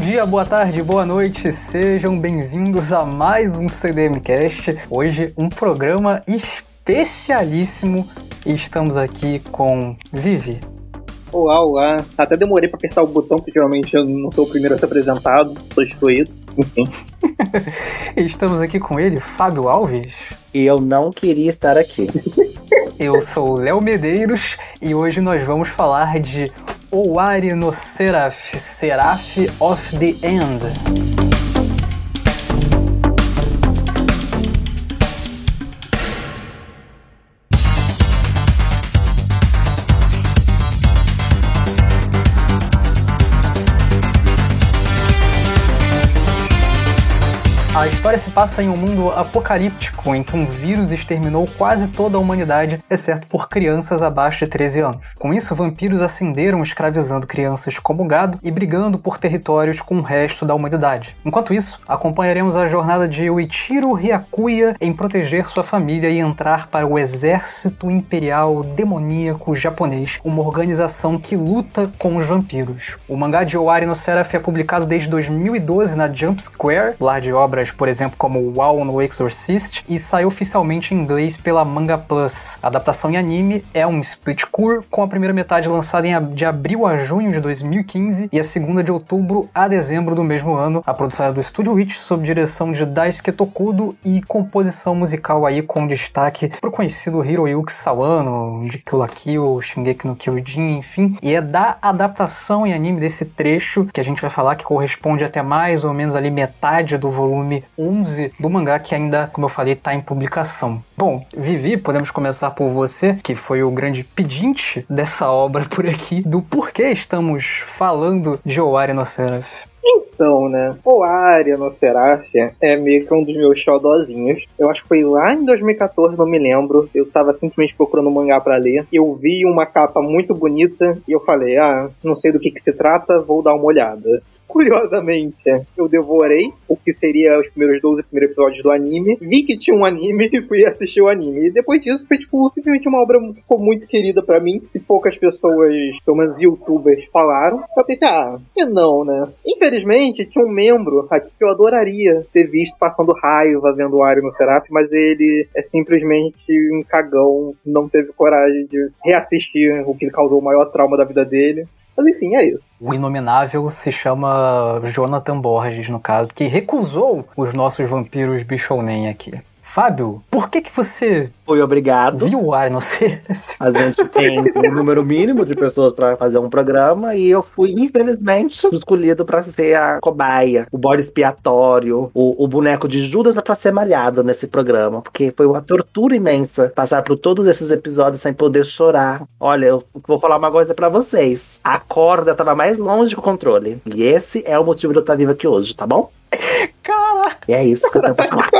dia, boa tarde, boa noite, sejam bem-vindos a mais um CDMcast. Hoje, um programa especialíssimo e estamos aqui com Vivi. Olá, olá. Até demorei para apertar o botão, porque geralmente eu não sou o primeiro a ser apresentado, sou excluído. Enfim. estamos aqui com ele, Fábio Alves. E eu não queria estar aqui. Eu sou o Léo Medeiros e hoje nós vamos falar de Owari no Seraph, Seraph of the End. A história se passa em um mundo apocalíptico em que um vírus exterminou quase toda a humanidade, exceto por crianças abaixo de 13 anos. Com isso, vampiros ascenderam escravizando crianças como gado e brigando por territórios com o resto da humanidade. Enquanto isso, acompanharemos a jornada de Yuichiro Hyakuya em proteger sua família e entrar para o Exército Imperial Demoníaco Japonês, uma organização que luta com os vampiros. O mangá de Owari no Seraph é publicado desde 2012 na Jump Square, lar de obras por exemplo, como WoW no Exorcist, e saiu oficialmente em inglês pela Manga Plus. A adaptação em anime é um split core, com a primeira metade lançada em de abril a junho de 2015 e a segunda de outubro a dezembro do mesmo ano. A produção é do Studio Witch, sob direção de Daisuke Tokudo e composição musical aí com destaque pro conhecido Hiroyuki Sawano, de Kill la Kill, Shingeki no Kyojin, enfim. E é da adaptação em anime desse trecho que a gente vai falar que corresponde até mais ou menos ali metade do volume 11 do mangá que ainda, como eu falei, está em publicação. Bom, Vivi, podemos começar por você, que foi o grande pedinte dessa obra por aqui, do porquê estamos falando de Owari no Seraph. Então, né? O Área no Seraph é meio que um dos meus xodozinhos. Eu acho que foi lá em 2014, não me lembro. Eu tava simplesmente procurando um mangá para ler. Eu vi uma capa muito bonita e eu falei, ah, não sei do que, que se trata, vou dar uma olhada. Curiosamente, eu devorei o que seria os primeiros 12 primeiros episódios do anime, vi que tinha um anime e fui assistir o anime. E depois disso foi, tipo, simplesmente uma obra que ficou muito querida para mim, e poucas pessoas, pelo menos youtubers, falaram. Eu pensei, ah, que não, né? Infelizmente, tinha um membro aqui que eu adoraria ter visto passando raiva vendo o Ario no Seraph, mas ele é simplesmente um cagão, não teve coragem de reassistir o que causou o maior trauma da vida dele. Mas enfim, é isso. O Inominável se chama Jonathan Borges, no caso, que recusou os nossos vampiros Bichounen aqui. Fábio, por que que você foi obrigado. Viu o ar, não sei. A gente tem um número mínimo de pessoas para fazer um programa e eu fui, infelizmente, escolhido para ser a cobaia, o bode expiatório, o, o boneco de Judas para ser malhado nesse programa, porque foi uma tortura imensa passar por todos esses episódios sem poder chorar. Olha, eu vou falar uma coisa para vocês. A corda tava mais longe do controle. E esse é o motivo de eu estar vivo aqui hoje, tá bom? Caraca! E é isso que eu tenho pra falar.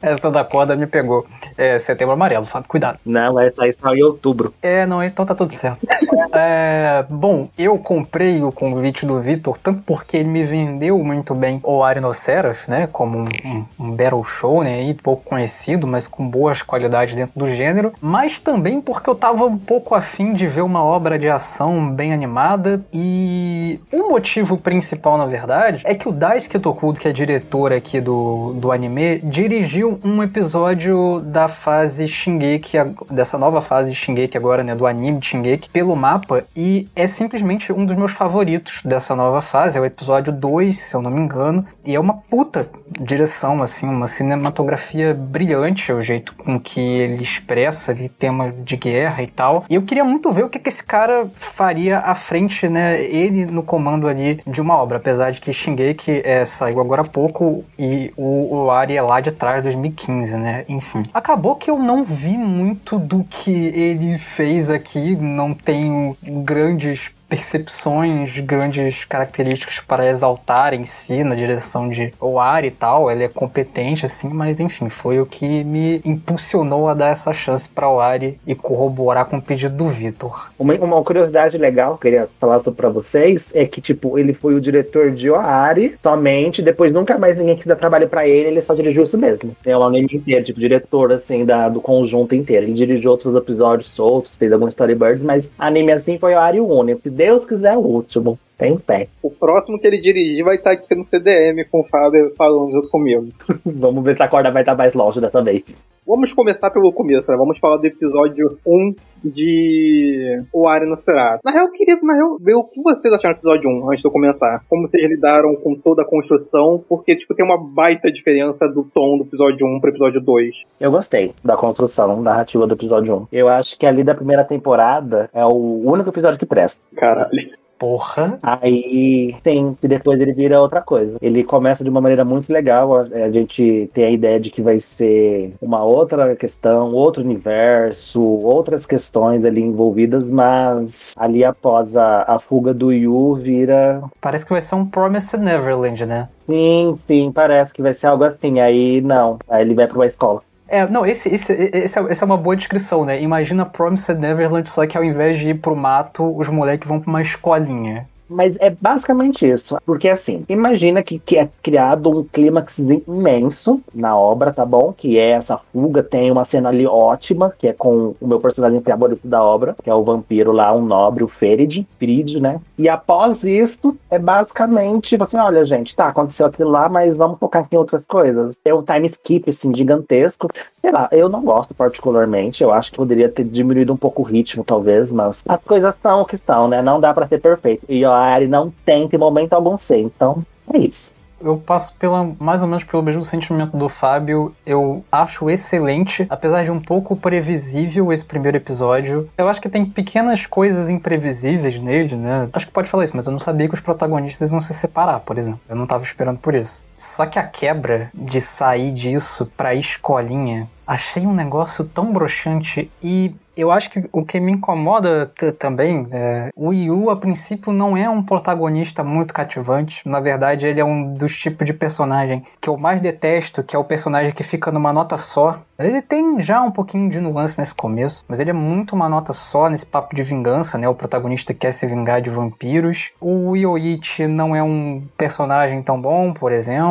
Essa da corda me pegou. É setembro amarelo, Fábio, cuidado. Não, essa aí só em outubro. É, não, então tá tudo certo. é, bom, eu comprei o convite do Vitor, tanto porque ele me vendeu muito bem o Arinoceraf, né? Como um, um, um battle show, né? Aí, pouco conhecido, mas com boas qualidades dentro do gênero. Mas também porque eu tava um pouco afim de ver uma obra de ação bem animada. E o motivo principal, na verdade, é que o Daisuke Tokudo, que é diretor aqui do, do anime, dirigiu um episódio da fase Shingeki, dessa nova fase de Shingeki agora, né, do anime Shingeki, pelo mapa, e é simplesmente um dos meus favoritos dessa nova fase, é o episódio 2, se eu não me engano, e é uma puta direção, assim, uma cinematografia brilhante, é o jeito com que ele expressa ali tema de guerra e tal, e eu queria muito ver o que, que esse cara faria à frente, né, ele no comando ali de uma obra, apesar de que Shingeki é, saiu agora há pouco e o, o Ari é lá de trás dos 2015, né? Enfim. Acabou que eu não vi muito do que ele fez aqui, não tenho grandes percepções, grandes características para exaltar em si na direção de Oar e tal. Ele é competente, assim, mas enfim, foi o que me impulsionou a dar essa chance para Oari e corroborar com o pedido do Vitor. Uma, uma curiosidade legal que eu queria falar para vocês é que, tipo, ele foi o diretor de Oari somente, depois nunca mais ninguém quis dar trabalho para ele, ele só dirigiu isso mesmo. Tem lá o nome inteiro, tipo, diretor, assim, da, do conjunto inteiro. Ele dirigiu outros episódios soltos, fez alguns storyboards, mas anime assim foi Oari o único Deus quiser, o último. Tem pé. O próximo que ele dirigir vai estar aqui no CDM com o Fábio falando junto comigo. Vamos ver se a corda vai estar mais longe dessa vez. Vamos começar pelo começo, né? Vamos falar do episódio 1 de O Ari no Será. Na real, eu queria na real, ver o que vocês acharam do episódio 1, antes de eu comentar. Como vocês lidaram com toda a construção, porque, tipo, tem uma baita diferença do tom do episódio 1 pro episódio 2. Eu gostei da construção narrativa do episódio 1. Eu acho que ali da primeira temporada é o único episódio que presta. Caralho. Porra. Aí tem, e depois ele vira outra coisa. Ele começa de uma maneira muito legal. A, a gente tem a ideia de que vai ser uma outra questão, outro universo, outras questões ali envolvidas, mas ali após a, a fuga do Yu vira. Parece que vai ser um Promised Neverland, né? Sim, sim, parece que vai ser algo assim. Aí não. Aí ele vai pra uma escola. É, não, esse, esse, esse, é, essa é uma boa descrição, né? Imagina Promised Neverland, só que ao invés de ir pro mato, os moleques vão pra uma escolinha. Mas é basicamente isso. Porque assim, imagina que, que é criado um clímax imenso na obra, tá bom? Que é essa fuga. Tem uma cena ali ótima, que é com o meu personagem favorito da obra, que é o vampiro lá, um nobre, o Ferid, Ferid, né? E após isso, é basicamente tipo assim: olha, gente, tá, aconteceu aquilo lá, mas vamos focar aqui em outras coisas. É um time skip, assim, gigantesco. Sei lá, eu não gosto particularmente. Eu acho que poderia ter diminuído um pouco o ritmo, talvez, mas as coisas são o que são, né? Não dá para ser perfeito. E ó, Ari não tenta em momento algum ser. Então, é isso. Eu passo pela, mais ou menos pelo mesmo sentimento do Fábio. Eu acho excelente, apesar de um pouco previsível esse primeiro episódio. Eu acho que tem pequenas coisas imprevisíveis nele, né? Acho que pode falar isso, mas eu não sabia que os protagonistas iam se separar, por exemplo. Eu não tava esperando por isso. Só que a quebra de sair disso pra escolinha, achei um negócio tão broxante e eu acho que o que me incomoda também é o Yu, a princípio, não é um protagonista muito cativante. Na verdade, ele é um dos tipos de personagem que eu mais detesto, que é o personagem que fica numa nota só. Ele tem já um pouquinho de nuance nesse começo, mas ele é muito uma nota só nesse papo de vingança, né? O protagonista quer se vingar de vampiros. O Yoichi não é um personagem tão bom, por exemplo.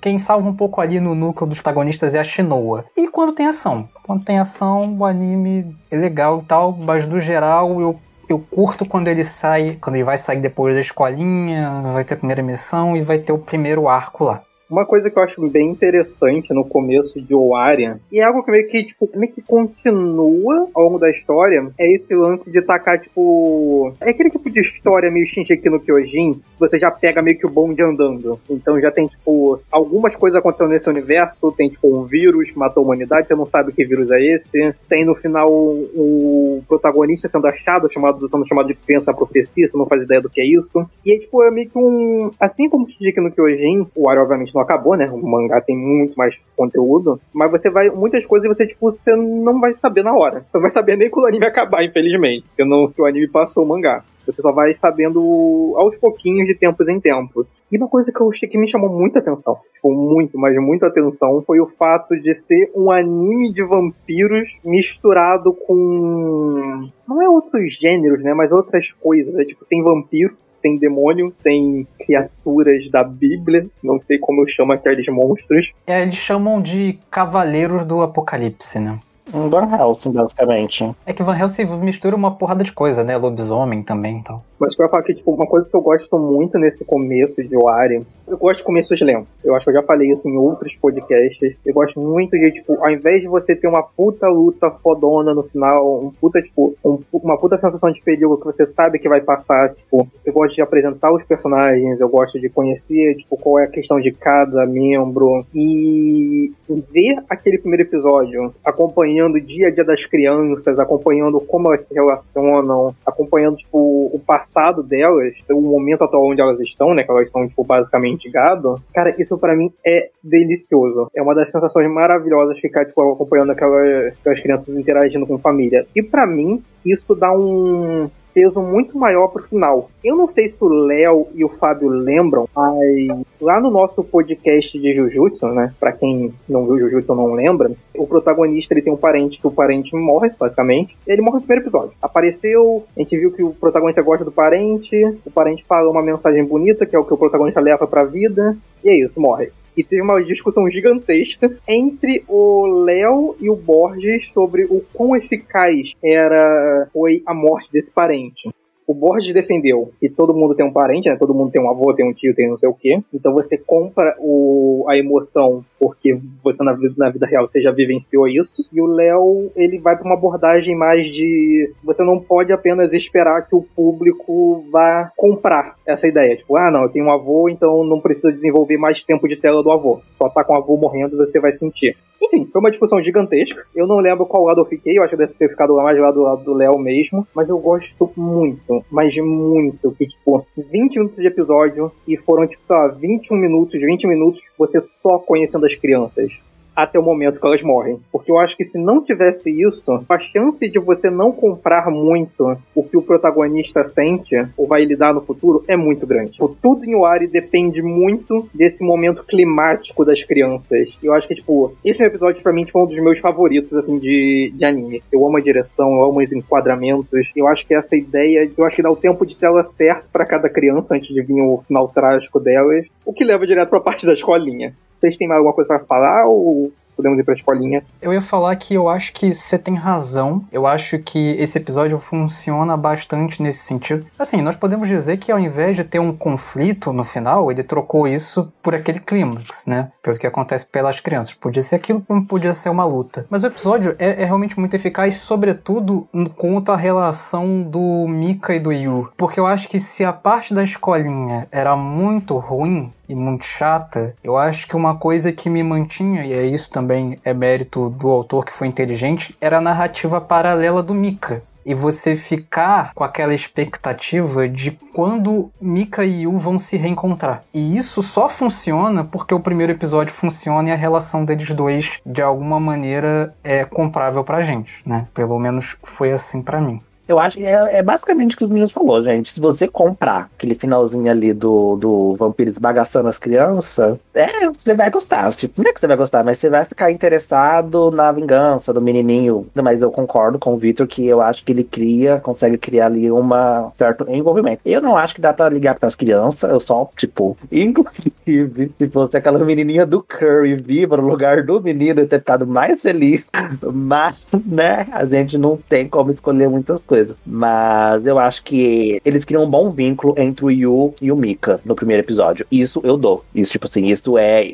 Quem salva um pouco ali no núcleo dos protagonistas é a Shinoa. E quando tem ação? Quando tem ação, o anime é legal e tal, mas no geral eu eu curto quando ele sai, quando ele vai sair depois da escolinha, vai ter a primeira missão e vai ter o primeiro arco lá. Uma coisa que eu acho bem interessante no começo de Oaria, e é algo que meio que, tipo, meio que continua ao longo da história, é esse lance de tacar, tipo. É aquele tipo de história meio aqui no Kyojin, você já pega meio que o bonde andando. Então já tem, tipo, algumas coisas acontecendo nesse universo, tem, tipo, um vírus que matou a humanidade, você não sabe que vírus é esse. Tem no final o protagonista sendo achado, chamado, sendo chamado de Pensa Profecia, você não faz ideia do que é isso. E aí, tipo, é meio que um. Assim como aqui no Kyojin, o Oaria, obviamente, não acabou, né? O mangá tem muito mais conteúdo, mas você vai muitas coisas você tipo você não vai saber na hora. Você não vai saber nem quando o anime acabar, infelizmente, porque não o anime passou o mangá. Você só vai sabendo aos pouquinhos de tempos em tempos. E uma coisa que eu achei que me chamou muita atenção, tipo, muito, mas muita atenção, foi o fato de ser um anime de vampiros misturado com. Não é outros gêneros, né? Mas outras coisas. É, tipo, tem vampiro, tem demônio, tem criaturas da Bíblia, não sei como eu chamo aqueles monstros. É, eles chamam de Cavaleiros do Apocalipse, né? Um Van Helsing, basicamente. É que Van Helsing mistura uma porrada de coisa, né? Lobisomem também então. Mas eu ia falar que, tipo, uma coisa que eu gosto muito nesse começo de Wari, eu gosto de começos lentos. Eu acho que eu já falei isso em outros podcasts. Eu gosto muito de, tipo, ao invés de você ter uma puta luta fodona no final, um puta, tipo, um, uma puta sensação de perigo que você sabe que vai passar, tipo, eu gosto de apresentar os personagens, eu gosto de conhecer, tipo, qual é a questão de cada membro. E ver aquele primeiro episódio acompanhando acompanhando o dia a dia das crianças, acompanhando como elas se relacionam, acompanhando, tipo, o passado delas, o momento atual onde elas estão, né, que elas são, tipo, basicamente gado. Cara, isso para mim é delicioso. É uma das sensações maravilhosas ficar, tipo, acompanhando aquelas, aquelas crianças interagindo com família. E para mim, isso dá um peso muito maior pro final. Eu não sei se o Léo e o Fábio lembram, mas lá no nosso podcast de Jujutsu, né? Pra quem não viu Jujutsu não lembra, o protagonista ele tem um parente que o parente morre, basicamente. Ele morre no primeiro episódio. Apareceu, a gente viu que o protagonista gosta do parente, o parente fala uma mensagem bonita, que é o que o protagonista leva pra vida, e é isso, morre e teve uma discussão gigantesca entre o Léo e o Borges sobre o quão eficaz era foi a morte desse parente. O board defendeu que todo mundo tem um parente, né? Todo mundo tem um avô, tem um tio, tem não sei o quê. Então você compra o, a emoção porque você na, na vida real você já vivenciou isso. E o Léo, ele vai para uma abordagem mais de você não pode apenas esperar que o público vá comprar essa ideia. Tipo, ah, não, eu tenho um avô, então não precisa desenvolver mais tempo de tela do avô. Só tá com o avô morrendo você vai sentir. Enfim, foi uma discussão gigantesca. Eu não lembro qual lado eu fiquei, eu acho que deve ter ficado mais lá do lado do Léo mesmo. Mas eu gosto muito, mas muito, que tipo, 20 minutos de episódio e foram tipo, sei lá, 21 minutos, 20 minutos você só conhecendo as crianças até o momento que elas morrem. Porque eu acho que se não tivesse isso, a chance de você não comprar muito o que o protagonista sente ou vai lidar no futuro é muito grande. Tipo, tudo em Wari depende muito desse momento climático das crianças. Eu acho que, tipo, esse episódio pra mim foi um dos meus favoritos, assim, de, de anime. Eu amo a direção, eu amo os enquadramentos. Eu acho que essa ideia, eu acho que dá o tempo de tela certo para cada criança antes de vir o final trágico delas, o que leva direto pra parte da escolinha. Vocês têm mais alguma coisa para falar ou podemos ir pra escolinha. Eu ia falar que eu acho que você tem razão. Eu acho que esse episódio funciona bastante nesse sentido. Assim, nós podemos dizer que ao invés de ter um conflito no final, ele trocou isso por aquele clímax, né? Pelo que acontece pelas crianças. Podia ser aquilo como podia ser uma luta. Mas o episódio é, é realmente muito eficaz, sobretudo quanto à relação do Mika e do Yu. Porque eu acho que se a parte da escolinha era muito ruim, e muito chata, eu acho que uma coisa que me mantinha, e é isso também é mérito do autor que foi inteligente, era a narrativa paralela do Mika e você ficar com aquela expectativa de quando Mika e Yu vão se reencontrar. E isso só funciona porque o primeiro episódio funciona e a relação deles dois de alguma maneira é comprável pra gente, né? Pelo menos foi assim para mim. Eu acho que é, é, basicamente o que os meninos falou, gente. Se você comprar aquele finalzinho ali do, do vampiro esbagaçando as crianças, é, você vai gostar. Tipo, não é que você vai gostar, mas você vai ficar interessado na vingança do menininho. Mas eu concordo com o Victor que eu acho que ele cria, consegue criar ali um certo envolvimento. Eu não acho que dá pra ligar pras crianças, eu só, tipo, inclusive, se fosse aquela menininha do Curry viva no lugar do menino, eu ter ficado mais feliz. Mas, né, a gente não tem como escolher muitas coisas coisas. Mas eu acho que eles criam um bom vínculo entre o Yu e o Mika no primeiro episódio. Isso eu dou. Isso, tipo assim, isso é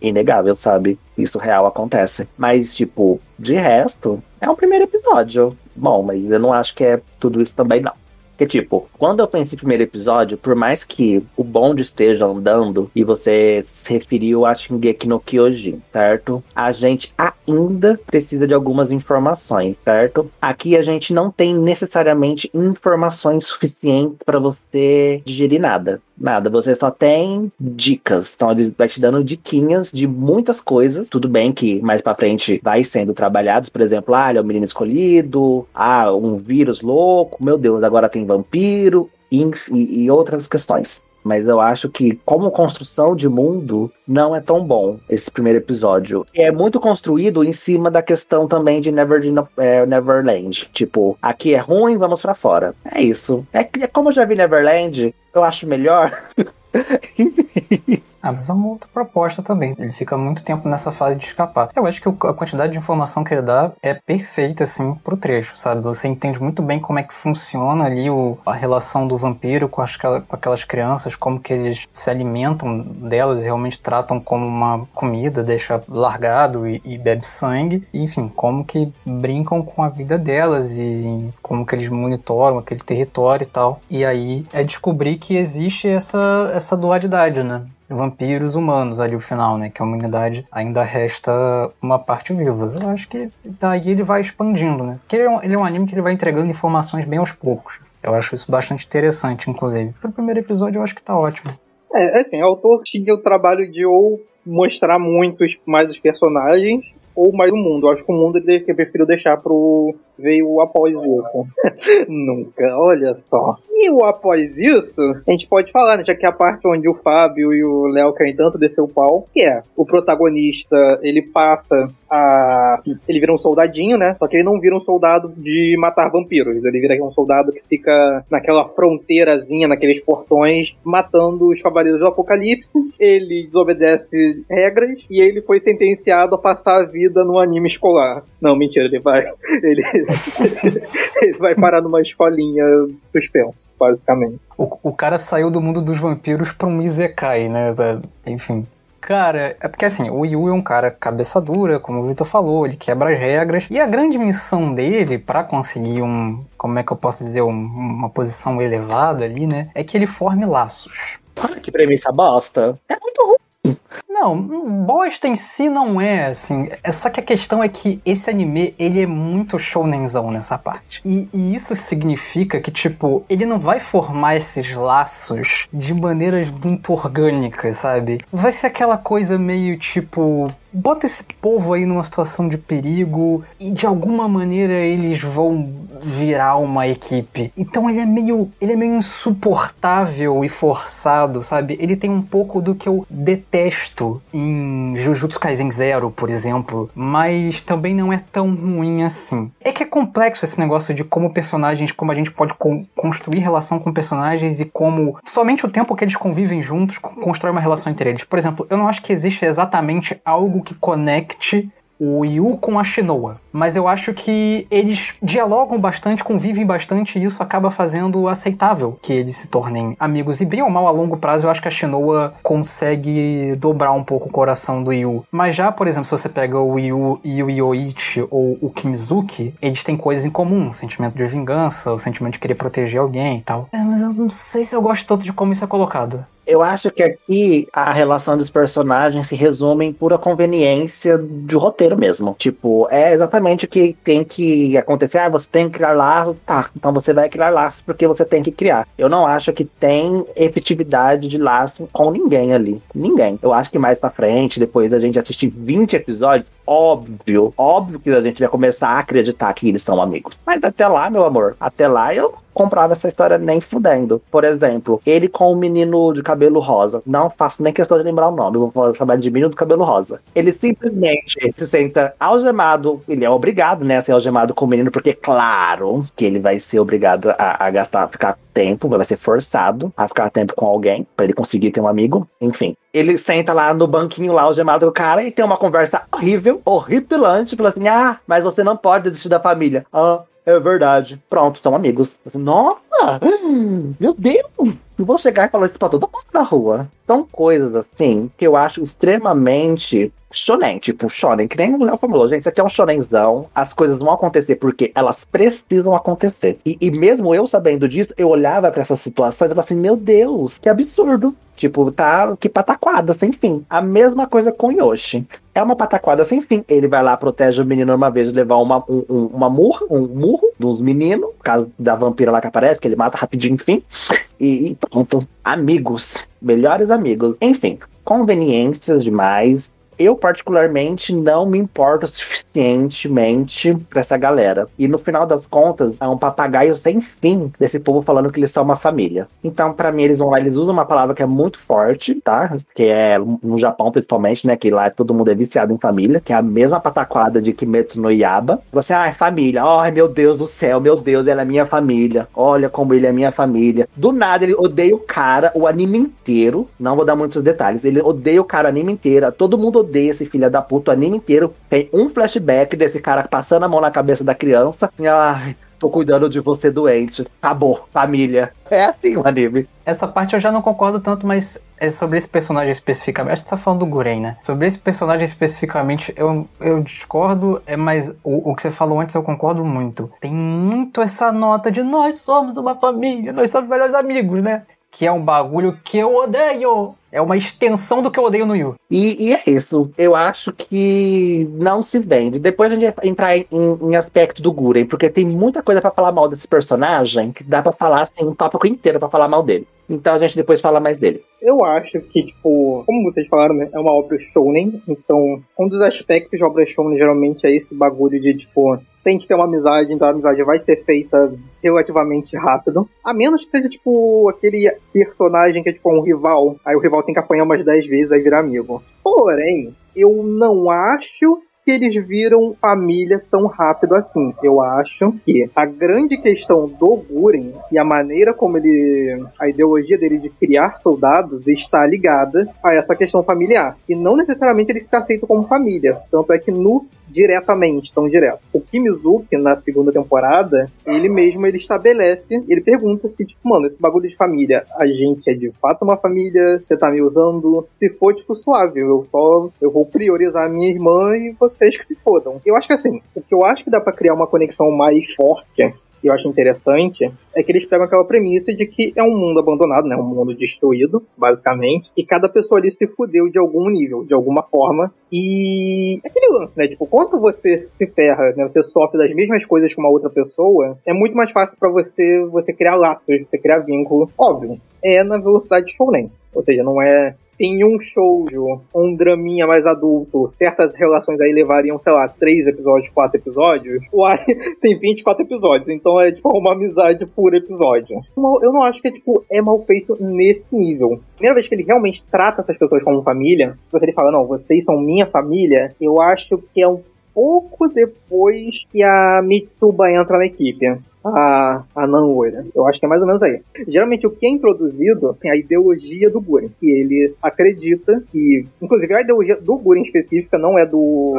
inegável, sabe? Isso real acontece. Mas, tipo, de resto, é um primeiro episódio. Bom, mas eu não acho que é tudo isso também, não. Porque, tipo, quando eu pensei no primeiro episódio, por mais que o bonde esteja andando e você se referiu a Shingeki no Kyojin, certo? A gente ainda precisa de algumas informações, certo? Aqui a gente não tem necessariamente informações suficientes para você digerir nada. Nada, você só tem dicas. Então ele vai te dando diquinhas de muitas coisas. Tudo bem que mais para frente vai sendo trabalhados, por exemplo, ah, ele é o menino escolhido, ah, um vírus louco, meu Deus, agora tem vampiro e, e outras questões. Mas eu acho que, como construção de mundo, não é tão bom esse primeiro episódio. E é muito construído em cima da questão também de Never, é, Neverland. Tipo, aqui é ruim, vamos para fora. É isso. É, é como eu já vi Neverland, eu acho melhor. Ah, mas é uma outra proposta também. Ele fica muito tempo nessa fase de escapar. Eu acho que a quantidade de informação que ele dá é perfeita, assim, pro trecho, sabe? Você entende muito bem como é que funciona ali o, a relação do vampiro com, as, com aquelas crianças, como que eles se alimentam delas e realmente tratam como uma comida, deixa largado e, e bebe sangue. Enfim, como que brincam com a vida delas e como que eles monitoram aquele território e tal. E aí é descobrir que existe essa, essa dualidade, né? Vampiros humanos ali o final, né? Que a humanidade ainda resta uma parte viva. Eu acho que daí ele vai expandindo, né? Porque ele é, um, ele é um anime que ele vai entregando informações bem aos poucos. Eu acho isso bastante interessante, inclusive. Pro primeiro episódio eu acho que tá ótimo. É, assim, o autor tinha o trabalho de ou mostrar muitos mais os personagens ou mais o mundo. Eu acho que o mundo ele preferiu deixar pro veio após isso. Nunca, olha só. E o após isso, a gente pode falar, né? Já que é a parte onde o Fábio e o Léo querem tanto descer o pau, que é o protagonista, ele passa a. Ele vira um soldadinho, né? Só que ele não vira um soldado de matar vampiros. Ele vira um soldado que fica naquela fronteirazinha, naqueles portões, matando os cavaleiros do apocalipse. Ele desobedece regras e ele foi sentenciado a passar a vida no anime escolar. Não, mentira, ele vai. Ele, Ele vai parar numa escolinha suspenso, basicamente. O, o cara saiu do mundo dos vampiros pra um Isekai, né? Enfim. Cara, é porque assim, o Yu é um cara cabeça dura, como o Victor falou, ele quebra as regras. E a grande missão dele para conseguir um, como é que eu posso dizer, um, uma posição elevada ali, né? É que ele forme laços. Olha que premissa bosta. É muito ruim. Não, bosta em si não é, assim. É só que a questão é que esse anime, ele é muito shounenzão nessa parte. E, e, isso significa que, tipo, ele não vai formar esses laços de maneiras muito orgânicas, sabe? Vai ser aquela coisa meio, tipo, bota esse povo aí numa situação de perigo e de alguma maneira eles vão virar uma equipe. Então ele é meio, ele é meio insuportável e forçado, sabe? Ele tem um pouco do que eu detesto em Jujutsu Kaisen Zero, por exemplo, mas também não é tão ruim assim. É que é complexo esse negócio de como personagens, como a gente pode con construir relação com personagens e como somente o tempo que eles convivem juntos constrói uma relação entre eles. Por exemplo, eu não acho que existe exatamente algo que conecte o Yu com a Shinoa. Mas eu acho que eles dialogam bastante, convivem bastante e isso acaba fazendo aceitável que eles se tornem amigos. E bem ou mal a longo prazo, eu acho que a Shinoa consegue dobrar um pouco o coração do Yu. Mas já, por exemplo, se você pega o Yu e o Yoichi ou o Kimizuki, eles têm coisas em comum. O sentimento de vingança, o sentimento de querer proteger alguém e tal. É, mas eu não sei se eu gosto tanto de como isso é colocado. Eu acho que aqui a relação dos personagens se resume em pura conveniência de roteiro mesmo. Tipo, é exatamente o que tem que acontecer. Ah, você tem que criar laços. Tá, então você vai criar laços porque você tem que criar. Eu não acho que tem efetividade de laço com ninguém ali. Ninguém. Eu acho que mais pra frente, depois da gente assistir 20 episódios, óbvio, óbvio que a gente vai começar a acreditar que eles são amigos. Mas até lá, meu amor, até lá eu comprava essa história nem fudendo. Por exemplo, ele com o menino de cabelo rosa. Não faço nem questão de lembrar o nome, vou chamar de menino do cabelo rosa. Ele simplesmente se senta algemado. Ele é obrigado, né, a ser algemado com o menino, porque, claro, que ele vai ser obrigado a, a gastar, ficar tempo, vai ser forçado a ficar tempo com alguém, para ele conseguir ter um amigo. Enfim. Ele senta lá no banquinho lá, algemado com o cara, e tem uma conversa horrível, horripilante, fala assim: ah, mas você não pode desistir da família. Ah, é verdade. Pronto, são amigos. Assim, Nossa! Meu Deus! Eu vou chegar e falar isso pra todo mundo na rua. São coisas assim que eu acho extremamente shonen, tipo shonen, que nem o Léo falou, gente, isso aqui é um shonenzão, as coisas vão acontecer porque elas precisam acontecer. E, e mesmo eu sabendo disso, eu olhava para essas situações e falava assim, meu Deus, que absurdo. Tipo, tá, que pataquada, sem fim. A mesma coisa com Yoshi. É uma pataquada sem fim. Ele vai lá, protege o menino uma vez de levar uma, um, uma murra, um murro dos meninos, caso da vampira lá que aparece, que ele mata rapidinho, enfim. E, e pronto. Amigos. Melhores amigos. Enfim, conveniências demais eu particularmente não me importo suficientemente pra essa galera. E no final das contas, é um papagaio sem fim desse povo falando que eles são uma família. Então, para mim, eles vão lá, eles usam uma palavra que é muito forte, tá? Que é no Japão, principalmente, né? Que lá todo mundo é viciado em família, que é a mesma pataquada de Kimetsu no Yaba. Você, ah, família, ai meu Deus do céu, meu Deus, ela é minha família. Olha como ele é minha família. Do nada, ele odeia o cara o anime inteiro. Não vou dar muitos detalhes. Ele odeia o cara o anime inteiro. Todo mundo odeia esse filho da puta o anime inteiro. Tem um flashback desse cara passando a mão na cabeça da criança. Ai, tô cuidando de você doente. Acabou, família. É assim o anime. Essa parte eu já não concordo tanto, mas é sobre esse personagem especificamente. Acho que você tá falando do Guren, né? Sobre esse personagem especificamente, eu, eu discordo, é mas o, o que você falou antes eu concordo muito. Tem muito essa nota de nós somos uma família, nós somos melhores amigos, né? Que é um bagulho que eu odeio. É uma extensão do que eu odeio no Yu. E, e é isso. Eu acho que não se vende. Depois a gente vai entrar em, em aspecto do Guren, porque tem muita coisa para falar mal desse personagem que dá para falar assim um tópico inteiro para falar mal dele. Então a gente depois fala mais dele. Eu acho que, tipo, como vocês falaram, né, é uma obra shounen. Então, um dos aspectos de obra shounen geralmente é esse bagulho de, tipo, tem que ter uma amizade, então a amizade vai ser feita relativamente rápido. A menos que seja, tipo, aquele personagem que é, tipo, um rival. Aí o rival tem que apanhar umas 10 vezes, aí virar amigo. Porém, eu não acho que eles viram família tão rápido assim. Eu acho que a grande questão do Guren e a maneira como ele. a ideologia dele de criar soldados está ligada a essa questão familiar. E não necessariamente ele se aceita como família. Tanto é que no diretamente, tão direto. O Kimizuki, na segunda temporada, ele mesmo ele estabelece, ele pergunta se, tipo, mano, esse bagulho de família, a gente é de fato uma família, você tá me usando, se for, tipo, suave, eu só, eu vou priorizar a minha irmã e vocês que se fodam. Eu acho que assim, o que eu acho que dá para criar uma conexão mais forte que eu acho interessante é que eles pegam aquela premissa de que é um mundo abandonado, né? Um mundo destruído, basicamente. E cada pessoa ali se fudeu de algum nível, de alguma forma. E é aquele lance, né? Tipo, quando você se ferra, né? Você sofre das mesmas coisas que uma outra pessoa, é muito mais fácil para você você criar laços, você criar vínculo. Óbvio, é na velocidade de shounen. Ou seja, não é em um shoujo, um draminha mais adulto, certas relações aí levariam, sei lá, três episódios, quatro episódios, o Ai tem 24 episódios, então é tipo uma amizade por episódio. Eu não acho que tipo, é mal feito nesse nível. Primeira vez que ele realmente trata essas pessoas como família, você ele fala, não, vocês são minha família, eu acho que é um pouco depois que a Mitsuba entra na equipe a, a Nanora. Eu acho que é mais ou menos aí. Geralmente o que é introduzido é a ideologia do Guren, que ele acredita que, inclusive a ideologia do Guren específica não é do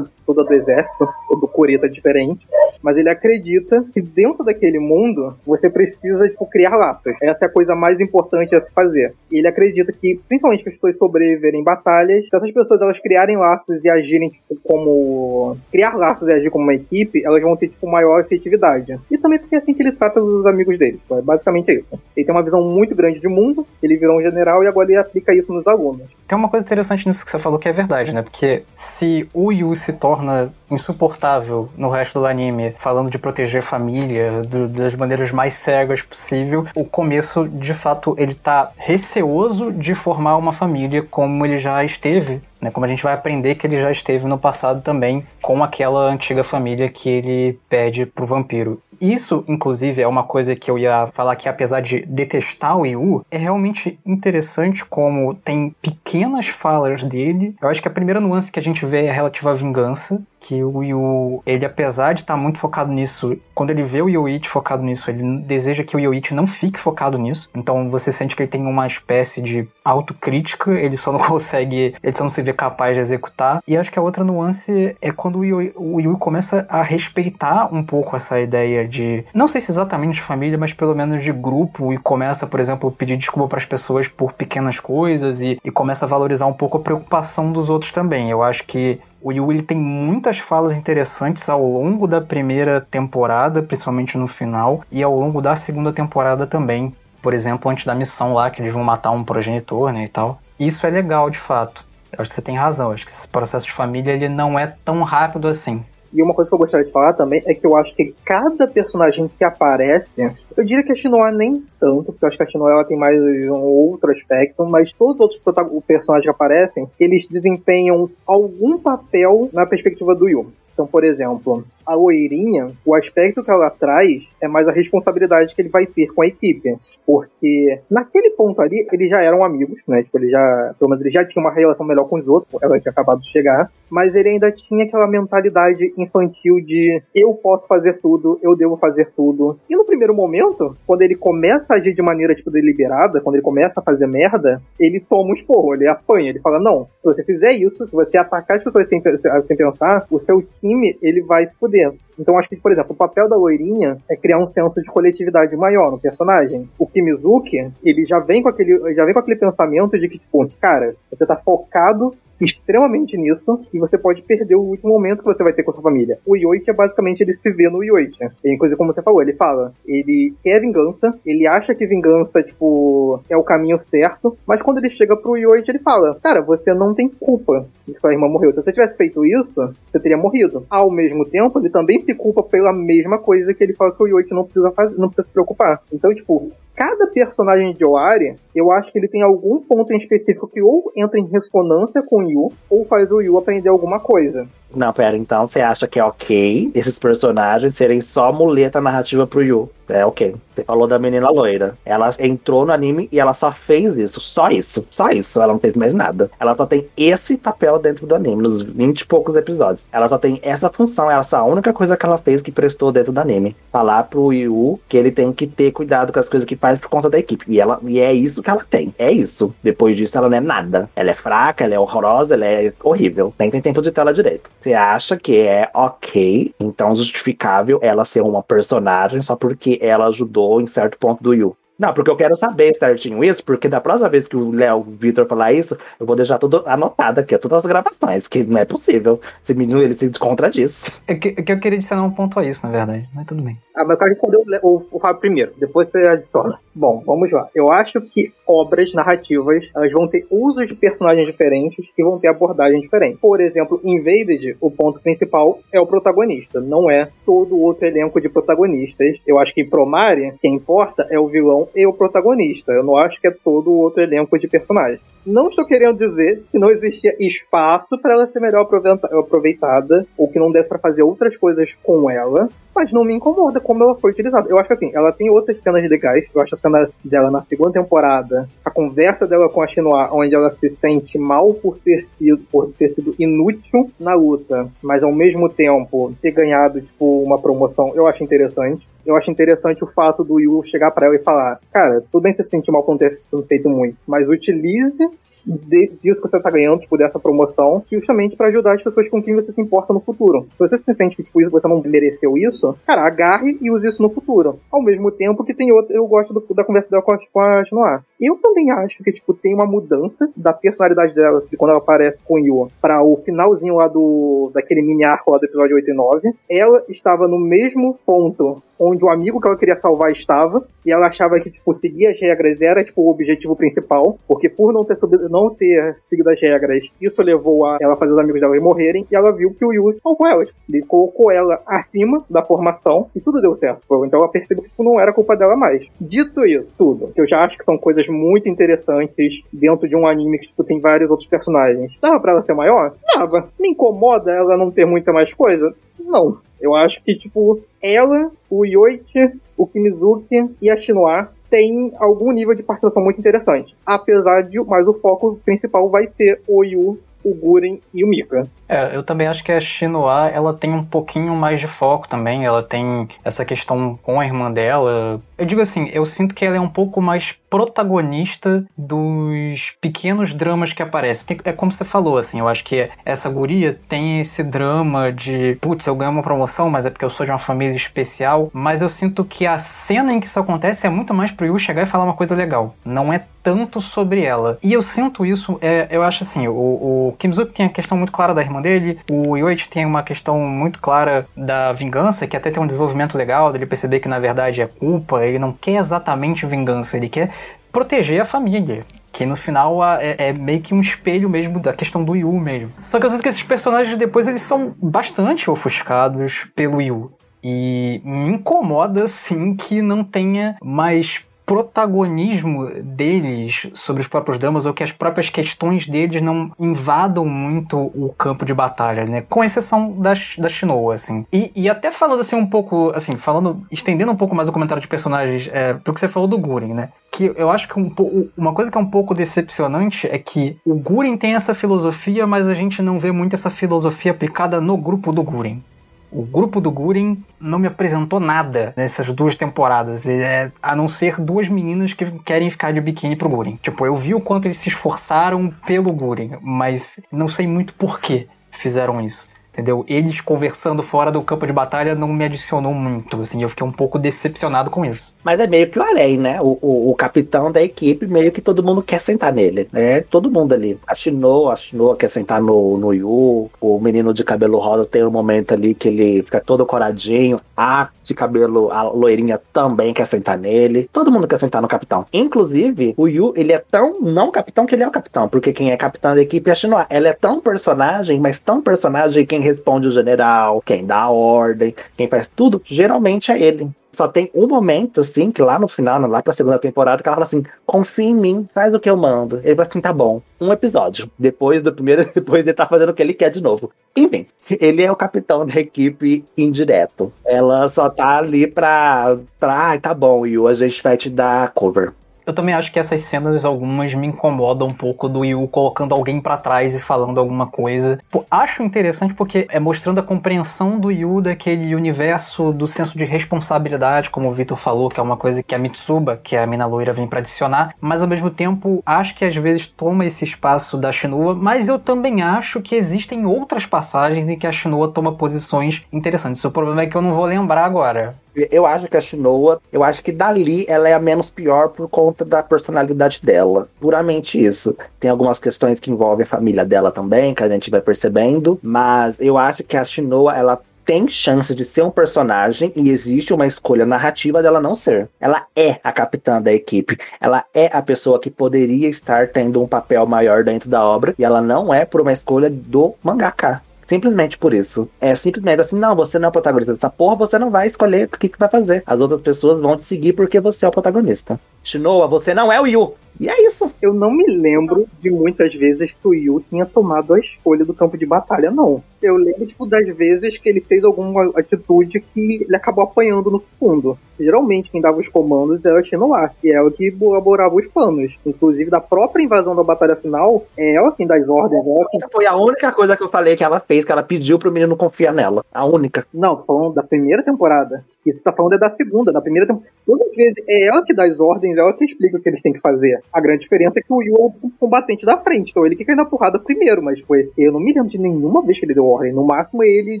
toda do exército, ou do Kurita diferente, mas ele acredita que dentro daquele mundo você precisa tipo, criar laços. Essa é a coisa mais importante a se fazer. E ele acredita que, principalmente que as pessoas sobreviverem em batalhas, se essas pessoas elas criarem laços e agirem tipo, como. criar laços e agir como uma equipe, elas vão ter tipo, maior efetividade. E também porque é assim que ele trata os amigos dele. É basicamente isso. Ele tem uma visão muito grande de mundo, ele virou um general e agora ele aplica isso nos alunos. Tem uma coisa interessante nisso que você falou que é verdade, né? Porque se o Yu se torna insuportável no resto do anime, falando de proteger família do, das maneiras mais cegas possível, o começo, de fato, ele tá receoso de formar uma família como ele já esteve né, como a gente vai aprender que ele já esteve no passado também com aquela antiga família que ele pede pro vampiro. Isso, inclusive, é uma coisa que eu ia falar que, apesar de detestar o Yu, é realmente interessante como tem pequenas falas dele. Eu acho que a primeira nuance que a gente vê é relativa à vingança, que o Yu, ele apesar de estar tá muito focado nisso, quando ele vê o Yoichi focado nisso, ele deseja que o Yoichi não fique focado nisso. Então você sente que ele tem uma espécie de autocrítica, ele só não consegue, ele só não se vê capaz de executar. E acho que a outra nuance é quando o Yu, o começa a respeitar um pouco essa ideia de, não sei se exatamente de família, mas pelo menos de grupo e começa, por exemplo, a pedir desculpa para as pessoas por pequenas coisas e, e começa a valorizar um pouco a preocupação dos outros também. Eu acho que o Yu ele tem muitas falas interessantes ao longo da primeira temporada, principalmente no final, e ao longo da segunda temporada também. Por exemplo, antes da missão lá, que eles vão matar um progenitor, né, e tal. Isso é legal, de fato. Eu acho que você tem razão. Eu acho que esse processo de família ele não é tão rápido assim. E uma coisa que eu gostaria de falar também é que eu acho que cada personagem que aparece, eu diria que a Shinoa nem tanto, porque eu acho que a Shinoa ela tem mais um outro aspecto, mas todos os outros personagens que aparecem, eles desempenham algum papel na perspectiva do Yu. Então, por exemplo, a loirinha, o aspecto que ela traz é mais a responsabilidade que ele vai ter com a equipe. Porque naquele ponto ali, eles já eram amigos, né? Tipo, ele já, pelo menos ele já tinha uma relação melhor com os outros, ela tinha acabado de chegar. Mas ele ainda tinha aquela mentalidade infantil de eu posso fazer tudo, eu devo fazer tudo. E no primeiro momento, quando ele começa a agir de maneira, tipo, deliberada, quando ele começa a fazer merda, ele toma um esporro, ele apanha, ele fala, não, se você fizer isso, se você atacar as pessoas sem, sem pensar, o seu time, ele vai se fuder Então acho que, por exemplo, o papel da loirinha é criar um senso de coletividade maior no personagem. O Kimizuki, ele já vem com aquele, já vem com aquele pensamento de que, tipo, cara, você tá focado extremamente nisso e você pode perder o último momento que você vai ter com a sua família. O Yoichi é basicamente ele se vê no Yoichi. E coisa como você falou, ele fala, ele quer vingança, ele acha que vingança, tipo, é o caminho certo, mas quando ele chega pro Yoichi, ele fala, cara, você não tem culpa de que sua irmã morreu. Se você tivesse feito isso, você teria morrido. Ao mesmo tempo, ele também se culpa pela mesma coisa que ele fala que o Yoichi não precisa fazer, não precisa se preocupar. Então, tipo, cada personagem de Oari, eu acho que ele tem algum ponto em específico que ou entra em ressonância com o Yu, ou faz o Yu aprender alguma coisa. Não, pera, então você acha que é ok esses personagens serem só muleta narrativa pro Yu? É ok. Você falou da menina loira. Ela entrou no anime e ela só fez isso. Só isso. Só isso. Ela não fez mais nada. Ela só tem esse papel dentro do anime, nos 20 e poucos episódios. Ela só tem essa função. Essa é a única coisa que ela fez que prestou dentro do anime. Falar pro Yu que ele tem que ter cuidado com as coisas que faz por conta da equipe. E, ela, e é isso que ela tem. É isso. Depois disso, ela não é nada. Ela é fraca, ela é horrorosa, ela é horrível. Nem tem tempo de tela direito. Você acha que é ok, então justificável ela ser uma personagem só porque ela ajudou em certo ponto do Yu. Não, porque eu quero saber certinho isso, porque da próxima vez que o Léo Vitor falar isso, eu vou deixar tudo anotado aqui, todas as gravações, que não é possível. Esse menino, ele se contradiz. É que, é que eu queria adicionar um ponto a isso, na verdade, mas tudo bem. Ah, mas eu quero responder o, o, o Fábio primeiro, depois você adiciona. Bom, vamos lá. Eu acho que obras narrativas, elas vão ter usos de personagens diferentes e vão ter abordagem diferente. Por exemplo, em Invaded, o ponto principal é o protagonista, não é todo o outro elenco de protagonistas. Eu acho que em Promare, quem importa é o vilão e o protagonista. Eu não acho que é todo o outro elenco de personagens. Não estou querendo dizer que não existia espaço para ela ser melhor aproveitada ou que não desse para fazer outras coisas com ela, mas não me incomoda como ela foi utilizada. Eu acho que assim, ela tem outras cenas legais. Eu acho a cena dela na segunda temporada, a conversa dela com a Chinoa, onde ela se sente mal por ter sido, por ter sido inútil na luta, mas ao mesmo tempo ter ganhado tipo uma promoção, eu acho interessante. Eu acho interessante o fato do Yu chegar para ela e falar: Cara, tudo bem você se sentir mal por ter feito muito, mas utilize disso que você tá ganhando, tipo, dessa promoção, justamente para ajudar as pessoas com quem você se importa no futuro. Se você se sente que tipo, você não mereceu isso, cara, agarre e use isso no futuro. Ao mesmo tempo que tem outro, eu gosto do, da conversa dela com a, com. Eu também acho que, tipo, tem uma mudança da personalidade dela, de quando ela aparece com o Yu, pra o finalzinho lá do, daquele mini arco lá do episódio 8 e 9. Ela estava no mesmo ponto onde o amigo que ela queria salvar estava, e ela achava que, tipo, seguir as regras era, tipo, o objetivo principal, porque por não ter, subido, não ter seguido as regras, isso levou a ela fazer os amigos dela morrerem, e ela viu que o Yu salvou ela. Ele colocou ela acima da formação, e tudo deu certo. Então ela percebeu que tipo, não era culpa dela mais. Dito isso, tudo, que eu já acho que são coisas muito interessantes dentro de um anime que, tipo, tem vários outros personagens. Dava pra ela ser maior? Dava. Me incomoda ela não ter muita mais coisa? Não. Eu acho que, tipo, ela, o Yoichi, o Kimizuki e a Shinoa tem algum nível de participação muito interessante. Apesar de, mas o foco principal vai ser o Yu o Guren e o Mika. É, eu também acho que a Shinoa, ela tem um pouquinho mais de foco também, ela tem essa questão com a irmã dela. Eu digo assim, eu sinto que ela é um pouco mais protagonista dos pequenos dramas que aparecem. Porque é como você falou, assim, eu acho que essa guria tem esse drama de, putz, eu ganho uma promoção, mas é porque eu sou de uma família especial. Mas eu sinto que a cena em que isso acontece é muito mais pro Yu chegar e falar uma coisa legal. Não é tanto sobre ela. E eu sinto isso, é, eu acho assim, o, o Kimzuki tem a questão muito clara da irmã dele, o Yoichi tem uma questão muito clara da vingança, que até tem um desenvolvimento legal, dele perceber que na verdade é culpa, ele não quer exatamente vingança, ele quer proteger a família. Que no final é, é, meio que um espelho mesmo da questão do Yu mesmo. Só que eu sinto que esses personagens depois eles são bastante ofuscados pelo Yu. E me incomoda sim que não tenha mais protagonismo deles sobre os próprios dramas ou que as próprias questões deles não invadam muito o campo de batalha, né? Com exceção da, da Shinoa, assim. E, e até falando assim um pouco, assim, falando, estendendo um pouco mais o comentário de personagens, é, pro que você falou do Guren, né? Que eu acho que um, uma coisa que é um pouco decepcionante é que o Guren tem essa filosofia, mas a gente não vê muito essa filosofia aplicada no grupo do Guren. O grupo do Guren não me apresentou nada nessas duas temporadas, é, a não ser duas meninas que querem ficar de biquíni pro Guren. Tipo, eu vi o quanto eles se esforçaram pelo Guren, mas não sei muito por que fizeram isso entendeu? Eles conversando fora do campo de batalha não me adicionou muito, assim, eu fiquei um pouco decepcionado com isso. Mas é meio que o Arém, né? O, o, o, capitão da equipe, meio que todo mundo quer sentar nele, né? Todo mundo ali. A Shinoa, a Shinoa quer sentar no, no Yu, o menino de cabelo rosa tem um momento ali que ele fica todo coradinho, a de cabelo, a loirinha também quer sentar nele, todo mundo quer sentar no capitão. Inclusive, o Yu, ele é tão não capitão que ele é o capitão, porque quem é capitão da equipe é a Shinoa. Ela é tão personagem, mas tão personagem quem responde o general, quem dá a ordem, quem faz tudo, geralmente é ele. Só tem um momento, assim, que lá no final, lá pra segunda temporada, que ela fala assim: confia em mim, faz o que eu mando. Ele fala assim: tá bom. Um episódio. Depois do primeiro, depois ele tá fazendo o que ele quer de novo. Enfim, ele é o capitão da equipe indireto. Ela só tá ali pra. pra ah, tá bom, Yu, a gente vai te dar cover. Eu também acho que essas cenas, algumas, me incomodam um pouco do Yu colocando alguém para trás e falando alguma coisa. Pô, acho interessante porque é mostrando a compreensão do Yu daquele universo do senso de responsabilidade, como o Victor falou, que é uma coisa que a Mitsuba, que é a mina loira, vem para adicionar. Mas ao mesmo tempo, acho que às vezes toma esse espaço da Shinua, mas eu também acho que existem outras passagens em que a Shinua toma posições interessantes. O problema é que eu não vou lembrar agora. Eu acho que a Shinoa, eu acho que dali ela é a menos pior por conta da personalidade dela. Puramente isso. Tem algumas questões que envolvem a família dela também, que a gente vai percebendo. Mas eu acho que a Shinoa, ela tem chance de ser um personagem e existe uma escolha narrativa dela não ser. Ela é a capitã da equipe. Ela é a pessoa que poderia estar tendo um papel maior dentro da obra e ela não é por uma escolha do mangaka. Simplesmente por isso. É simplesmente assim, não, você não é o protagonista dessa porra, você não vai escolher o que, que vai fazer. As outras pessoas vão te seguir porque você é o protagonista. Shinoa, você não é o Yu. E é isso. Eu não me lembro de muitas vezes que o Yu tinha tomado a escolha do campo de batalha, não. Eu lembro, tipo, das vezes que ele fez alguma atitude que ele acabou apanhando no fundo. Geralmente, quem dava os comandos era a Shinoa, que é ela que elaborava os planos. Inclusive, da própria invasão da batalha final, é ela quem dá as ordens. Ela quem... Foi a única coisa que eu falei que ela fez, que ela pediu pro menino confiar nela. A única. Não, falando da primeira temporada. Isso tá falando é da segunda, da primeira temporada. Todas as vezes é ela que dá as ordens, é ela que explica o que eles têm que fazer. A grande diferença é que o Yu é o combatente da frente, então ele que cai na porrada primeiro, mas foi. Eu não me lembro de nenhuma vez que ele deu ordem. No máximo, ele,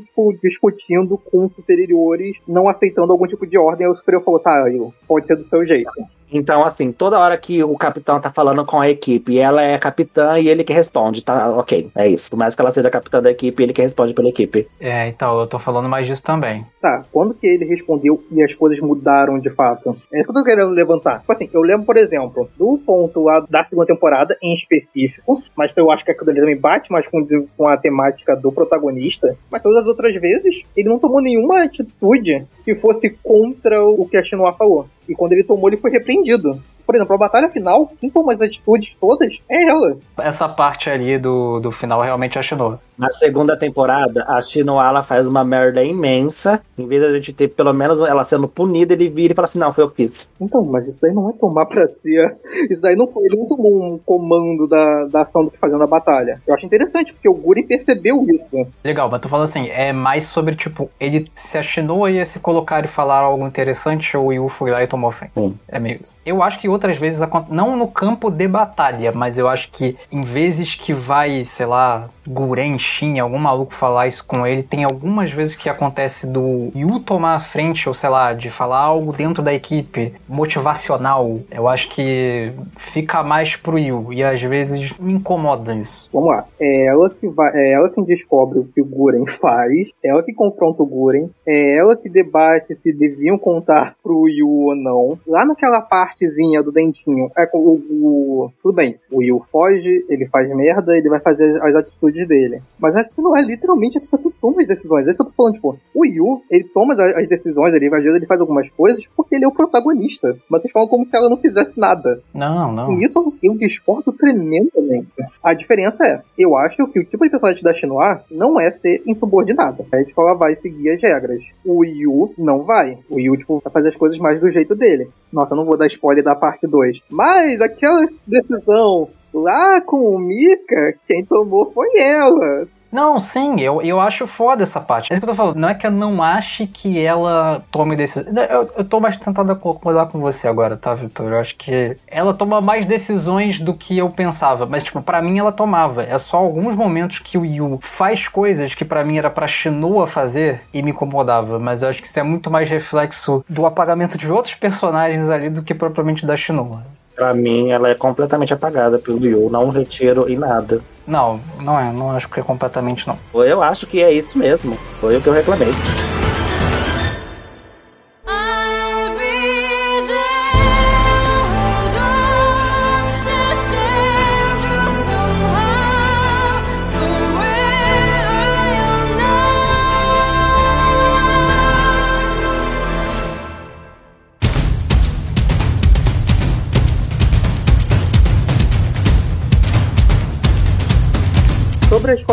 tipo, discutindo com superiores, não aceitando algum tipo de ordem, aí o superior falou: tá, Yu, pode ser do seu jeito. Então, assim, toda hora que o capitão tá falando com a equipe, ela é capitã e ele que responde, tá? Ok, é isso. Por mais que ela seja capitã da equipe, ele que responde pela equipe. É, então, eu tô falando mais disso também. Tá, quando que ele respondeu e as coisas mudaram de fato? É isso que eu tô querendo levantar. Tipo assim, eu lembro, por exemplo, do ponto lá da segunda temporada em específico, mas eu acho que aquilo ali também bate mais com, com a temática do protagonista, mas todas as outras vezes, ele não tomou nenhuma atitude que fosse contra o que a Shinua falou. E quando ele tomou, ele foi repreendido por exemplo, a batalha final, quem toma as atitudes todas é ela. Essa parte ali do, do final realmente a Shinoa. Na segunda temporada, a Shinoa ela faz uma merda imensa. Em vez de a gente ter pelo menos ela sendo punida, ele vira e fala assim: não, foi eu que fiz. Então, mas isso daí não é tomar pra si. Isso daí não foi. Ele não tomou um comando da, da ação do que fazendo a batalha. Eu acho interessante, porque o Guren percebeu isso. Legal, mas tu falando assim, é mais sobre, tipo, ele se a Shinoa ia se colocar e falar algo interessante, ou o Yu foi lá e tomou fé. É meio isso. Eu acho que outras vezes, não no campo de batalha, mas eu acho que em vezes que vai, sei lá, Guren, Shin, algum maluco falar isso com ele, tem algumas vezes que acontece do Yu tomar a frente, ou sei lá, de falar algo dentro da equipe, motivacional. Eu acho que fica mais pro Yu, e às vezes me incomoda isso. Vamos lá. É ela que vai, é ela que descobre o que o Guren faz, é ela que confronta o Guren, é ela que debate se deviam contar pro Yu ou não. Lá naquela partezinha do dentinho, é o, o tudo bem, o Yu foge, ele faz merda, ele vai fazer as atitudes dele. Mas isso não é literalmente a pessoa que toma as decisões. É isso que eu tô falando, tipo, o Yu, ele toma as decisões, ele vai ele faz algumas coisas porque ele é o protagonista. Mas vocês falam como se ela não fizesse nada. Não, não. E isso eu discordo tremendamente. A diferença é, eu acho que o tipo de personagem da Shinua não é ser insubordinada. É tipo, ela vai seguir as regras. O Yu não vai. O Yu, tipo, vai fazer as coisas mais do jeito dele. Nossa, eu não vou dar spoiler da parte 2. Mas aquela decisão lá com o Mika, quem tomou foi ela. Não, sim, eu, eu acho foda essa parte. É isso que eu tô falando. Não é que eu não ache que ela tome decisões. Eu, eu tô mais tentado a concordar com você agora, tá, Vitor? Eu acho que ela toma mais decisões do que eu pensava. Mas, tipo, para mim ela tomava. É só alguns momentos que o Yu faz coisas que para mim era pra Shinua fazer e me incomodava. Mas eu acho que isso é muito mais reflexo do apagamento de outros personagens ali do que propriamente da Shinua. Pra mim, ela é completamente apagada pelo Yu, não retiro em nada. Não, não é, não acho que é completamente não. Eu acho que é isso mesmo. Foi o que eu reclamei.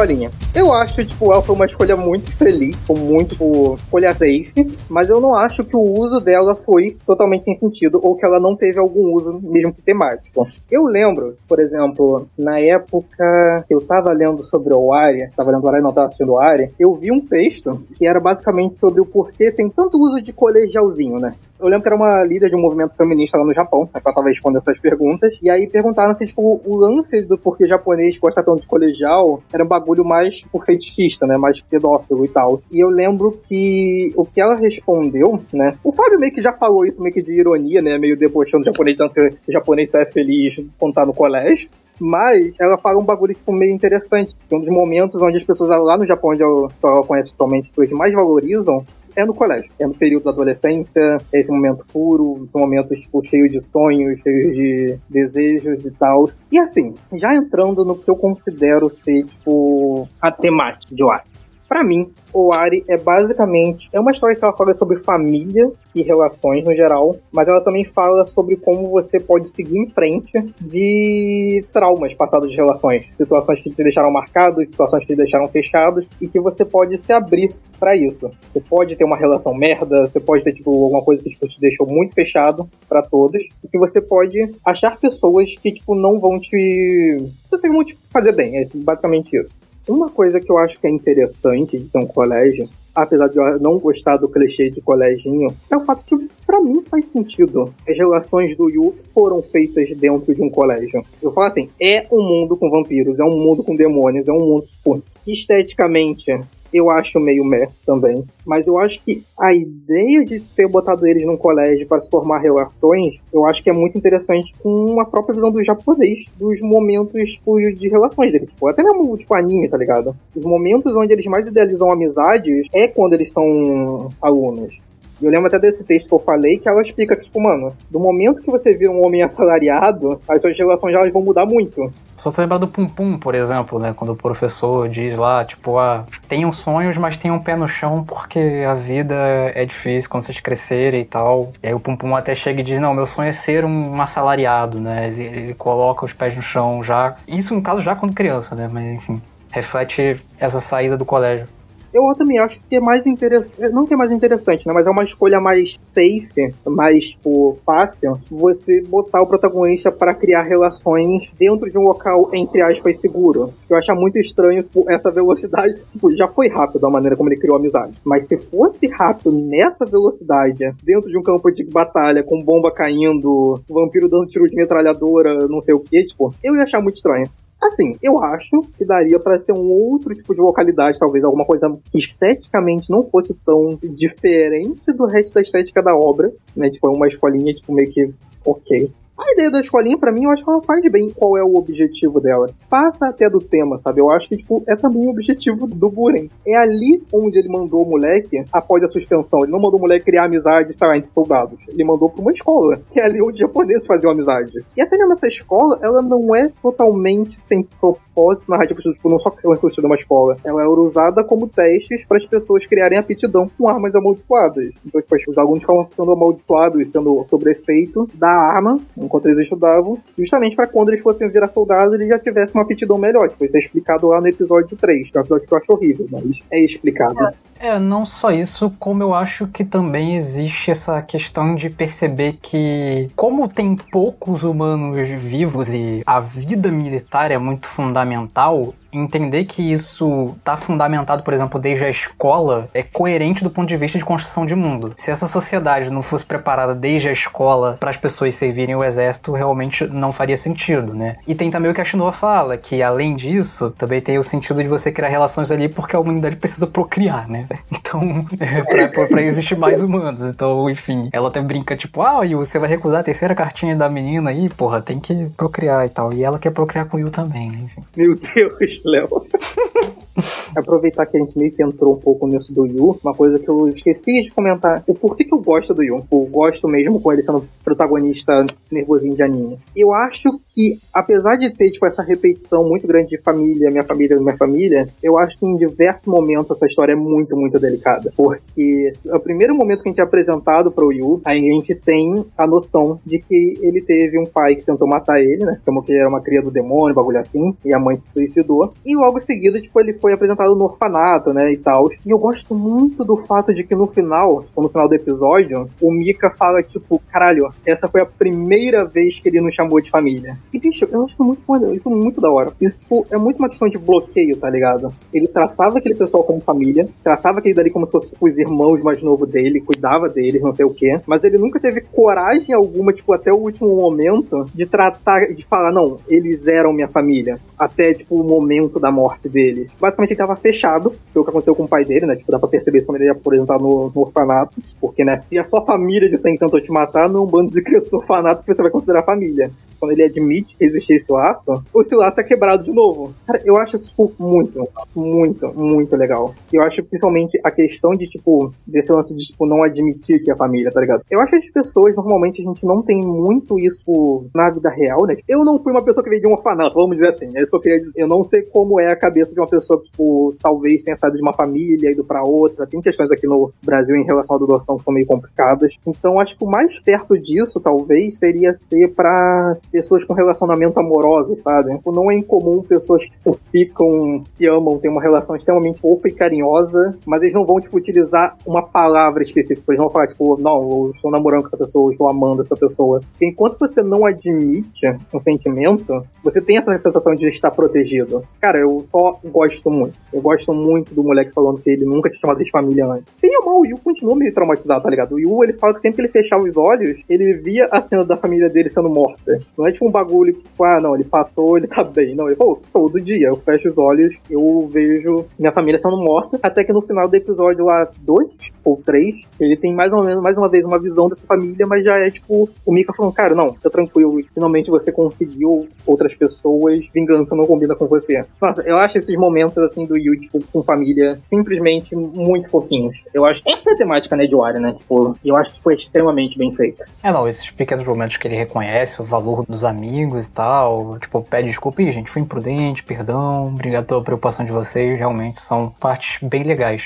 Escolinha. Eu acho, tipo, ela foi uma escolha muito feliz, foi muito, tipo, escolha safe, mas eu não acho que o uso dela foi totalmente sem sentido, ou que ela não teve algum uso, mesmo que temático. Eu lembro, por exemplo, na época que eu tava lendo sobre o Ari, tava lendo o Ari, não tava assistindo o eu vi um texto que era basicamente sobre o porquê tem tanto uso de colegialzinho, né? Eu lembro que era uma líder de um movimento feminista lá no Japão, né, que ela tava respondendo essas perguntas, e aí perguntaram se, tipo, o lance do porquê japonês gosta tanto de colegial era um bagulho mais, tipo, fetichista, né, mais pedófilo e tal. E eu lembro que o que ela respondeu, né, o Fábio meio que já falou isso meio que de ironia, né, meio debochando o japonês, tanto que o japonês só é feliz quando tá no colégio. Mas ela fala um bagulho tipo, meio interessante. Que um dos momentos onde as pessoas lá no Japão, onde eu conheço atualmente, que mais valorizam é no colégio. É no período da adolescência, é esse momento puro, esse momento tipo, cheio de sonhos, cheio de desejos e tal. E assim, já entrando no que eu considero ser, tipo, a temática de arte. Para mim, o Ari é basicamente é uma história que ela fala sobre família e relações no geral, mas ela também fala sobre como você pode seguir em frente de traumas passados de relações, situações que te deixaram marcados, situações que te deixaram fechados e que você pode se abrir para isso. Você pode ter uma relação merda, você pode ter tipo alguma coisa que tipo, te deixou muito fechado para todos e que você pode achar pessoas que tipo não vão te você vão te fazer bem, é basicamente isso. Uma coisa que eu acho que é interessante de ser um colégio, apesar de eu não gostar do clichê de coleginho, é o fato que para mim faz sentido. As relações do Yu foram feitas dentro de um colégio. Eu falo assim, é um mundo com vampiros, é um mundo com demônios, é um mundo pô, esteticamente eu acho meio meh também. Mas eu acho que a ideia de ter botado eles num colégio para se formar relações, eu acho que é muito interessante com a própria visão do japonês, dos momentos tipo, de relações deles. Tipo, até mesmo tipo anime, tá ligado? Os momentos onde eles mais idealizam amizades é quando eles são alunos. Eu lembro até desse texto que eu falei, que ela explica que, tipo, mano, do momento que você vira um homem assalariado, as suas relações já vão mudar muito. Só você lembra do Pum Pum, por exemplo, né? Quando o professor diz lá, tipo, ah, tenham sonhos, mas tenham um pé no chão, porque a vida é difícil quando vocês crescerem e tal. E aí o Pum Pum até chega e diz, não, meu sonho é ser um assalariado, né? Ele, ele coloca os pés no chão já. Isso, no caso, já quando criança, né? Mas, enfim, reflete essa saída do colégio eu também acho que é mais interessante, não que é mais interessante, né, mas é uma escolha mais safe, mais tipo, fácil, você botar o protagonista para criar relações dentro de um local, entre aspas, seguro. Eu acho muito estranho tipo, essa velocidade, tipo, já foi rápido a maneira como ele criou a amizade, mas se fosse rápido nessa velocidade, dentro de um campo de batalha, com bomba caindo, vampiro dando tiro de metralhadora, não sei o que, tipo, eu ia achar muito estranho. Assim, eu acho que daria para ser um outro tipo de localidade, talvez alguma coisa que esteticamente não fosse tão diferente do resto da estética da obra, né? Tipo, uma escolinha, tipo, meio que ok. A ideia da escolinha, para mim, eu acho que ela faz bem qual é o objetivo dela. Passa até do tema, sabe? Eu acho que, tipo, é também o objetivo do Buren. É ali onde ele mandou o moleque, após a suspensão. Ele não mandou o moleque criar amizade, sei lá, entre soldados. Ele mandou pra uma escola, que é ali onde os japoneses faziam amizade. E até mesmo essa escola, ela não é totalmente sem propósito narrativo, tipo, não só ela é uma escola. Ela era usada como testes para as pessoas criarem aptidão com armas amaldiçoadas. Então, tipo, os alunos ficavam sendo amaldiçoados, sendo sobre efeito da arma, enquanto eles estudavam, justamente para quando eles fossem virar soldados, eles já tivessem uma aptidão melhor. Tipo, isso é explicado lá no episódio 3, que é um episódio que eu acho horrível, mas é explicado. É, não só isso, como eu acho que também existe essa questão de perceber que, como tem poucos humanos vivos e a vida militar é muito fundamental, entender que isso está fundamentado, por exemplo, desde a escola, é coerente do ponto de vista de construção de mundo. Se essa sociedade não fosse preparada desde a escola para as pessoas servirem o exército, realmente não faria sentido, né? E tem também o que a Shinoa fala, que além disso, também tem o sentido de você criar relações ali porque a humanidade precisa procriar, né? Então, é pra, pra, existir mais humanos. Então, enfim, ela até brinca, tipo, ah, e você vai recusar a terceira cartinha da menina aí? Porra, tem que procriar e tal. E ela quer procriar com o Yu também, né? Enfim. Meu Deus, Léo. Aproveitar que a gente meio que entrou um pouco nisso do Yu, uma coisa que eu esqueci de comentar. O porquê que eu gosto do Yu. Eu gosto mesmo com ele sendo protagonista nervosinho de anime. Eu acho que, apesar de ter tipo, essa repetição muito grande de família, minha família, minha família, eu acho que em diversos momentos essa história é muito, muito delicada. Porque o primeiro momento que a gente é apresentado para o Yu, a gente tem a noção de que ele teve um pai que tentou matar ele, né? Como que era uma cria do demônio, bagulho assim, e a mãe se suicidou. E logo em seguida, tipo, ele foi apresentado no orfanato, né? E tal. E eu gosto muito do fato de que no final, no final do episódio, o Mika fala, tipo, caralho, essa foi a primeira vez que ele nos chamou de família. E, bicho, eu acho muito, isso muito da hora. Isso tipo, é muito uma questão de bloqueio, tá ligado? Ele tratava aquele pessoal como família, tratava aquele dali como se fosse os irmãos mais novos dele, cuidava deles, não sei o quê. Mas ele nunca teve coragem alguma, tipo, até o último momento, de tratar, de falar, não, eles eram minha família. Até, tipo, o momento da morte deles. Basicamente, ele tava fechado, foi o que aconteceu com o pai dele, né? Tipo, dá pra perceber quando ele ia aposentar no, no orfanato. Porque, né, se a sua família de 100 tentou te matar, não é um bando de crianças no orfanato que você vai considerar família quando ele admite que existia esse laço, esse laço é quebrado de novo. Cara, eu acho isso muito, muito, muito legal. Eu acho principalmente a questão de, tipo, desse lance de, tipo, não admitir que é família, tá ligado? Eu acho que as pessoas, normalmente, a gente não tem muito isso na vida real, né? Eu não fui uma pessoa que veio de um orfanato, vamos dizer assim. É isso que eu queria dizer. Eu não sei como é a cabeça de uma pessoa que, tipo, talvez tenha saído de uma família, ido pra outra. Tem questões aqui no Brasil em relação à adoção que são meio complicadas. Então, acho que o mais perto disso, talvez, seria ser pra pessoas com relacionamento amoroso, sabe? Tipo, não é incomum pessoas que tipo, ficam, se amam, têm uma relação extremamente fofa e carinhosa, mas eles não vão, tipo, utilizar uma palavra específica. Eles vão falar, tipo, não, eu estou namorando com essa pessoa, eu estou amando essa pessoa. Porque enquanto você não admite um sentimento, você tem essa sensação de estar protegido. Cara, eu só gosto muito. Eu gosto muito do moleque falando que ele nunca tinha chamado de família antes. Sem amar, o Yu continua meio traumatizado, tá ligado? O Yu, ele fala que sempre que ele fechava os olhos, ele via a cena da família dele sendo morta. Não é tipo um bagulho que, tipo, ah, não, ele passou, ele tá bem. Não, ele falou, todo dia eu fecho os olhos, eu vejo minha família sendo morta, até que no final do episódio lá, dois ou três, ele tem mais ou menos, mais uma vez, uma visão dessa família, mas já é tipo, o Mika falando, cara, não, fica tranquilo, finalmente você conseguiu outras pessoas, vingança não combina com você. Nossa, eu acho esses momentos, assim, do Yu, tipo, com família, simplesmente muito fofinhos. Eu acho, essa é a temática, né, de Wari, né, tipo, eu acho que foi extremamente bem feita. É, não, esses pequenos momentos que ele reconhece o valor dos amigos e tal. Tipo, pede desculpa e, gente, fui imprudente, perdão, obrigado pela preocupação de vocês. Realmente são partes bem legais.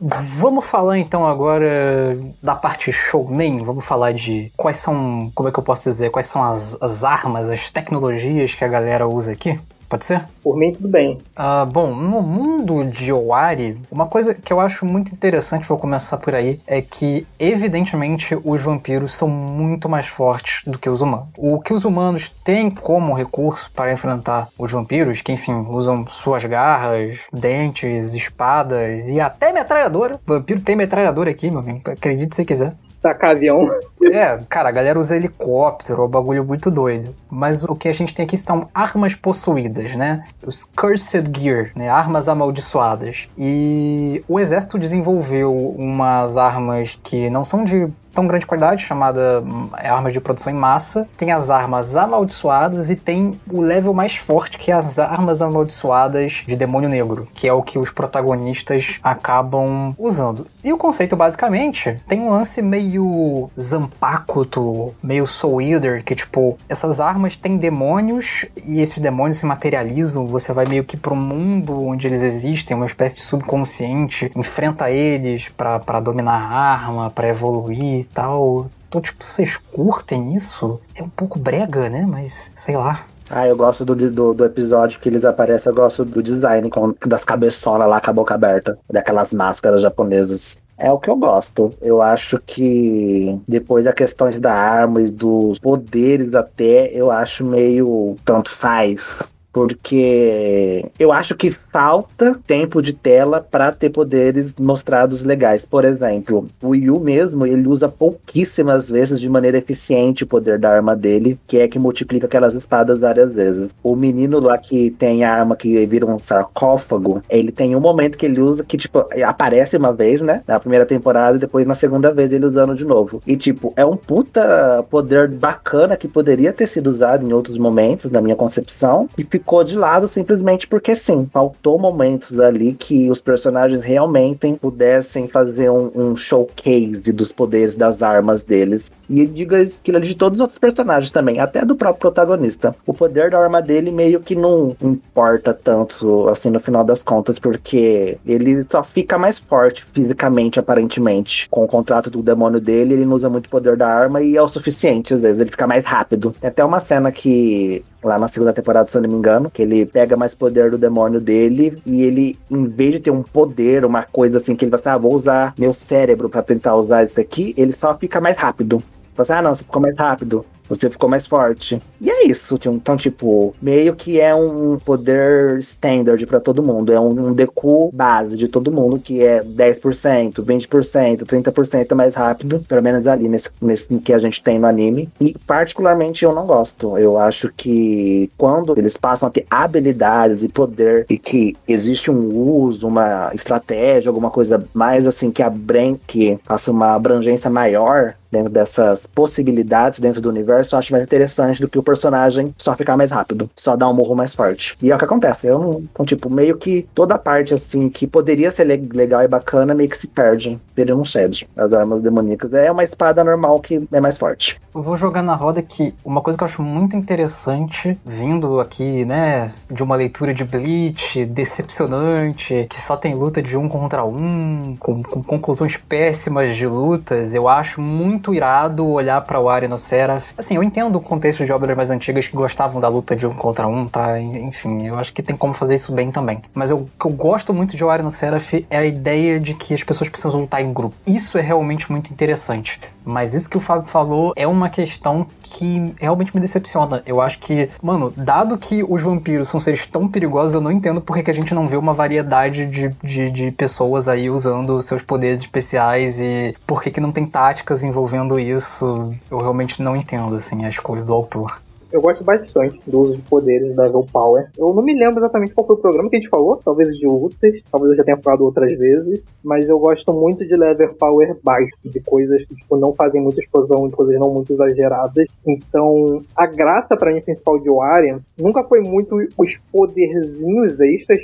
Vamos falar então agora da parte showman. Vamos falar de quais são, como é que eu posso dizer, quais são as, as armas, as tecnologias que a galera usa aqui. Pode ser? Por mim, tudo bem. Uh, bom, no mundo de Owari, uma coisa que eu acho muito interessante, vou começar por aí, é que, evidentemente, os vampiros são muito mais fortes do que os humanos. O que os humanos têm como recurso para enfrentar os vampiros, que, enfim, usam suas garras, dentes, espadas e até metralhadora. O vampiro tem metralhadora aqui, meu amigo. Acredite se quiser tacar avião. É, cara, a galera usa helicóptero, é um bagulho muito doido. Mas o que a gente tem aqui são armas possuídas, né? Os Cursed Gear, né? Armas amaldiçoadas. E o exército desenvolveu umas armas que não são de tão grande qualidade, chamada hum, armas de produção em massa. Tem as armas amaldiçoadas e tem o level mais forte, que é as armas amaldiçoadas de demônio negro, que é o que os protagonistas acabam usando. E o conceito, basicamente, tem um lance meio Zampakuto, meio Soul Eater, que, tipo, essas armas têm demônios e esses demônios se materializam, você vai meio que pro mundo onde eles existem, uma espécie de subconsciente, enfrenta eles para dominar a arma, para evoluir tal. Então, tipo, vocês curtem isso? É um pouco brega, né? Mas, sei lá. Ah, eu gosto do, do, do, episódio que eles aparecem, eu gosto do design com, das cabeçonas lá com a boca aberta, daquelas máscaras japonesas. É o que eu gosto. Eu acho que depois a questão da arma e dos poderes até, eu acho meio tanto faz porque eu acho que falta tempo de tela para ter poderes mostrados legais. Por exemplo, o Yu mesmo, ele usa pouquíssimas vezes de maneira eficiente o poder da arma dele, que é que multiplica aquelas espadas várias vezes. O menino lá que tem a arma que vira um sarcófago, ele tem um momento que ele usa que, tipo, aparece uma vez, né? Na primeira temporada e depois na segunda vez ele usando de novo. E, tipo, é um puta poder bacana que poderia ter sido usado em outros momentos, na minha concepção, e ficou ficou de lado simplesmente porque sim, faltou momentos ali que os personagens realmente pudessem fazer um, um showcase dos poderes das armas deles. E diga aquilo de todos os outros personagens também, até do próprio protagonista. O poder da arma dele meio que não importa tanto, assim, no final das contas, porque ele só fica mais forte fisicamente, aparentemente. Com o contrato do demônio dele, ele não usa muito poder da arma e é o suficiente, às vezes, ele fica mais rápido. Tem até uma cena que lá na segunda temporada, se eu não me engano, que ele pega mais poder do demônio dele e ele, em vez de ter um poder, uma coisa assim, que ele vai assim, ah, vou usar meu cérebro para tentar usar isso aqui, ele só fica mais rápido. Você, ah, não, você ficou mais rápido você ficou mais forte. E é isso, então, tipo, meio que é um poder standard para todo mundo. É um, um base de todo mundo, que é 10%, 20%, 30% mais rápido, pelo menos ali nesse, nesse que a gente tem no anime. E particularmente eu não gosto. Eu acho que quando eles passam a ter habilidades e poder e que existe um uso, uma estratégia, alguma coisa mais assim que abren que faça uma abrangência maior dentro dessas possibilidades dentro do universo, eu acho mais interessante do que o personagem só ficar mais rápido, só dar um morro mais forte. E é o que acontece. Eu não. Então, tipo, meio que toda a parte, assim, que poderia ser legal e bacana, meio que se perde. Ele não cede. As armas demoníacas. É uma espada normal que é mais forte. Eu vou jogar na roda que uma coisa que eu acho muito interessante, vindo aqui, né, de uma leitura de Bleach decepcionante, que só tem luta de um contra um, com, com conclusões péssimas de lutas, eu acho muito muito irado olhar para o Arya no Seraph. Assim, eu entendo o contexto de obras mais antigas que gostavam da luta de um contra um, tá? Enfim, eu acho que tem como fazer isso bem também. Mas eu, o que eu gosto muito de Arya no Seraph é a ideia de que as pessoas precisam lutar em grupo. Isso é realmente muito interessante. Mas isso que o Fábio falou é uma questão que realmente me decepciona. Eu acho que, mano, dado que os vampiros são seres tão perigosos, eu não entendo por que a gente não vê uma variedade de, de, de pessoas aí usando seus poderes especiais e por que, que não tem táticas envolvendo isso. Eu realmente não entendo, assim, a escolha do autor. Eu gosto bastante do uso de poderes da Level Power. Eu não me lembro exatamente qual foi o programa que a gente falou, talvez de Uther, talvez eu já tenha falado outras vezes, mas eu gosto muito de Level Power baixo, de coisas que tipo, não fazem muita explosão, de coisas não muito exageradas. Então, a graça para mim principal de Warrior nunca foi muito os poderzinhos extras,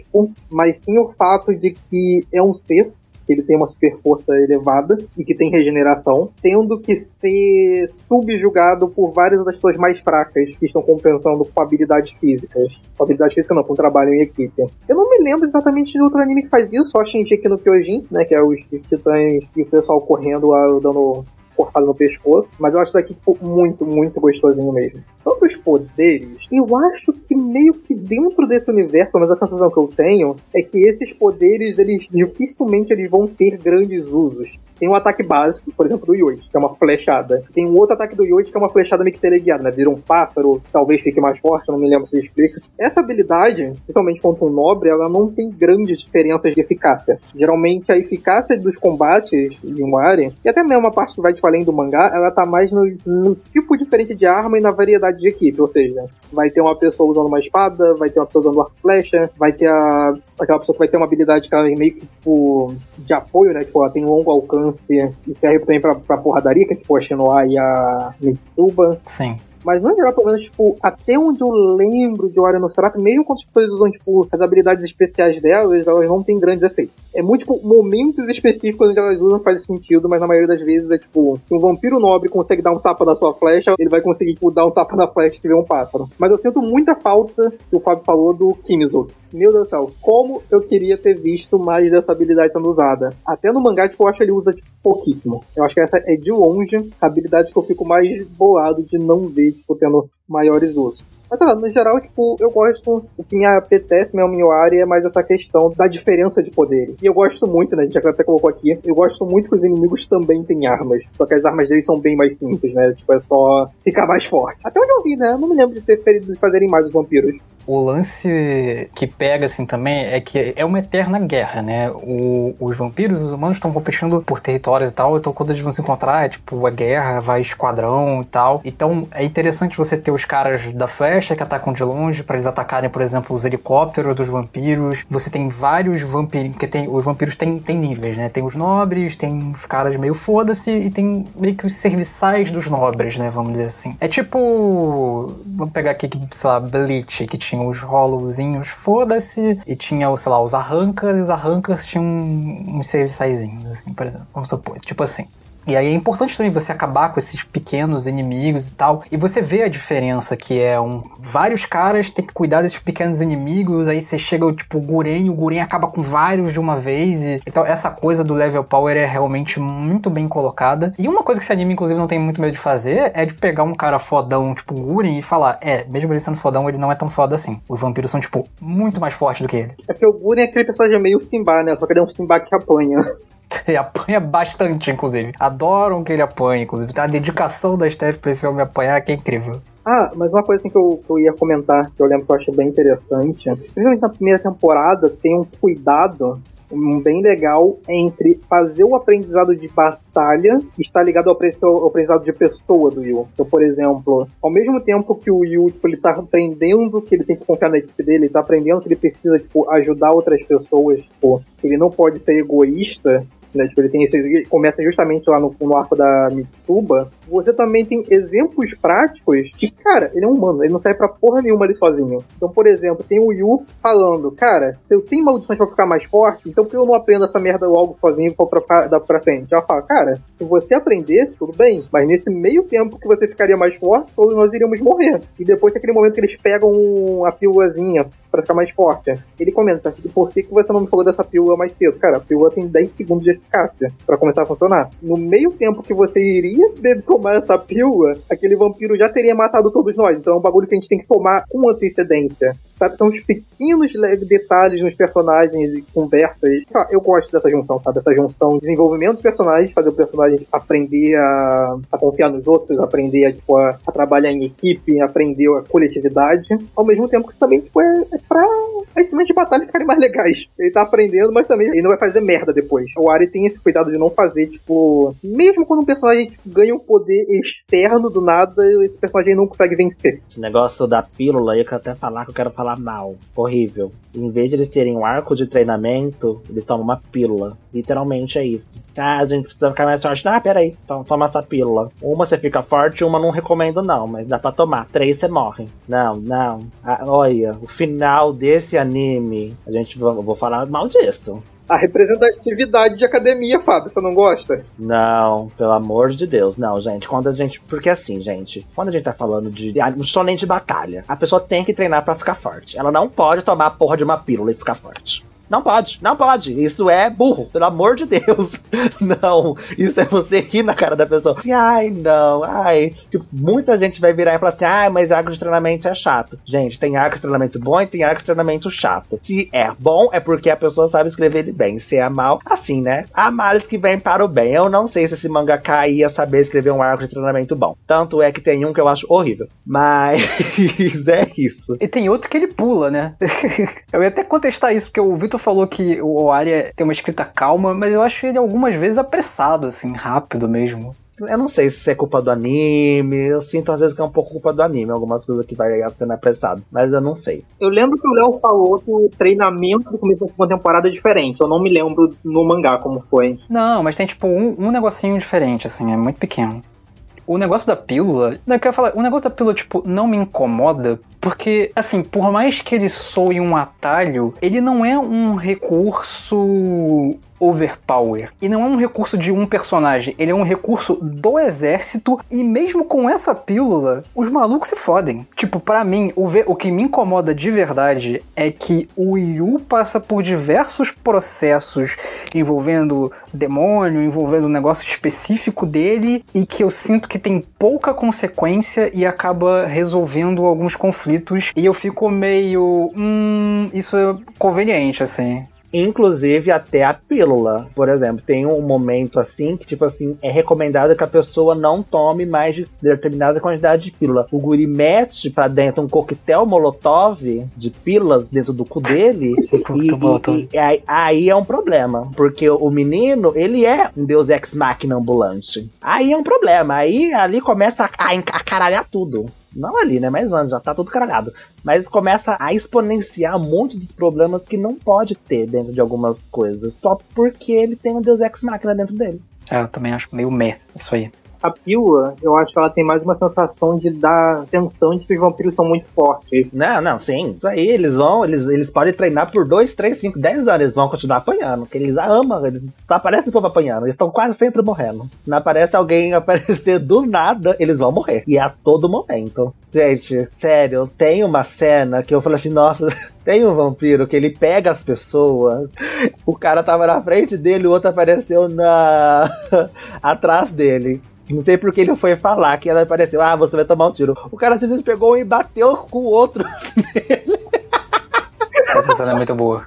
mas sim o fato de que é um ser que ele tem uma super força elevada e que tem regeneração, tendo que ser subjugado por várias das pessoas mais fracas que estão compensando com habilidades físicas. Com habilidade física não, com trabalho em equipe. Eu não me lembro exatamente de outro anime que faz isso, só Shinji aqui no Kyojin, né, que é os titãs e o pessoal correndo dando cortado no pescoço, mas eu acho daqui tipo, muito, muito gostosinho mesmo. Sobre os poderes, eu acho que meio que dentro desse universo, mas a sensação que eu tenho é que esses poderes, eles dificilmente eles vão ter grandes usos. Tem um ataque básico, por exemplo, do Yoichi, que é uma flechada. Tem um outro ataque do Yoichi que é uma flechada meio que teleguiada, né? Vira um pássaro, talvez fique mais forte, não me lembro se explica. Essa habilidade, principalmente contra um nobre, ela não tem grandes diferenças de eficácia. Geralmente a eficácia dos combates de um área, e até mesmo a parte que vai tipo, além do mangá, ela tá mais no, no tipo diferente de arma e na variedade de equipe. Ou seja, vai ter uma pessoa usando uma espada, vai ter uma pessoa usando arco flecha, vai ter a, aquela pessoa que vai ter uma habilidade que ela é meio que tipo de apoio, né? Tipo, ela tem um longo alcance e serve também pra, pra porradaria, que é tipo a Shinoa e a Mitsuba. Sim. Mas no geral, pelo menos, tipo, até onde eu lembro de Wario no Seraph, mesmo quando as pessoas usam, tipo, as habilidades especiais delas, elas não têm grandes efeitos. É muito, tipo, momentos específicos onde elas usam faz sentido, mas na maioria das vezes é, tipo, se um vampiro nobre consegue dar um tapa da sua flecha, ele vai conseguir, tipo, dar um tapa na flecha se vê um pássaro. Mas eu sinto muita falta, que o Fábio falou, do Kimizo. Meu Deus do céu, como eu queria ter visto mais dessa habilidade sendo usada. Até no mangá, tipo, eu acho que ele usa tipo, pouquíssimo. Eu acho que essa é de longe a habilidade que eu fico mais bolado de não ver, tipo, tendo maiores usos. Mas sei lá, no geral, tipo, eu gosto. O que me apetece mesmo em área é mais essa questão da diferença de poderes. E eu gosto muito, né? A gente até colocou aqui. Eu gosto muito que os inimigos também têm armas. Só que as armas deles são bem mais simples, né? Tipo, é só ficar mais forte. Até onde eu vi, né? Eu não me lembro de ter ferido de fazerem mais os vampiros. O lance que pega assim também é que é uma eterna guerra, né? O, os vampiros os humanos estão competindo por territórios e tal, então quando eles vão se encontrar, é tipo a guerra, vai esquadrão e tal. Então é interessante você ter os caras da flecha que atacam de longe para eles atacarem, por exemplo, os helicópteros dos vampiros. Você tem vários vampiros, porque tem, os vampiros têm, tem níveis, né? Tem os nobres, tem os caras meio foda-se e tem meio que os serviçais dos nobres, né? Vamos dizer assim. É tipo. Vamos pegar aqui, sei lá, Bleach, que tinha tinha os Hollowzinhos, foda-se, e tinha, sei lá, os Arrancas, e os Arrancas tinham uns serviçaizinhos, assim, por exemplo. Vamos supor, tipo assim. E aí é importante também você acabar com esses pequenos inimigos e tal. E você vê a diferença que é um. Vários caras têm que cuidar desses pequenos inimigos. Aí você chega, tipo, o Guren, o Guren acaba com vários de uma vez. E... Então, essa coisa do level power é realmente muito bem colocada. E uma coisa que esse anime, inclusive, não tem muito medo de fazer é de pegar um cara fodão, tipo o Guren, e falar: é, mesmo ele sendo fodão, ele não é tão foda assim. Os vampiros são, tipo, muito mais fortes do que ele. É que o Guren é aquele personagem meio Simba, né? Só que ele é um Simba que apanha. Ele apanha bastante, inclusive. Adoram que ele apanhe, inclusive. A dedicação da Steph pra esse homem apanhar que é incrível. Ah, mas uma coisa assim que eu, que eu ia comentar, que eu lembro que eu achei bem interessante, principalmente na primeira temporada, tem um cuidado um bem legal entre fazer o aprendizado de batalha e estar ligado ao aprendizado de pessoa do Yu. Então, por exemplo, ao mesmo tempo que o Yu tipo, ele tá aprendendo que ele tem que confiar na equipe dele, ele tá aprendendo que ele precisa tipo, ajudar outras pessoas, tipo, ele não pode ser egoísta, né? Tipo, ele tem esse. Ele começa justamente lá no, no arco da Mitsuba. Você também tem exemplos práticos que, cara, ele é um humano, ele não serve pra porra nenhuma ali sozinho. Então, por exemplo, tem o Yu falando, cara, se eu tenho maldições pra ficar mais forte, então por que eu não aprendo essa merda logo sozinho pra, pra, pra, pra frente? Ela fala, cara, se você aprendesse, tudo bem, mas nesse meio tempo que você ficaria mais forte, todos nós iríamos morrer. E depois aquele momento que eles pegam a pílulazinha para ficar mais forte. Ele comenta, por que, que você não me falou dessa pílula mais cedo? Cara, a pílula tem 10 segundos de eficácia para começar a funcionar. No meio tempo que você iria tomar essa pílula, aquele vampiro já teria matado todos nós. Então é um bagulho que a gente tem que tomar com antecedência sabe? São os pequenos detalhes nos personagens e conversas. Eu gosto dessa junção, sabe? Essa junção de desenvolvimento de personagens, fazer o personagem aprender a, a confiar nos outros, aprender a, tipo, a, a, trabalhar em equipe, aprender a coletividade, ao mesmo tempo que também tipo, é, é pra as cenas de batalha ficarem mais legais. Ele tá aprendendo, mas também ele não vai fazer merda depois. O Ari tem esse cuidado de não fazer, tipo, mesmo quando um personagem ganha um poder externo do nada, esse personagem não consegue vencer. Esse negócio da pílula eu até falar que eu quero falar falar mal. Horrível. Em vez de eles terem um arco de treinamento, eles tomam uma pílula. Literalmente é isso. Ah, a gente precisa ficar mais forte. Ah, peraí. Então toma essa pílula. Uma você fica forte, uma não recomendo não, mas dá pra tomar. Três você morre. Não, não. Ah, olha, o final desse anime, a gente vou falar mal disso a representatividade de academia, Fábio, você não gosta? Não, pelo amor de Deus, não, gente. Quando a gente. Porque assim, gente, quando a gente tá falando de um somente de batalha, a pessoa tem que treinar para ficar forte. Ela não pode tomar a porra de uma pílula e ficar forte. Não pode, não pode. Isso é burro, pelo amor de Deus. Não, isso é você rir na cara da pessoa. Assim, ai, não, ai. Tipo, muita gente vai virar e falar assim: ai, mas arco de treinamento é chato. Gente, tem arco de treinamento bom e tem arco de treinamento chato. Se é bom, é porque a pessoa sabe escrever ele bem. Se é mal, assim, né? Há males que vêm para o bem. Eu não sei se esse mangaka ia saber escrever um arco de treinamento bom. Tanto é que tem um que eu acho horrível. Mas é isso. E tem outro que ele pula, né? eu ia até contestar isso, porque o Vitor falou que o Arya tem uma escrita calma, mas eu acho ele algumas vezes apressado, assim, rápido mesmo. Eu não sei se é culpa do anime, eu sinto às vezes que é um pouco culpa do anime, algumas coisas que vai sendo apressado, mas eu não sei. Eu lembro que o Léo falou que o treinamento do começo da segunda temporada é diferente, eu não me lembro no mangá como foi. Não, mas tem tipo um, um negocinho diferente, assim, é muito pequeno. O negócio da pílula, eu quero falar, o negócio da pílula, tipo, não me incomoda, porque, assim, por mais que ele soe um atalho, ele não é um recurso overpower. E não é um recurso de um personagem, ele é um recurso do exército e mesmo com essa pílula, os malucos se fodem. Tipo, para mim, o, o que me incomoda de verdade é que o Yu passa por diversos processos envolvendo demônio, envolvendo um negócio específico dele e que eu sinto que tem pouca consequência e acaba resolvendo alguns conflitos e eu fico meio, hum, isso é conveniente assim. Inclusive até a pílula. Por exemplo, tem um momento assim que, tipo assim, é recomendado que a pessoa não tome mais de determinada quantidade de pílula. O guri mete pra dentro um coquetel molotov de pílulas dentro do cu dele. e, e, e aí, aí, é um problema. Porque o menino, ele é um deus ex-máquina ambulante. Aí é um problema. Aí ali começa a, a caralhar tudo. Não ali, né? Mas antes, já tá tudo caralhado. Mas começa a exponenciar muito dos problemas que não pode ter dentro de algumas coisas. Só porque ele tem um Deus Ex Machina dentro dele. É, eu também acho meio meh isso aí. A pílula, eu acho que ela tem mais uma sensação de dar sensação de que os vampiros são muito fortes. Não, não, sim. Isso aí, eles vão, eles, eles podem treinar por 2, 3, 5, 10 anos, eles vão continuar apanhando. Porque eles amam, eles só aparecem povo apanhando. Eles estão quase sempre morrendo. Não aparece alguém aparecer do nada, eles vão morrer. E a todo momento. Gente, sério, tem uma cena que eu falei assim, nossa, tem um vampiro que ele pega as pessoas, o cara tava na frente dele, o outro apareceu na atrás dele. Não sei porque ele foi falar que ela apareceu, ah, você vai tomar um tiro. O cara simplesmente pegou e bateu com o outro Essa cena é muito boa.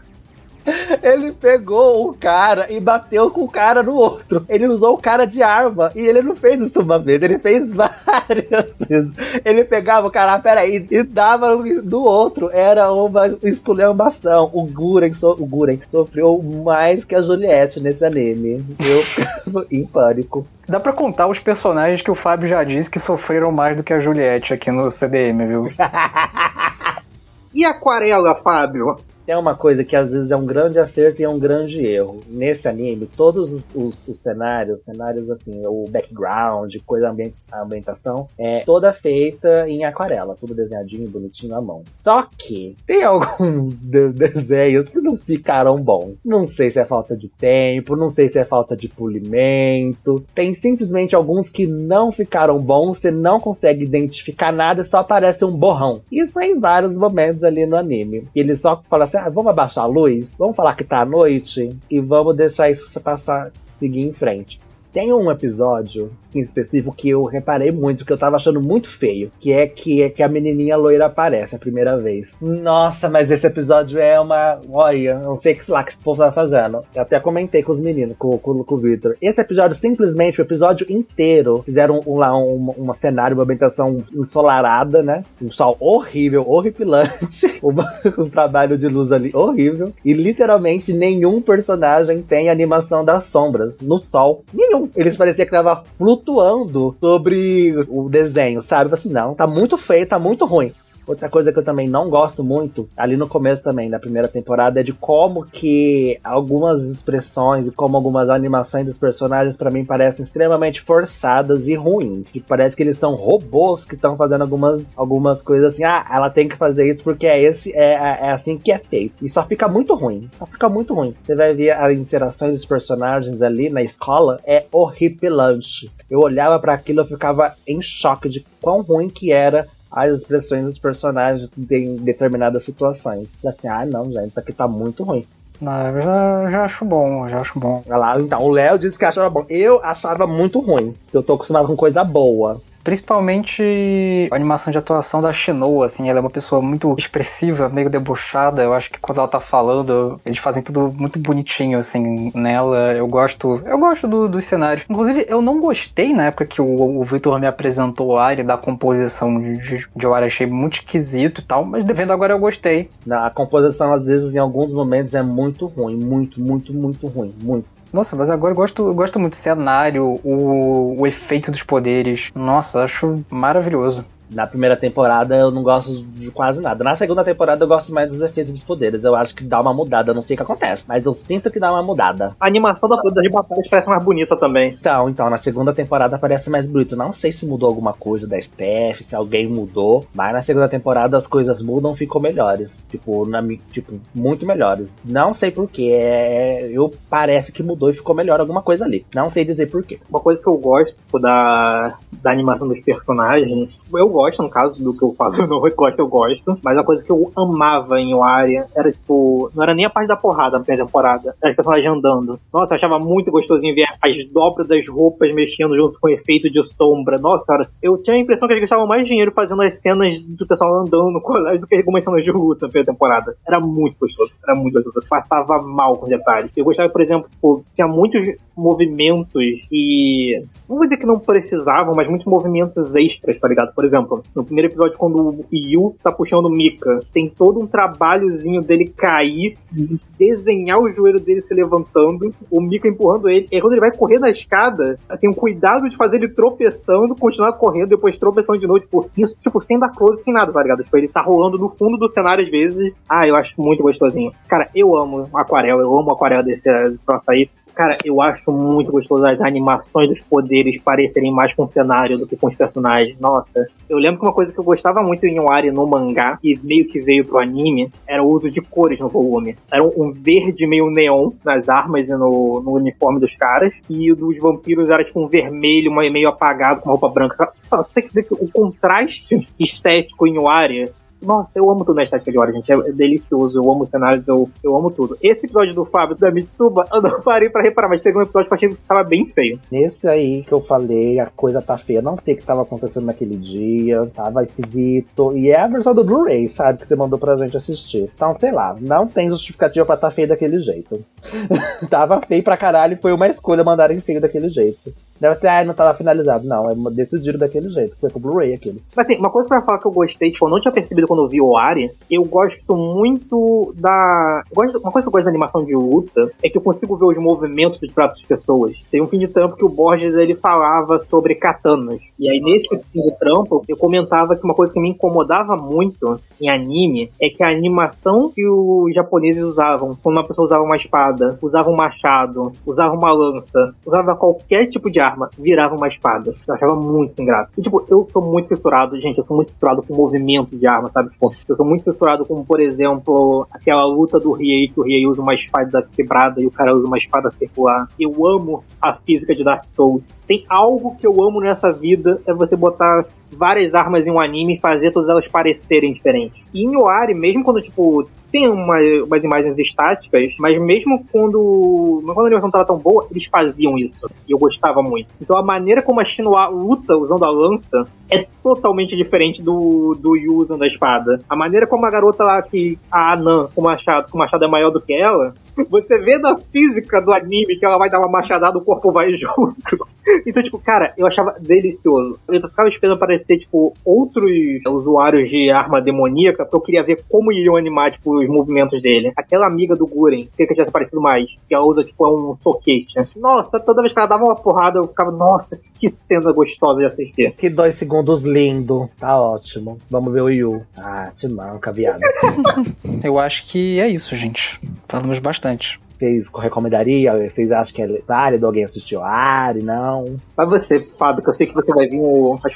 Ele pegou o cara e bateu com o cara no outro. Ele usou o cara de arma. E ele não fez isso uma vez, ele fez várias vezes. Ele pegava o cara, ah, peraí, e dava no outro. Era uma esculhambação. O Guren, so, o Guren sofreu mais que a Juliette nesse anime. Eu em pânico. Dá pra contar os personagens que o Fábio já disse que sofreram mais do que a Juliette aqui no CDM, viu? E aquarela, Fábio? Tem uma coisa que às vezes é um grande acerto e é um grande erro. Nesse anime, todos os, os, os cenários, cenários assim, o background, coisa a ambientação, é toda feita em aquarela, tudo desenhadinho, bonitinho à mão. Só que tem alguns de desenhos que não ficaram bons. Não sei se é falta de tempo, não sei se é falta de polimento. Tem simplesmente alguns que não ficaram bons, você não consegue identificar nada, só aparece um borrão. Isso é em vários momentos ali no anime. Ele só fala assim: ah, vamos abaixar a luz, vamos falar que tá à noite e vamos deixar isso passar, seguir em frente. Tem um episódio em específico que eu reparei muito, que eu tava achando muito feio, que é que, é que a menininha loira aparece a primeira vez. Nossa, mas esse episódio é uma. Olha, não sei o que lá que esse povo tá fazendo. Eu até comentei com os meninos, com, com, com o Victor. Esse episódio, simplesmente, o episódio inteiro, fizeram um, lá um, um, cenário, uma ambientação ensolarada, né? Um sol horrível, horripilante. um, um trabalho de luz ali horrível. E literalmente nenhum personagem tem animação das sombras no sol. Nenhum. Eles pareciam que tava flutuando sobre o desenho, sabe? Assim, não, tá muito feio, tá muito ruim. Outra coisa que eu também não gosto muito, ali no começo também da primeira temporada, é de como que algumas expressões e como algumas animações dos personagens para mim parecem extremamente forçadas e ruins. E parece que eles são robôs que estão fazendo algumas, algumas coisas assim, ah, ela tem que fazer isso porque é esse é, é, é assim que é feito. E só fica muito ruim. Só fica muito ruim. Você vai ver as interações dos personagens ali na escola, é horripilante. Eu olhava para aquilo e ficava em choque de quão ruim que era as expressões dos personagens em determinadas situações. E assim, ah, não, gente, isso aqui tá muito ruim. Não, eu já, já acho bom, já acho bom. Olha lá, então, o Léo disse que achava bom. Eu achava muito ruim. Eu tô acostumado com coisa boa. Principalmente a animação de atuação da Shinoa, assim, ela é uma pessoa muito expressiva, meio debochada. Eu acho que quando ela tá falando, eles fazem tudo muito bonitinho, assim, nela. Eu gosto. Eu gosto do, dos cenários. Inclusive, eu não gostei na época que o, o Victor me apresentou o área da composição de, de, de Ori, achei muito esquisito e tal, mas devendo agora eu gostei. A composição, às vezes, em alguns momentos, é muito ruim. Muito, muito, muito ruim. Muito. Nossa, mas agora eu gosto, gosto muito do cenário, o, o efeito dos poderes. Nossa, acho maravilhoso. Na primeira temporada eu não gosto de quase nada. Na segunda temporada eu gosto mais dos efeitos dos poderes. Eu acho que dá uma mudada, não sei o que acontece, mas eu sinto que dá uma mudada. A animação da, das batalhas parece mais bonita também. Então, então, na segunda temporada parece mais bonito. Não sei se mudou alguma coisa da Steph, se alguém mudou, mas na segunda temporada as coisas mudam, ficam melhores. Tipo, na, tipo muito melhores. Não sei porquê. É, eu parece que mudou e ficou melhor alguma coisa ali. Não sei dizer porquê. Uma coisa que eu gosto da, da animação dos personagens, eu gosto, no caso do que eu falo, eu não gosto, eu gosto. Mas a coisa que eu amava em Waria era, tipo, não era nem a parte da porrada na primeira temporada, era as personagens andando. Nossa, eu achava muito gostosinho ver as dobras das roupas mexendo junto com o efeito de sombra. Nossa, cara, eu tinha a impressão que eles gastavam mais dinheiro fazendo as cenas do pessoal andando no colégio do que algumas cenas de luta na primeira temporada. Era muito gostoso, era muito gostoso. Passava mal com detalhes. Eu gostava, por exemplo, tipo, tinha muitos movimentos e. Não vou dizer que não precisavam, mas muitos movimentos extras, tá ligado? Por exemplo, exemplo, no primeiro episódio, quando o Yu tá puxando o Mika, tem todo um trabalhozinho dele cair, desenhar o joelho dele se levantando, o Mika empurrando ele. E quando ele vai correr na escada, tem um cuidado de fazer ele tropeçando, continuar correndo, depois tropeçando de novo. Tipo, isso, tipo, sem dar close, sem nada, tá ligado? Tipo, ele tá rolando no fundo do cenário às vezes. Ah, eu acho muito gostosinho. Cara, eu amo aquarela, eu amo aquarela desse, desse troço aí Cara, eu acho muito gostoso as animações dos poderes parecerem mais com o cenário do que com os personagens. Nossa, eu lembro que uma coisa que eu gostava muito em Wari no mangá, e meio que veio pro anime, era o uso de cores no volume. Era um verde meio neon nas armas e no, no uniforme dos caras, e o dos vampiros era tipo um vermelho meio apagado com roupa branca. Você tem que ver que o contraste estético em Wari nossa, eu amo tudo na estética de hora, gente. É delicioso. Eu amo os cenários, eu, eu amo tudo. Esse episódio do Fábio da Mitsuba, eu não parei pra reparar, mas teve um episódio que eu achei que tava bem feio. Nesse aí que eu falei, a coisa tá feia. Não sei o que tava acontecendo naquele dia, tava esquisito. E é a versão do Blu-ray, sabe? Que você mandou pra gente assistir. Então, sei lá, não tem justificativa pra tá feio daquele jeito. tava feio pra caralho e foi uma escolha mandarem feio daquele jeito. Deve ser, ah, não tava finalizado. Não, é decidido daquele jeito. Foi com o Blu-ray aquele. Mas assim, uma coisa pra falar que eu gostei, tipo, eu não tinha percebido quando eu vi o Ari, eu gosto muito da. Uma coisa que eu gosto da animação de luta é que eu consigo ver os movimentos dos próprias pessoas. Tem um fim de trampo que o Borges ele falava sobre katanas. E aí, nesse fim de trampo, eu comentava que uma coisa que me incomodava muito em anime é que a animação que os japoneses usavam, quando uma pessoa usava uma espada, usava um machado, usava uma lança, usava qualquer tipo de arma virava uma espada. Eu achava muito ingrato. E, tipo, eu sou muito fissurado, gente, eu sou muito fissurado com movimento de arma, sabe? Tipo, eu sou muito fissurado com, por exemplo, aquela luta do Riei, que o Riei usa uma espada quebrada e o cara usa uma espada circular. Eu amo a física de Dark Souls. Tem algo que eu amo nessa vida, é você botar várias armas em um anime e fazer todas elas parecerem diferentes. E em Oari, mesmo quando, tipo, tem uma, umas imagens estáticas, mas mesmo quando, quando a animação estava tão boa, eles faziam isso. E eu gostava muito. Então a maneira como a Shinoa luta usando a lança é totalmente diferente do, do Yu usando a espada. A maneira como a garota lá, que a Anan, com o machado, com o machado é maior do que ela, você vê na física do anime que ela vai dar uma machadada, o corpo vai junto. Então, tipo, cara, eu achava delicioso. Eu ficava esperando aparecer, tipo, outros usuários de arma demoníaca, porque eu queria ver como iriam animar, tipo, os movimentos dele. Aquela amiga do Guren, que tivesse aparecido mais, que ela usa, tipo, é um soquete. Nossa, toda vez que ela dava uma porrada, eu ficava, nossa, que cena gostosa de assistir. Que dois segundos lindo. Tá ótimo. Vamos ver o Yu. Ah, te manca, viado. eu acho que é isso, gente. Falamos bastante interessantes vocês recomendariam? Vocês acham que é válido alguém assistir o Ari? Não? Mas você, Fábio, que eu sei que você vai vir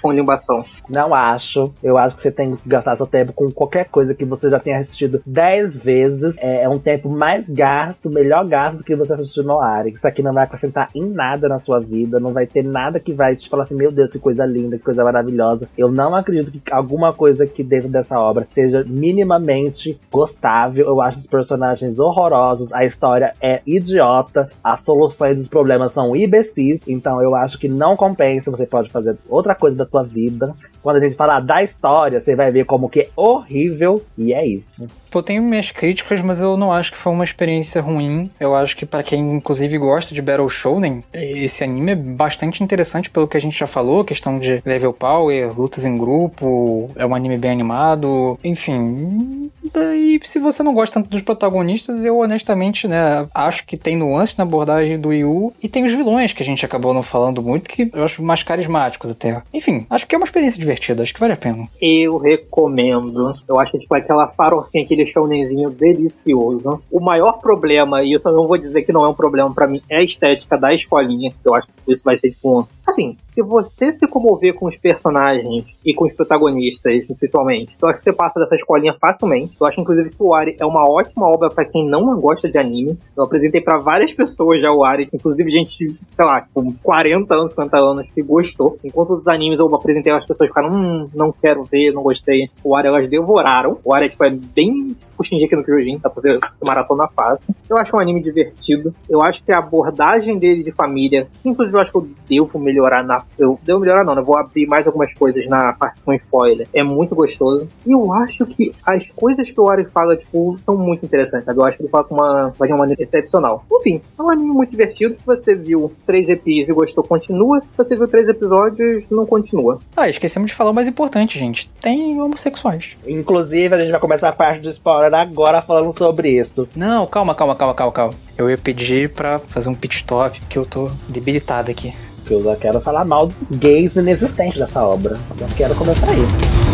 com limbação. Não acho. Eu acho que você tem que gastar seu tempo com qualquer coisa que você já tenha assistido 10 vezes. É, é um tempo mais gasto, melhor gasto do que você assistir no Ari. Isso aqui não vai acrescentar em nada na sua vida. Não vai ter nada que vai te falar assim, meu Deus, que coisa linda, que coisa maravilhosa. Eu não acredito que alguma coisa aqui dentro dessa obra seja minimamente gostável. Eu acho os personagens horrorosos, a história é idiota, as soluções dos problemas são imbecis, então eu acho que não compensa, você pode fazer outra coisa da sua vida. Quando a gente falar da história, você vai ver como que é horrível, e é isso. Eu tenho minhas críticas, mas eu não acho que foi uma experiência ruim. Eu acho que para quem inclusive gosta de Battle Shonen, esse anime é bastante interessante pelo que a gente já falou, questão de level power, lutas em grupo, é um anime bem animado, enfim. E se você não gosta tanto dos protagonistas, eu honestamente, né, acho que tem nuances na abordagem do Yu e tem os vilões que a gente acabou não falando muito, que eu acho mais carismáticos até. Enfim, acho que é uma experiência divertida, acho que vale a pena. Eu recomendo. Eu acho que tipo aquela farofinha que aquele shonenzinho delicioso. O maior problema, e isso eu não vou dizer que não é um problema para mim, é a estética da escolinha. Eu acho isso vai ser tipo. Assim, se você se comover com os personagens e com os protagonistas, principalmente, eu acho que você passa dessa escolinha facilmente. Eu acho, inclusive, que o Ari é uma ótima obra para quem não gosta de anime. Eu apresentei para várias pessoas já o Ari, inclusive gente, sei lá, com 40 anos, 50 anos, que gostou. Enquanto os animes eu apresentei, as pessoas ficaram, hum, não quero ver, não gostei. O Ari elas devoraram. O Ari tipo, é bem puxinho aqui no Kyojin, tá fazendo maratona fácil. Eu acho um anime divertido. Eu acho que a abordagem dele de família, inclusive eu acho que eu devo melhorar na. Eu devo melhorar não, né? Vou abrir mais algumas coisas na parte com spoiler. É muito gostoso. E eu acho que as coisas que o Ari fala, tipo, são muito interessantes, sabe? Eu acho que ele fala com uma, de uma maneira excepcional. Enfim, é um anime muito divertido. Se você viu três episódios e gostou, continua. Se você viu três episódios, não continua. Ah, esquecemos de falar o mais importante, gente. Tem homossexuais. Inclusive, a gente vai começar a parte do spoiler agora falando sobre isso. Não, calma, calma, calma, calma, calma. Eu ia pedir pra fazer um pit stop, porque eu tô debilitado aqui. Eu já quero falar mal dos gays inexistentes dessa obra. Eu quero começar aí.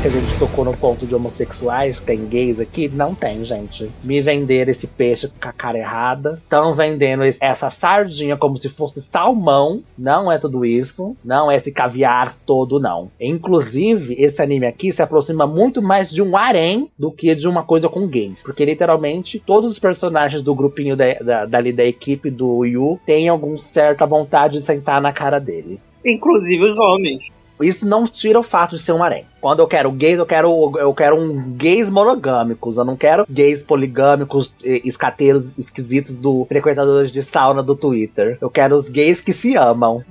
Que a gente tocou no ponto de homossexuais, tem gays aqui, não tem, gente. Me venderam esse peixe com a cara errada. Estão vendendo essa sardinha como se fosse salmão. Não é tudo isso. Não é esse caviar todo, não. Inclusive, esse anime aqui se aproxima muito mais de um harém do que de uma coisa com gays. Porque literalmente todos os personagens do grupinho da, da, dali da equipe do Yu têm alguma certa vontade de sentar na cara dele. Inclusive os homens. Isso não tira o fato de ser um harém. Quando eu quero gays, eu quero, eu quero um gays monogâmicos. Eu não quero gays poligâmicos, escateiros esquisitos do frequentadores de sauna do Twitter. Eu quero os gays que se amam.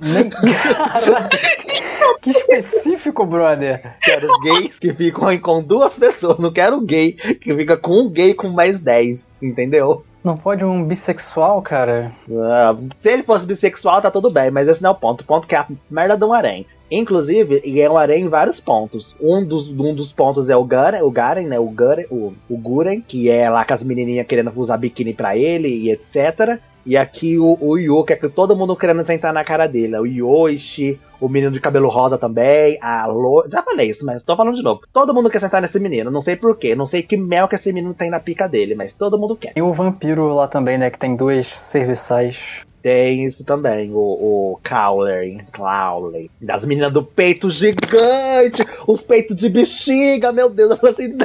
Que específico, brother. Quero os gays que ficam com duas pessoas. Não quero o gay que fica com um gay com mais dez. Entendeu? Não pode um bissexual, cara? Ah, se ele fosse bissexual, tá tudo bem, mas esse não é o ponto. O ponto é que é a merda de um harém. Inclusive, ele é um em vários pontos. Um dos, um dos pontos é o Garen, o Garen, né? O Garen, o, o Guren, que é lá com as menininhas querendo usar biquíni pra ele e etc. E aqui o, o Yo, que é que todo mundo querendo sentar na cara dele. O Yoshi, o menino de cabelo rosa também, a Lo... Já falei isso, mas tô falando de novo. Todo mundo quer sentar nesse menino, não sei porquê, não sei que mel que esse menino tem na pica dele, mas todo mundo quer. E o vampiro lá também, né? Que tem duas serviçais. Tem isso também, o, o Cowley, Cowley. Das meninas do peito gigante, os peitos de bexiga, meu Deus, eu falei assim,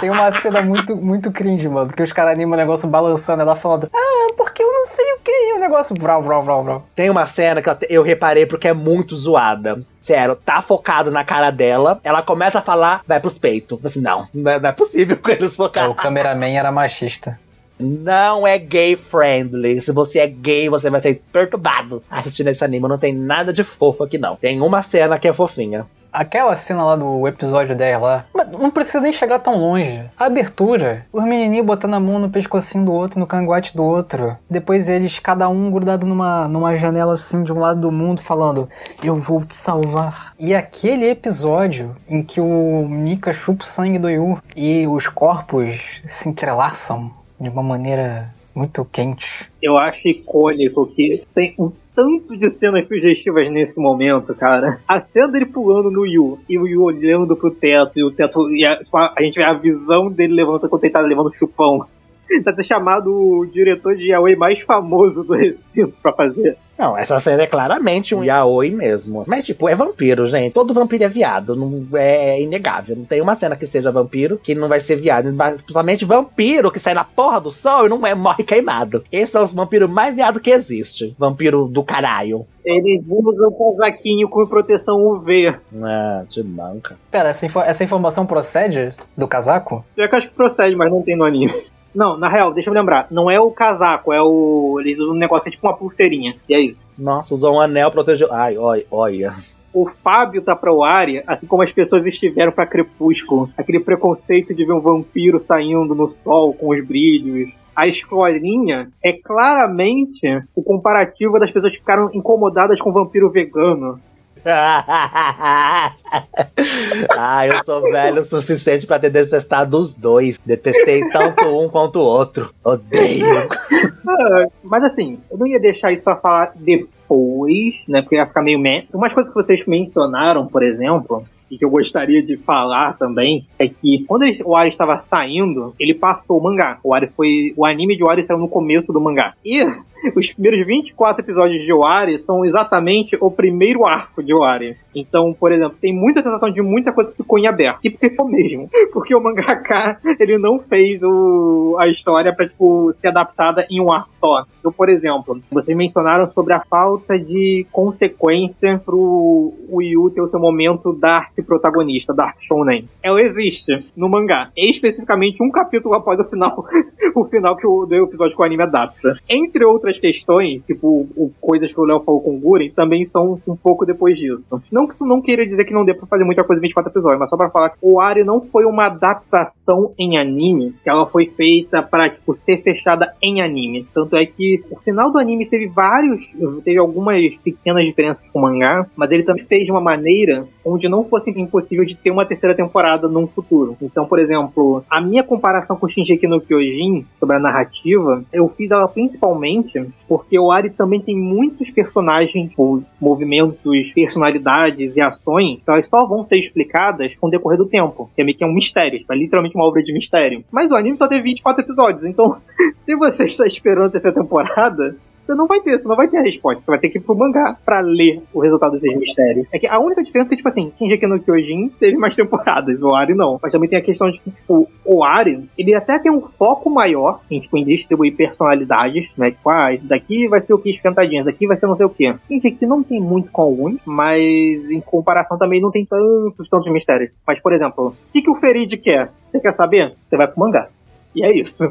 Tem uma cena muito, muito cringe, mano. Que os caras animam o negócio balançando, ela falando, ah, porque eu não sei o que. E o negócio vrau, vrau, vrau, vrau. Tem uma cena que eu, eu reparei porque é muito zoada. Sério, tá focado na cara dela, ela começa a falar, vai pros peitos. Assim, não, não é, não é possível que eles focaram. o cameraman era machista. Não é gay friendly. Se você é gay, você vai ser perturbado assistindo esse anime. Não tem nada de fofo aqui, não. Tem uma cena que é fofinha. Aquela cena lá do episódio 10 lá, não precisa nem chegar tão longe. A abertura, os menininhos botando a mão no pescocinho do outro, no cangote do outro. Depois eles, cada um grudado numa, numa janela assim, de um lado do mundo, falando: Eu vou te salvar. E aquele episódio em que o Mika chupa o sangue do Yu e os corpos se entrelaçam de uma maneira muito quente. Eu acho icônico que tem um tanto de cenas sugestivas nesse momento, cara. A cena dele pulando no Yu e o Yu olhando pro teto e o teto. E a, a gente vê a visão dele levantando quando ele tá levando chupão. Tá ser chamado o diretor de Yaoi mais famoso do recinto pra fazer. Não, essa cena é claramente um yaoi mesmo. Mas, tipo, é vampiro, gente. Todo vampiro é viado. Não é inegável. Não tem uma cena que seja vampiro que não vai ser viado. Mas, Principalmente vampiro que sai na porra do sol e não é, morre queimado. Esses são os vampiros mais viados que existe. Vampiro do caralho. Eles usam um casaquinho com proteção UV. Ah, de manca. Pera, essa, info- essa informação procede do casaco? Já que eu acho que procede, mas não tem no anime. Não, na real, deixa eu lembrar. Não é o casaco, é o. Eles usam um negócio é tipo uma pulseirinha. E é isso. Nossa, usou um anel protegeu. Ai, olha, olha. O Fábio tá pra Oaria, assim como as pessoas estiveram pra Crepúsculo. Aquele preconceito de ver um vampiro saindo no sol com os brilhos. A escolinha é claramente o comparativo das pessoas que ficaram incomodadas com o vampiro vegano. ah, eu sou velho o suficiente pra ter detestado os dois. Detestei tanto um quanto o outro. Odeio. Ah, mas assim, eu não ia deixar isso pra falar depois, né? Porque ia ficar meio. Umas coisas que vocês mencionaram, por exemplo, e que eu gostaria de falar também, é que quando o Ari estava saindo, ele passou o mangá. O Ari foi. O anime de Ari saiu no começo do mangá. E os primeiros 24 episódios de Oari são exatamente o primeiro arco de Oari. Então, por exemplo, tem muita sensação de muita coisa que ficou em aberto. E porque foi mesmo. Porque o mangaka, ele não fez o, a história pra, tipo, ser adaptada em um arco só. Então, por exemplo, vocês mencionaram sobre a falta de consequência pro o Yu ter o seu momento Dark protagonista, Dark Shonen. Ela existe no mangá. Especificamente um capítulo após o final, o final que o, do episódio que o anime adapta. Entre outras questões, tipo o, coisas que o Léo falou com o Guren, também são um pouco depois disso. Não que isso não queira dizer que não dê pra fazer muita coisa em 24 episódios, mas só pra falar que o Ari não foi uma adaptação em anime, que ela foi feita pra, tipo, ser fechada em anime. Tanto é que o final do anime teve vários, teve algumas pequenas diferenças com o mangá, mas ele também fez de uma maneira onde não fosse impossível de ter uma terceira temporada num futuro. Então, por exemplo, a minha comparação com Shinji no Kyojin sobre a narrativa, eu fiz ela principalmente porque o Ari também tem muitos personagens, tipo, movimentos, personalidades e ações que elas só vão ser explicadas com o decorrer do tempo. Que é meio que um mistério. É literalmente uma obra de mistério. Mas o anime só tem 24 episódios. Então, se você está esperando terceira temporada, você não vai ter, você não vai ter a resposta. Você vai ter que ir pro mangá pra ler o resultado desses mistérios. É que a única diferença é tipo assim, Shingeki no Kyojin teve mais temporadas, o Ari não. Mas também tem a questão de que, tipo, o Ari, ele até tem um foco maior em, tipo, em distribuir personalidades, né? Tipo, ah, isso daqui vai ser o que esquentadinhas, daqui vai ser não sei o quê. Shingeki não tem muito com alguns, mas em comparação também não tem tantos, tantos mistérios. Mas, por exemplo, o que, que o Ferid quer? Você quer saber? Você vai pro mangá. E é isso.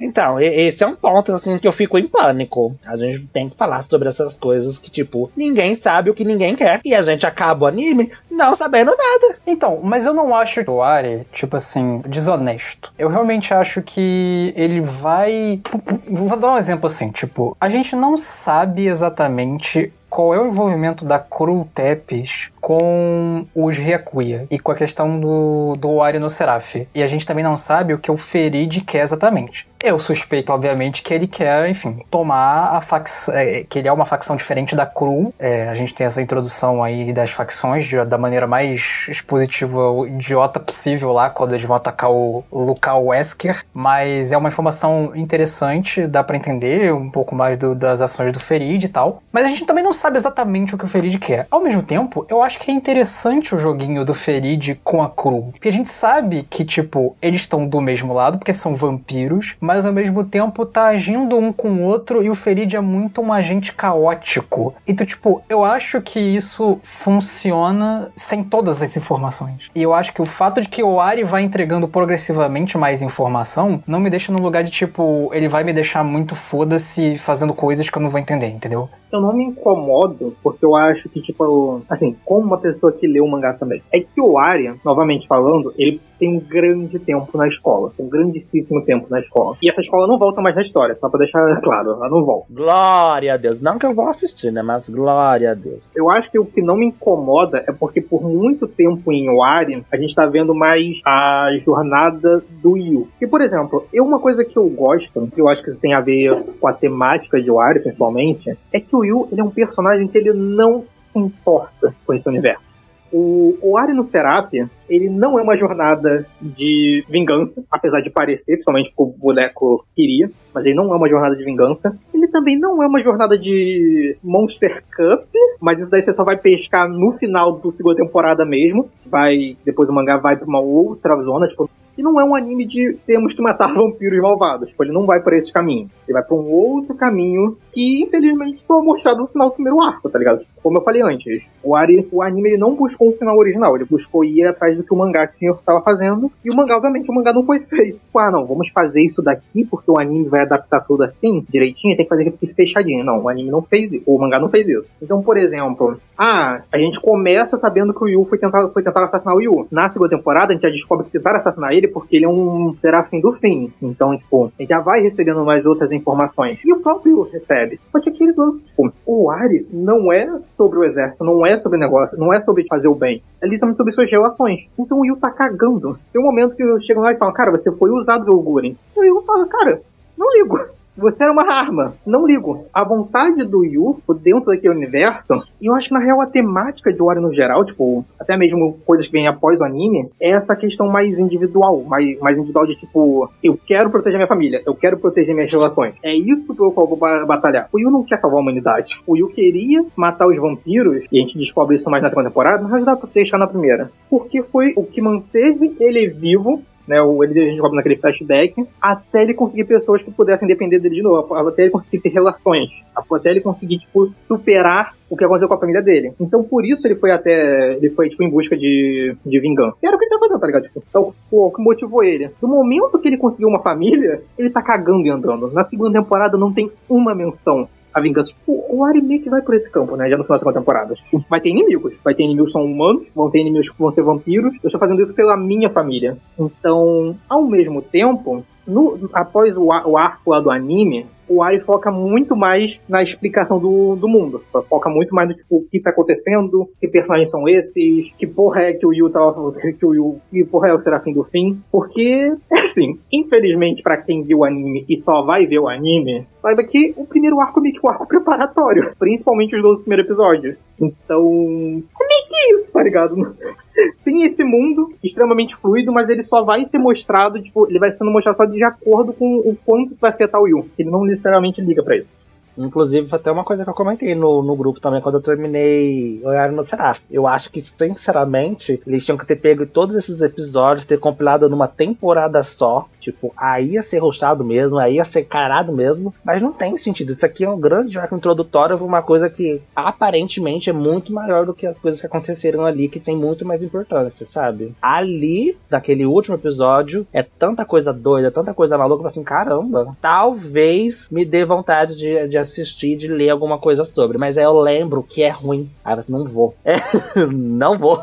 Então, esse é um ponto assim que eu fico em pânico. A gente tem que falar sobre essas coisas que, tipo, ninguém sabe o que ninguém quer. E a gente acaba o anime não sabendo nada. Então, mas eu não acho o Ari, tipo assim, desonesto. Eu realmente acho que ele vai. Vou dar um exemplo assim, tipo, a gente não sabe exatamente qual é o envolvimento da Cruel Tepes com os Ryakuya e com a questão do, do Ori no Seraph. E a gente também não sabe o que o Ferid quer exatamente. Eu suspeito, obviamente, que ele quer, enfim, tomar a facção. É, que ele é uma facção diferente da Cru. É, a gente tem essa introdução aí das facções de, da maneira mais expositiva, idiota possível lá, quando eles vão atacar o Lucal Wesker. Mas é uma informação interessante, dá para entender um pouco mais do, das ações do Ferid e tal. Mas a gente também não sabe exatamente o que o Ferid quer. Ao mesmo tempo, eu acho que é interessante o joguinho do Ferid com a Cru. Porque a gente sabe que, tipo, eles estão do mesmo lado, porque são vampiros, mas ao mesmo tempo tá agindo um com o outro e o Ferid é muito um agente caótico. Então, tipo, eu acho que isso funciona sem todas as informações. E eu acho que o fato de que o Ari vai entregando progressivamente mais informação não me deixa no lugar de, tipo, ele vai me deixar muito foda-se fazendo coisas que eu não vou entender, entendeu? Eu não me incomodo, porque eu acho que, tipo, assim, como uma pessoa que lê o mangá também, é que o Arya, novamente falando, ele tem um grande tempo na escola. Um grandíssimo tempo na escola. E essa escola não volta mais na história, só pra deixar claro, ela não volta. Glória a Deus. Não que eu vou assistir, né? Mas glória a Deus. Eu acho que o que não me incomoda é porque por muito tempo em Wari, a gente tá vendo mais a jornada do Yu. E, por exemplo, eu uma coisa que eu gosto, que eu acho que isso tem a ver com a temática de Wari, principalmente, é que o Yu ele é um personagem que ele não se importa com esse universo. O, o Ari no Serapia, ele não é uma jornada de vingança, apesar de parecer, principalmente que o boneco queria, mas ele não é uma jornada de vingança. Ele também não é uma jornada de Monster Cup, mas isso daí você só vai pescar no final do segunda temporada mesmo. Vai, depois o mangá vai pra uma outra zona, tipo, e não é um anime de temos que matar vampiros malvados. Tipo, ele não vai por esse caminho. Ele vai pra um outro caminho que, infelizmente, foi mostrado no final do primeiro arco, tá ligado? Como eu falei antes, o, Ari, o anime ele não buscou um final original, ele buscou ir atrás do que o mangá que estava fazendo. E o mangá, obviamente, o mangá não foi feito. Tipo, ah, não, vamos fazer isso daqui porque o anime vai adaptar tudo assim, direitinho, tem que fazer aqui fechadinho. Não, o anime não fez isso. O mangá não fez isso. Então, por exemplo, ah, a gente começa sabendo que o Yu foi tentar, foi tentar assassinar o Yu. Na segunda temporada, a gente já descobre que tentaram assassinar ele porque ele é um serafim do fim. Então, tipo, gente já vai recebendo mais outras informações. E o próprio recebe. Só que aquele lance, tipo, o Ari não é sobre o exército, não é sobre negócio, não é sobre fazer o bem. É literalmente sobre suas relações. Então o Yu tá cagando. Tem um momento que chegam lá e falam, cara, você foi usado pelo Guren. E o Yu fala, cara, não ligo. Você era uma arma. Não ligo. A vontade do Yu, dentro daquele universo, e eu acho na real a temática de Ori no geral, tipo, até mesmo coisas que vêm após o anime, é essa questão mais individual, mais, mais individual de tipo, eu quero proteger minha família, eu quero proteger minhas relações. É isso pelo qual eu vou batalhar. O Yu não quer salvar a humanidade. O Yu queria matar os vampiros, e a gente descobre isso mais na segunda temporada, mas dá pra deixar na primeira. Porque foi o que manteve ele vivo né? O, ele descobre naquele flashback, até ele conseguir pessoas que pudessem depender dele de novo, até ele conseguir ter relações, até ele conseguir, tipo, superar o que aconteceu com a família dele. Então, por isso ele foi até. Ele foi, tipo, em busca de, de vingança. E era o que ele tava fazendo, tá ligado? Tipo, então, o que motivou ele. No momento que ele conseguiu uma família, ele tá cagando e andando. Na segunda temporada não tem uma menção a vingança. Tipo, o Ari meio que vai por esse campo, né? Já no final da segunda temporada. Vai ter inimigos. Vai ter inimigos que são humanos, vão ter inimigos que vão ser vampiros. Eu estou fazendo isso pela minha família. Então, ao mesmo tempo, no, após o, o arco lá do anime, o Ari foca muito mais na explicação do, do mundo. Foca muito mais no tipo, o que tá acontecendo, que personagens são esses, que porra é que o Yu tava que o Yu, que porra é o Serafim do Fim. Porque, assim, infelizmente para quem viu o anime e só vai ver o anime, saiba que o primeiro arco é meio que o arco preparatório. Principalmente os dois primeiros episódios. Então, é que isso, tá ligado? Tem esse mundo extremamente fluido, mas ele só vai ser mostrado, tipo, ele vai sendo mostrado só de acordo com o quanto vai afetar o Yu. Ele não necessariamente liga para isso. Inclusive, até uma coisa que eu comentei no, no grupo também quando eu terminei Olhar no Seraf. Eu acho que, sinceramente, eles tinham que ter pego todos esses episódios, ter compilado numa temporada só. Tipo, aí ia ser roxado mesmo, aí ia ser carado mesmo. Mas não tem sentido. Isso aqui é um grande arco introdutório pra uma coisa que aparentemente é muito maior do que as coisas que aconteceram ali, que tem muito mais importância, sabe? Ali, naquele último episódio, é tanta coisa doida, tanta coisa maluca, assim, caramba. Talvez me dê vontade de, de assistir, de ler alguma coisa sobre. Mas aí eu lembro que é ruim. Ah, não vou. É, não vou.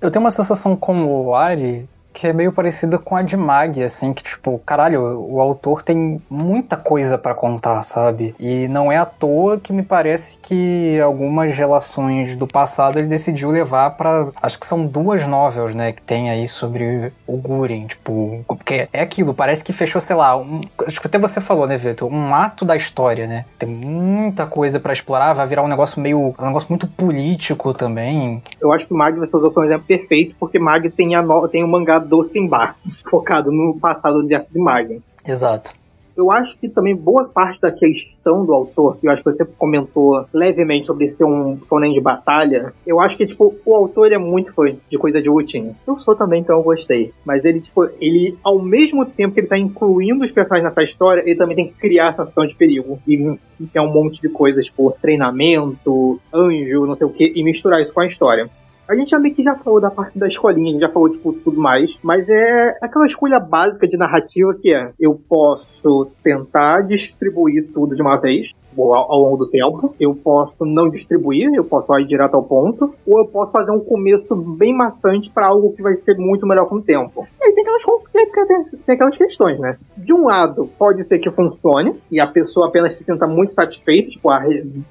Eu tenho uma sensação como o Ari que é meio parecida com a de Mag, assim, que tipo, caralho, o autor tem muita coisa para contar, sabe? E não é à toa que me parece que algumas relações do passado ele decidiu levar para acho que são duas novels, né, que tem aí sobre o Guren, tipo, porque é aquilo, parece que fechou, sei lá, um, acho que até você falou, né, Vitor, um ato da história, né? Tem muita coisa para explorar, vai virar um negócio meio, um negócio muito político também. Eu acho que Mag vai ser um exemplo perfeito, porque Mag tem a tem o mangá do Simba, focado no passado de Acid Magnum. Exato. Eu acho que também boa parte da questão do autor, que eu acho que você comentou levemente sobre ser um shonen de batalha, eu acho que, tipo, o autor é muito fã de coisa de lutinha. Eu sou também, então eu gostei. Mas ele, tipo, ele, ao mesmo tempo que ele tá incluindo os personagens nessa história, ele também tem que criar a sensação de perigo. E tem um monte de coisas, tipo, treinamento, anjo, não sei o que, e misturar isso com a história. A gente já meio que já falou da parte da escolinha, a gente já falou, tipo, tudo mais, mas é aquela escolha básica de narrativa que é, eu posso tentar distribuir tudo de uma vez, ao, ao longo do tempo. Eu posso não distribuir, eu posso ir direto ao ponto, ou eu posso fazer um começo bem maçante para algo que vai ser muito melhor com o tempo. E aí tem aquelas, tem aquelas questões, né? De um lado, pode ser que funcione e a pessoa apenas se sinta muito satisfeita, tipo, a,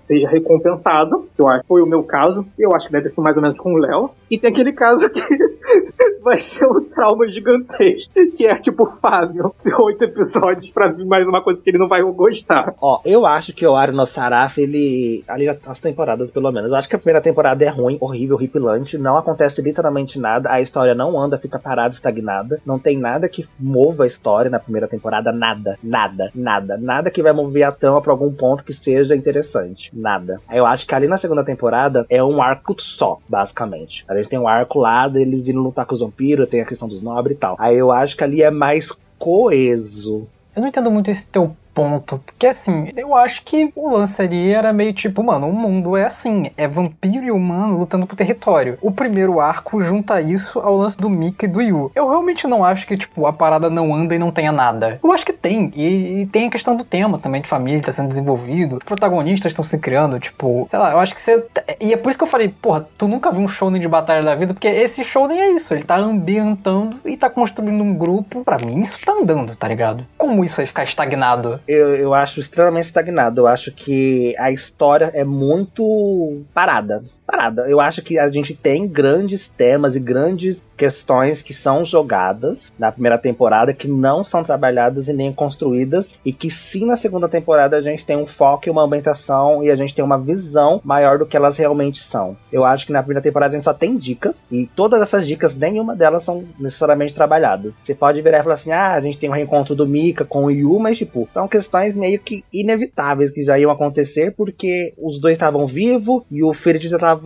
seja recompensado, que eu acho que foi o meu caso, eu acho que deve ser mais ou menos com o Léo. E tem aquele caso que vai ser um trauma gigantesco, que é tipo Fábio, oito episódios pra vir mais uma coisa que ele não vai gostar. Ó, eu acho que o Ari no Saraf, ele. Ali as temporadas, pelo menos. Eu acho que a primeira temporada é ruim, horrível, horripilante. Não acontece literalmente nada. A história não anda, fica parada, estagnada. Não tem nada que mova a história na primeira temporada. Nada, nada, nada. Nada que vai mover a trama pra algum ponto que seja interessante. Nada. Eu acho que ali na segunda temporada é um arco só, basicamente. A gente tem um arco lá deles indo lutar com os vampiros, tem a questão dos nobres e tal. Aí eu acho que ali é mais coeso. Eu não entendo muito esse teu ponto. Porque assim, eu acho que o lance ali era meio tipo, mano, o mundo é assim, é vampiro e humano lutando por território. O primeiro arco junta isso ao lance do Mickey e do Yu. Eu realmente não acho que, tipo, a parada não anda e não tenha nada. Eu acho que tem. E, e tem a questão do tema também, de família tá sendo desenvolvido. Os protagonistas estão se criando, tipo, sei lá, eu acho que você. E é por isso que eu falei, porra, tu nunca viu um show de batalha da vida, porque esse show nem é isso. Ele tá ambientando e tá construindo um grupo. Para mim, isso tá andando, tá ligado? Como isso vai ficar estagnado? Eu, eu acho extremamente estagnado. Eu acho que a história é muito parada parada. Eu acho que a gente tem grandes temas e grandes questões que são jogadas na primeira temporada que não são trabalhadas e nem construídas e que sim na segunda temporada a gente tem um foco e uma ambientação e a gente tem uma visão maior do que elas realmente são. Eu acho que na primeira temporada a gente só tem dicas e todas essas dicas, nenhuma delas são necessariamente trabalhadas. Você pode virar e falar assim, ah, a gente tem um reencontro do Mika com o Yu, mas tipo, são questões meio que inevitáveis que já iam acontecer porque os dois estavam vivos e o Ferit já estava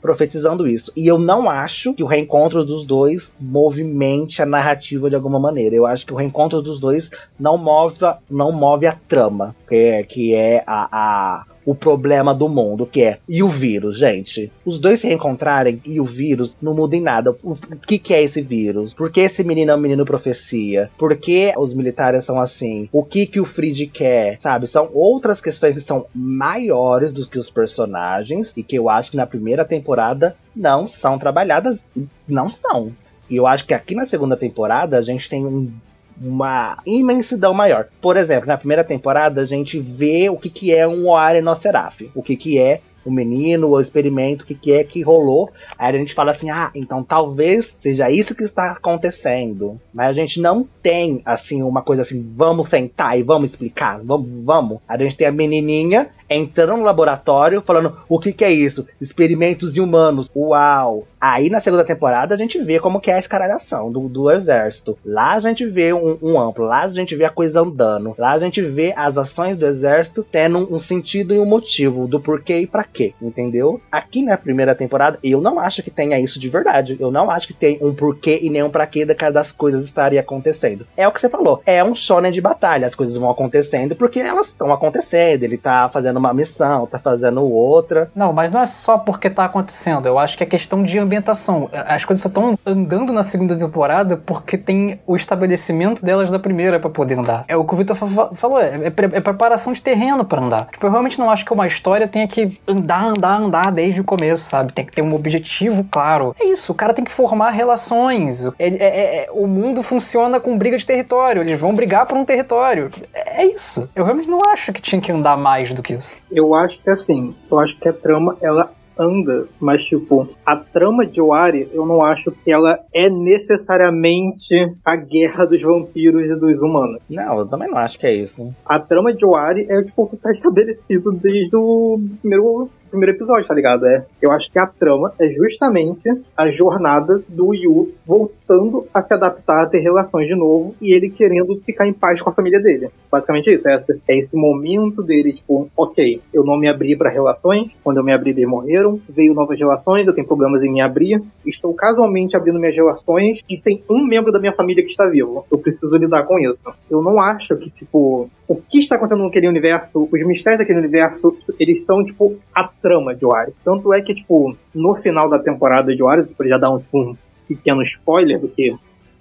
profetizando isso. E eu não acho que o reencontro dos dois movimente a narrativa de alguma maneira. Eu acho que o reencontro dos dois não move, não move a trama, que é, que é a, a o problema do mundo, que é e o vírus, gente. Os dois se reencontrarem e o vírus não muda em nada. O que, que é esse vírus? Por que esse menino é um menino profecia? Por que os militares são assim? O que que o Fried quer? Sabe? São outras questões que são maiores do que os personagens e que eu acho que na primeira temporada não são trabalhadas. Não são. E eu acho que aqui na segunda temporada a gente tem um uma imensidão maior. Por exemplo, na primeira temporada a gente vê o que, que é um Oare Noceraf, o que, que é o menino, o experimento, o que, que é que rolou. Aí a gente fala assim: ah, então talvez seja isso que está acontecendo. Mas a gente não tem, assim, uma coisa assim, vamos sentar e vamos explicar, vamos, vamos. Aí a gente tem a menininha entrando no laboratório falando o que, que é isso? Experimentos humanos. Uau! Aí na segunda temporada a gente vê como que é a escaralhação do, do exército. Lá a gente vê um, um, amplo, lá a gente vê a coisa andando. Lá a gente vê as ações do exército tendo um, um sentido e um motivo do porquê e para quê, entendeu? Aqui na primeira temporada eu não acho que tenha isso de verdade. Eu não acho que tem um porquê e nem um pra quê das coisas estarem acontecendo. É o que você falou, é um shonen de batalha. As coisas vão acontecendo porque elas estão acontecendo. Ele tá fazendo uma missão, tá fazendo outra. Não, mas não é só porque tá acontecendo. Eu acho que é questão de ambientação. As coisas só estão andando na segunda temporada porque tem o estabelecimento delas da primeira para poder andar. É o que o Victor falou, é, é, é preparação de terreno para andar. Tipo, eu realmente não acho que uma história tenha que andar, andar, andar desde o começo, sabe? Tem que ter um objetivo claro. É isso, o cara tem que formar relações. É, é, é, o mundo funciona com briga de território. Eles vão brigar por um território. É, é isso. Eu realmente não acho que tinha que andar mais do que isso. Eu acho que assim, eu acho que a trama, ela anda, mas tipo, a trama de Wari, eu não acho que ela é necessariamente a guerra dos vampiros e dos humanos. Não, eu também não acho que é isso. A trama de Wari é tipo o que tá estabelecido desde o primeiro primeiro episódio, tá ligado? É, eu acho que a trama é justamente a jornada do Yu voltando a se adaptar, a ter relações de novo e ele querendo ficar em paz com a família dele. Basicamente isso. É é esse momento dele, tipo, ok, eu não me abri para relações, quando eu me abri, eles morreram, veio novas relações, eu tenho problemas em me abrir, estou casualmente abrindo minhas relações e tem um membro da minha família que está vivo. Eu preciso lidar com isso. Eu não acho que, tipo, o que está acontecendo naquele universo, os mistérios daquele universo, eles são, tipo, a trama de Warriors. Tanto é que, tipo, no final da temporada de Warriors, para já dar um, um pequeno spoiler do que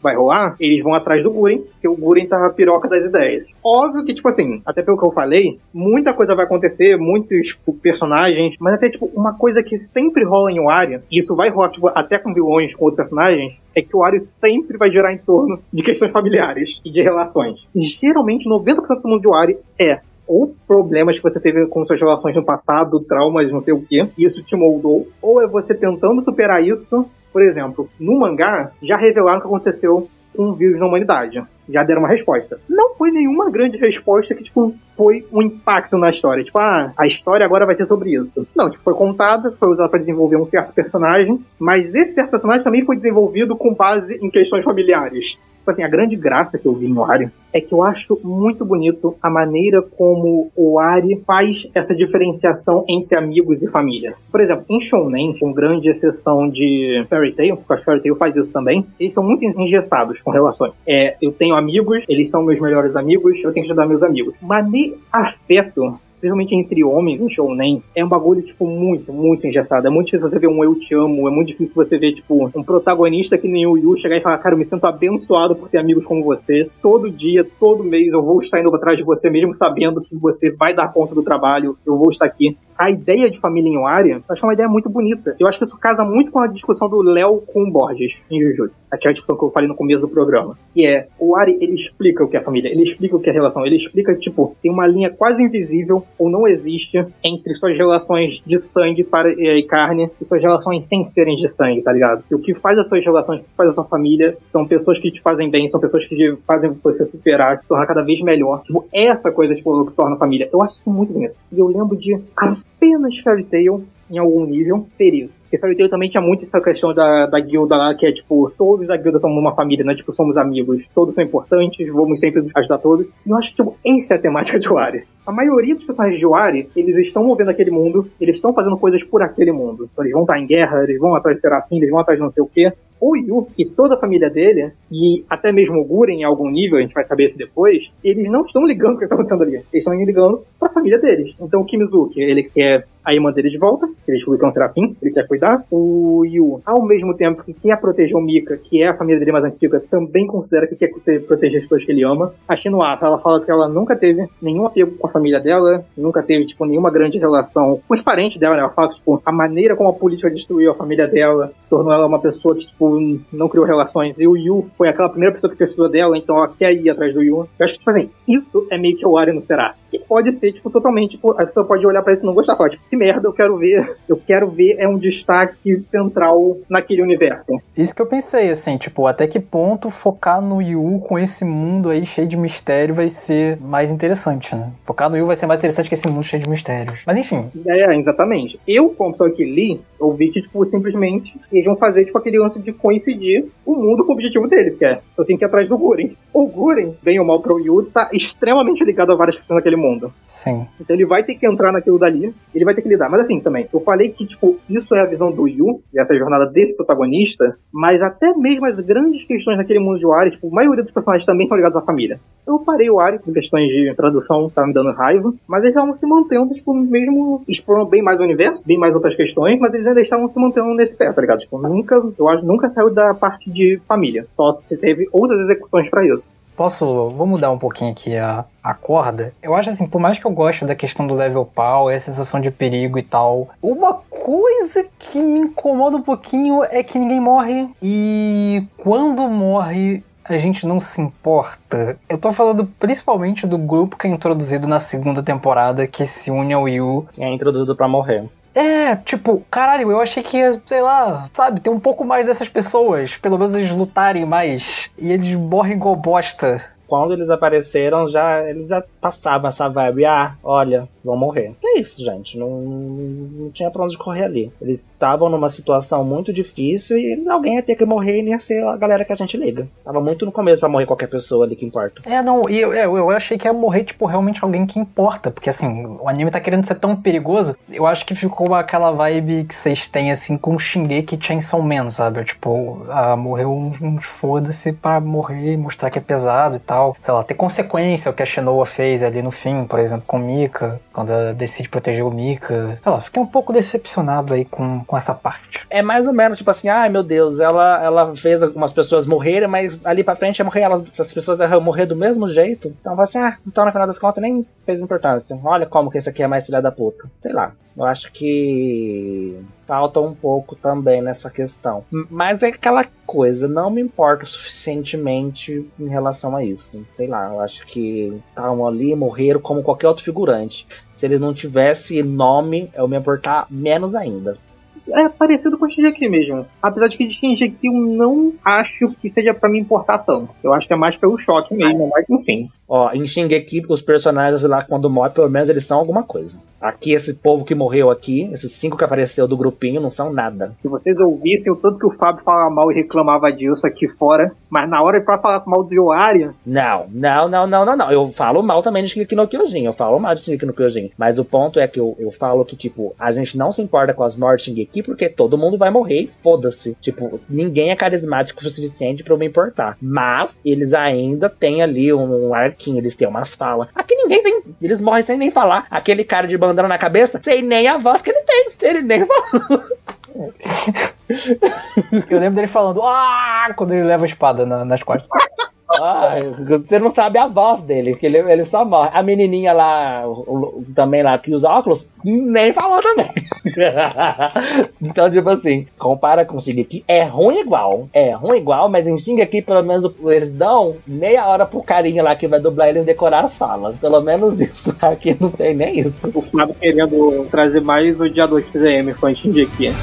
vai rolar, eles vão atrás do Guren, porque o Guren tá a piroca das ideias. Óbvio que, tipo assim, até pelo que eu falei, muita coisa vai acontecer, muitos tipo, personagens, mas até, tipo, uma coisa que sempre rola em Wario, e isso vai rolar, tipo, até com vilões, com outros personagens, é que o Wario sempre vai girar em torno de questões familiares e de relações. Geralmente, 90% do mundo de Wario é ou problemas que você teve com suas relações no passado, traumas, não sei o que, e isso te moldou, ou é você tentando superar isso. Por exemplo, no mangá, já revelaram o que aconteceu com o vírus na humanidade. Já deram uma resposta. Não foi nenhuma grande resposta que, tipo, foi um impacto na história. Tipo, ah, a história agora vai ser sobre isso. Não, tipo, foi contada, foi usada para desenvolver um certo personagem, mas esse certo personagem também foi desenvolvido com base em questões familiares. Tipo assim, a grande graça que eu vi no Ari é que eu acho muito bonito a maneira como o Ari faz essa diferenciação entre amigos e família. Por exemplo, em Shounen, com grande exceção de Fairy Tail, porque a Fairy Tail faz isso também, eles são muito engessados com relações. É, eu tenho amigos, eles são meus melhores amigos, eu tenho que ajudar meus amigos. Mas de afeto principalmente entre homens em shounen, é um bagulho, tipo, muito, muito engessado. É muito difícil você ver um eu te amo, é muito difícil você ver, tipo, um protagonista que nem o Yu chegar e falar, cara, eu me sinto abençoado por ter amigos como você. Todo dia, todo mês eu vou estar indo atrás de você, mesmo sabendo que você vai dar conta do trabalho, eu vou estar aqui. A ideia de família em Waria, eu acho uma ideia muito bonita. Eu acho que isso casa muito com a discussão do Léo com o Borges em Jujutsu. Aquela discussão que eu falei no começo do programa. E é, o Waria, ele explica o que é família, ele explica o que é relação, ele explica, tipo, tem uma linha quase invisível ou não existe entre suas relações de sangue para, e carne e suas relações sem serem de sangue, tá ligado? E o que faz as suas relações, o que faz a sua família, são pessoas que te fazem bem, são pessoas que te fazem você superar, te tornar cada vez melhor. Tipo, essa coisa, tipo, que torna família. Eu acho isso muito bonito. E eu lembro de apenas Fairy Tail, em algum nível, isso. Porque Fairy Tail também tinha muito essa questão da, da guilda lá, que é tipo, todos da guilda somos uma família, né? Tipo, somos amigos, todos são importantes, vamos sempre ajudar todos. E eu acho que, tipo, essa é a temática de Wari. A maioria dos personagens de Wari, eles estão movendo aquele mundo, eles estão fazendo coisas por aquele mundo. Então, eles vão estar em guerra, eles vão atrás de Serafim, eles vão atrás de não sei o quê. O Yu e toda a família dele, e até mesmo o Guren em algum nível, a gente vai saber isso depois, eles não estão ligando o que está acontecendo ali. Eles estão ligando para a família deles. Então o Kimizuki, ele quer a irmã dele de volta, ele descobriu um serafim, ele quer cuidar. O Yu, ao mesmo tempo que quer proteger o Mika, que é a família dele mais antiga, também considera que quer proteger as pessoas que ele ama. A Shinuata, ela fala que ela nunca teve nenhum apego com a família dela, nunca teve, tipo, nenhuma grande relação com os parentes dela, né? Ela fala que, tipo, a maneira como a política destruiu a família dela tornou ela uma pessoa que, tipo, Não criou relações e o Yu foi aquela primeira pessoa que precisou dela, então ela quer ir atrás do Yu. Eu acho que, tipo assim, isso é meio que o Ari no Será. E pode ser, tipo, totalmente, tipo, a pessoa pode olhar pra isso e não gostar, falar, tipo, que merda, eu quero ver, eu quero ver é um destaque central naquele universo. Isso que eu pensei, assim, tipo, até que ponto focar no Yu com esse mundo aí cheio de mistério vai ser mais interessante, né? Focar no Yu vai ser mais interessante que esse mundo cheio de mistérios. Mas enfim. É, exatamente. Eu, como pessoa que li, eu vi que, tipo, simplesmente eles vão fazer, tipo, aquele lance de coincidir o mundo com o objetivo dele, que é, eu tenho que ir atrás do Guren. O Guren, bem ou mal pro Yu, tá extremamente ligado a várias pessoas naquele mundo. Sim. Então ele vai ter que entrar naquilo dali, ele vai ter que lidar. Mas assim, também, eu falei que, tipo, isso é a visão do Yu, essa jornada desse protagonista, mas até mesmo as grandes questões naquele mundo de Wari, tipo, a maioria dos personagens também são ligados à família. Eu parei o Ari por questões de tradução, tá me dando raiva, mas eles estavam se mantendo, tipo, mesmo explorando bem mais o universo, bem mais outras questões, mas eles ainda estavam se mantendo nesse pé, tá ligado? Tipo, nunca, eu acho, nunca saiu da parte de família. Só se teve outras execuções pra isso. Posso, vou mudar um pouquinho aqui a, a corda. Eu acho assim, por mais que eu goste da questão do level power, a sensação de perigo e tal, uma coisa que me incomoda um pouquinho é que ninguém morre e quando morre a gente não se importa. Eu tô falando principalmente do grupo que é introduzido na segunda temporada que se une ao Yu. É introduzido pra morrer. É, tipo, caralho, eu achei que ia, sei lá, sabe, ter um pouco mais dessas pessoas. Pelo menos eles lutarem mais. E eles morrem igual bosta. Quando eles apareceram, já eles já passavam essa vibe. Ah, olha, vão morrer. É isso, gente. Não, não tinha pra onde correr ali. Eles estavam numa situação muito difícil e alguém ia ter que morrer e nem ia ser a galera que a gente liga. Tava muito no começo pra morrer qualquer pessoa ali que importa. É, não, e eu, eu, eu achei que ia morrer, tipo, realmente alguém que importa. Porque, assim, o anime tá querendo ser tão perigoso. Eu acho que ficou aquela vibe que vocês têm, assim, com Shingeki e Chainsaw Man, sabe? Tipo, ah, morreu uns, uns foda-se pra morrer mostrar que é pesado e tal. Sei lá, ter consequência o que a Shinoa fez ali no fim, por exemplo, com Mika, quando ela decide proteger o Mika. Sei lá, fiquei um pouco decepcionado aí com, com essa parte. É mais ou menos tipo assim, ai meu Deus, ela, ela fez algumas pessoas morrerem, mas ali pra frente ia morrer, elas, essas pessoas iam morrer do mesmo jeito. Então assim, ah, então no final das contas nem fez importância. Olha como que esse aqui é mais filha da puta. Sei lá, eu acho que falta um pouco também nessa questão. Mas é aquela coisa, não me importa suficientemente em relação a isso. Sei lá, eu acho que estavam ali, morreram como qualquer outro figurante. Se eles não tivessem nome, eu me importar menos ainda é parecido com o Shingeki mesmo. Apesar de que de Shingeki eu não acho que seja para me importar tanto. Eu acho que é mais pelo choque mesmo, mas enfim. Ó, em Shingeki, os personagens lá, quando morrem, pelo menos eles são alguma coisa. Aqui, esse povo que morreu aqui, esses cinco que apareceu do grupinho, não são nada. Se vocês ouvissem o tanto que o Fábio falava mal e reclamava disso aqui fora, mas na hora pra falar mal do Yoaria... Não, não, não, não, não, não. Eu falo mal também de Shingeki no Kyojin, eu falo mal de Shingeki no Kyojin. Mas o ponto é que eu, eu falo que, tipo, a gente não se importa com as mortes de Shingeki porque todo mundo vai morrer foda-se. Tipo, ninguém é carismático o suficiente pra eu me importar. Mas eles ainda têm ali um, um arquinho, eles têm umas falas. Aqui ninguém tem. Eles morrem sem nem falar. Aquele cara de bandana na cabeça, sem nem a voz que ele tem. Ele nem falou. Eu lembro dele falando, ah, quando ele leva a espada na, nas costas. Ah, você não sabe a voz dele, que ele, ele só morre. A menininha lá, o, o, também lá, que usa óculos, nem falou também. então, tipo assim, compara com Shingeki, é ruim igual. É ruim igual, mas em Shingeki, pelo menos, eles dão meia hora pro carinha lá que vai dublar eles decorar as falas. Pelo menos isso. Aqui não tem nem isso. O Flávio querendo trazer mais o dia 2 XM, foi Shingeki.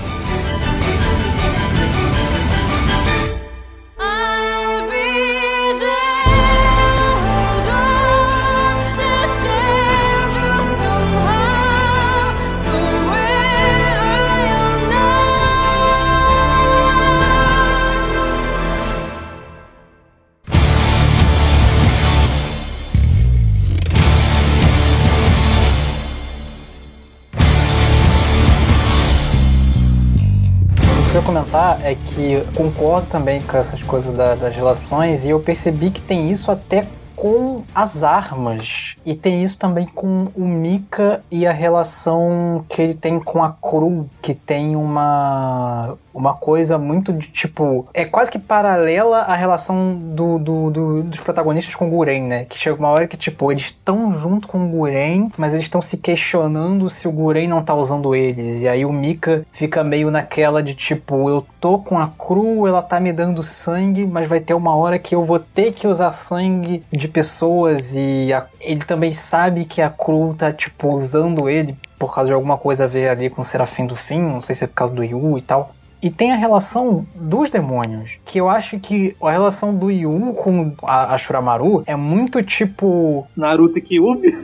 É que concordo também com essas coisas da, das relações e eu percebi que tem isso até com as armas. E tem isso também com o Mika e a relação que ele tem com a Cru, que tem uma uma coisa muito de tipo. É quase que paralela à relação do, do, do dos protagonistas com o Guren, né? Que chega uma hora que, tipo, eles estão junto com o Guren, mas eles estão se questionando se o Guren não tá usando eles. E aí o Mika fica meio naquela de tipo, eu tô com a Cru, ela tá me dando sangue, mas vai ter uma hora que eu vou ter que usar sangue de pessoas. E a, ele também sabe que a Cru tá, tipo, usando ele por causa de alguma coisa a ver ali com o Serafim do Fim, não sei se é por causa do Yu e tal. E tem a relação dos demônios, que eu acho que a relação do Yu com a, a Shuramaru é muito tipo. Naruto e Kyuubi?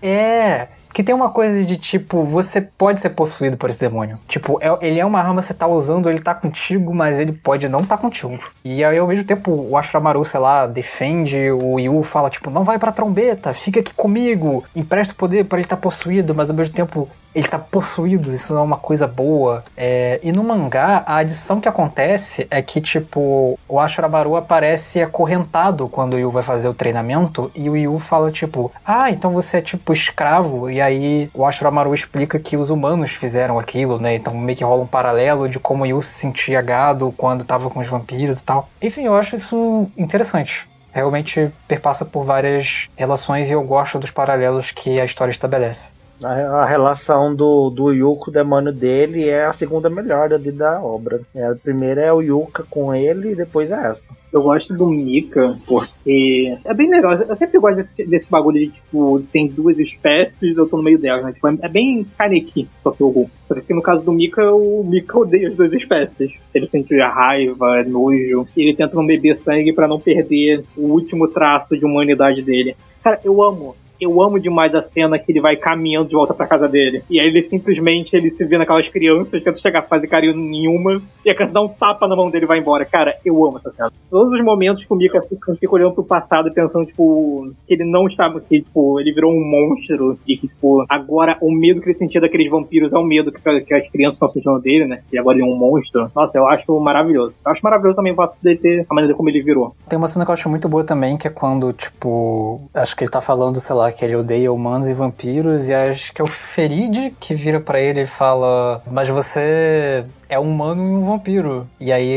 É. Que tem uma coisa de tipo, você pode ser possuído por esse demônio. Tipo, é, ele é uma arma, você tá usando, ele tá contigo, mas ele pode não tá contigo. E aí, ao mesmo tempo, o Ashramaru, sei lá, defende, o Yu fala, tipo, não vai pra trombeta, fica aqui comigo, empresta o poder para ele tá possuído, mas ao mesmo tempo ele tá possuído, isso não é uma coisa boa. É, e no mangá, a adição que acontece é que, tipo, o Ashurabaru aparece acorrentado quando o Yu vai fazer o treinamento, e o Yu fala, tipo, ah, então você é tipo escravo, e aí o Ashuramaru explica que os humanos fizeram aquilo, né? Então meio que rola um paralelo de como o Yu se sentia gado quando tava com os vampiros e tal. Enfim, eu acho isso interessante realmente perpassa por várias relações e eu gosto dos paralelos que a história estabelece. A, a relação do, do Yuko, o demônio dele, é a segunda melhor ali da obra. É, a primeira é o Yuka com ele e depois é essa. Eu gosto do Mika porque é bem legal. Eu sempre gosto desse, desse bagulho de, tipo, tem duas espécies, eu tô no meio delas, né? Tipo, é, é bem Kaneki, só que eu Porque no caso do Mika, o Mika odeia as duas espécies. Ele sente raiva, nojo, e ele tenta não beber sangue para não perder o último traço de humanidade dele. Cara, eu amo eu amo demais a cena que ele vai caminhando de volta pra casa dele. E aí ele simplesmente ele se vê naquelas crianças, tenta chegar a fazer carinho nenhuma, e a criança dá um tapa na mão dele e vai embora. Cara, eu amo essa cena. Todos os momentos que o Mika fica, fica olhando pro passado e pensando, tipo, que ele não estava aqui, tipo, ele virou um monstro. E que, tipo, agora o medo que ele sentia daqueles vampiros é o medo que, que as crianças estão sentindo dele, né? E agora ele é um monstro. Nossa, eu acho maravilhoso. Eu acho maravilhoso também o fato dele ter a maneira como ele virou. Tem uma cena que eu acho muito boa também, que é quando, tipo, acho que ele tá falando, sei lá, que ele odeia humanos e vampiros, e acho que é o Ferid que vira para ele e fala: Mas você é um humano e um vampiro. E aí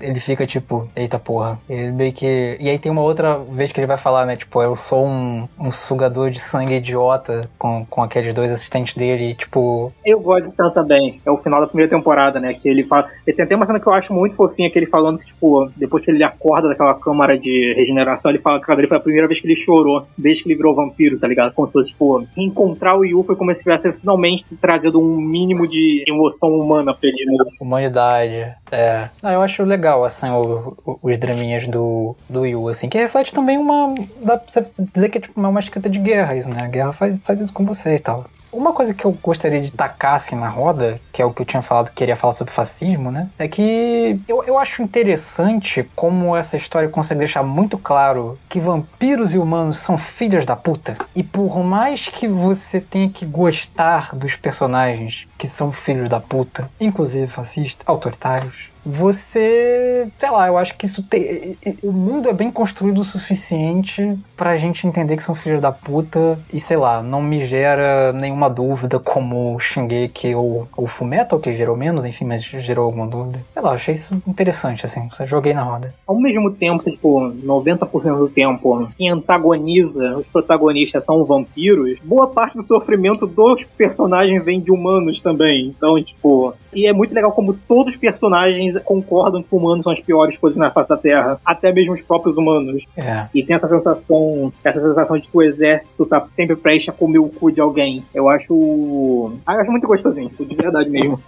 ele fica tipo, eita porra. Ele meio que. E aí tem uma outra vez que ele vai falar, né? Tipo, eu sou um, um sugador de sangue idiota com, com aqueles dois assistentes dele, e, tipo. Eu gosto cena também. É o final da primeira temporada, né? Que ele fala. Ele tem até uma cena que eu acho muito fofinha, que ele falando que, tipo, depois que ele acorda daquela câmara de regeneração, ele fala que foi a primeira vez que ele chorou, desde que ele virou vampiro, tá ligado? Como se fosse, tipo, encontrar o Yu foi como se tivesse finalmente trazendo um mínimo de emoção humana pra ele. Né? Humanidade. É. Não, eu acho legal, assim, o, o, os draminhas do, do Yu, assim, que reflete também uma. Dá pra você dizer que é tipo uma escrita de guerras, né? A guerra faz, faz isso com você e tal. Uma coisa que eu gostaria de tacar assim na roda, que é o que eu tinha falado, que queria falar sobre fascismo, né? É que eu, eu acho interessante como essa história consegue deixar muito claro que vampiros e humanos são filhas da puta. E por mais que você tenha que gostar dos personagens que são filhos da puta, inclusive fascistas, autoritários, você, sei lá, eu acho que isso tem. O mundo é bem construído o suficiente pra gente entender que são filhos da puta e, sei lá, não me gera nenhuma dúvida como Shingeki ou o Fullmetal, que gerou menos, enfim, mas gerou alguma dúvida. Sei lá, achei isso interessante, assim, joguei na roda. Ao mesmo tempo, tipo, 90% do tempo, quem antagoniza os protagonistas são vampiros, boa parte do sofrimento dos personagens vem de humanos também. Então, tipo, e é muito legal como todos os personagens concordam que humanos são as piores coisas na face da Terra, até mesmo os próprios humanos. É. E tem essa sensação, essa sensação de que o exército tá sempre prestes a comer o cu de alguém. Eu acho. Ah, eu acho muito gostosinho, de verdade mesmo.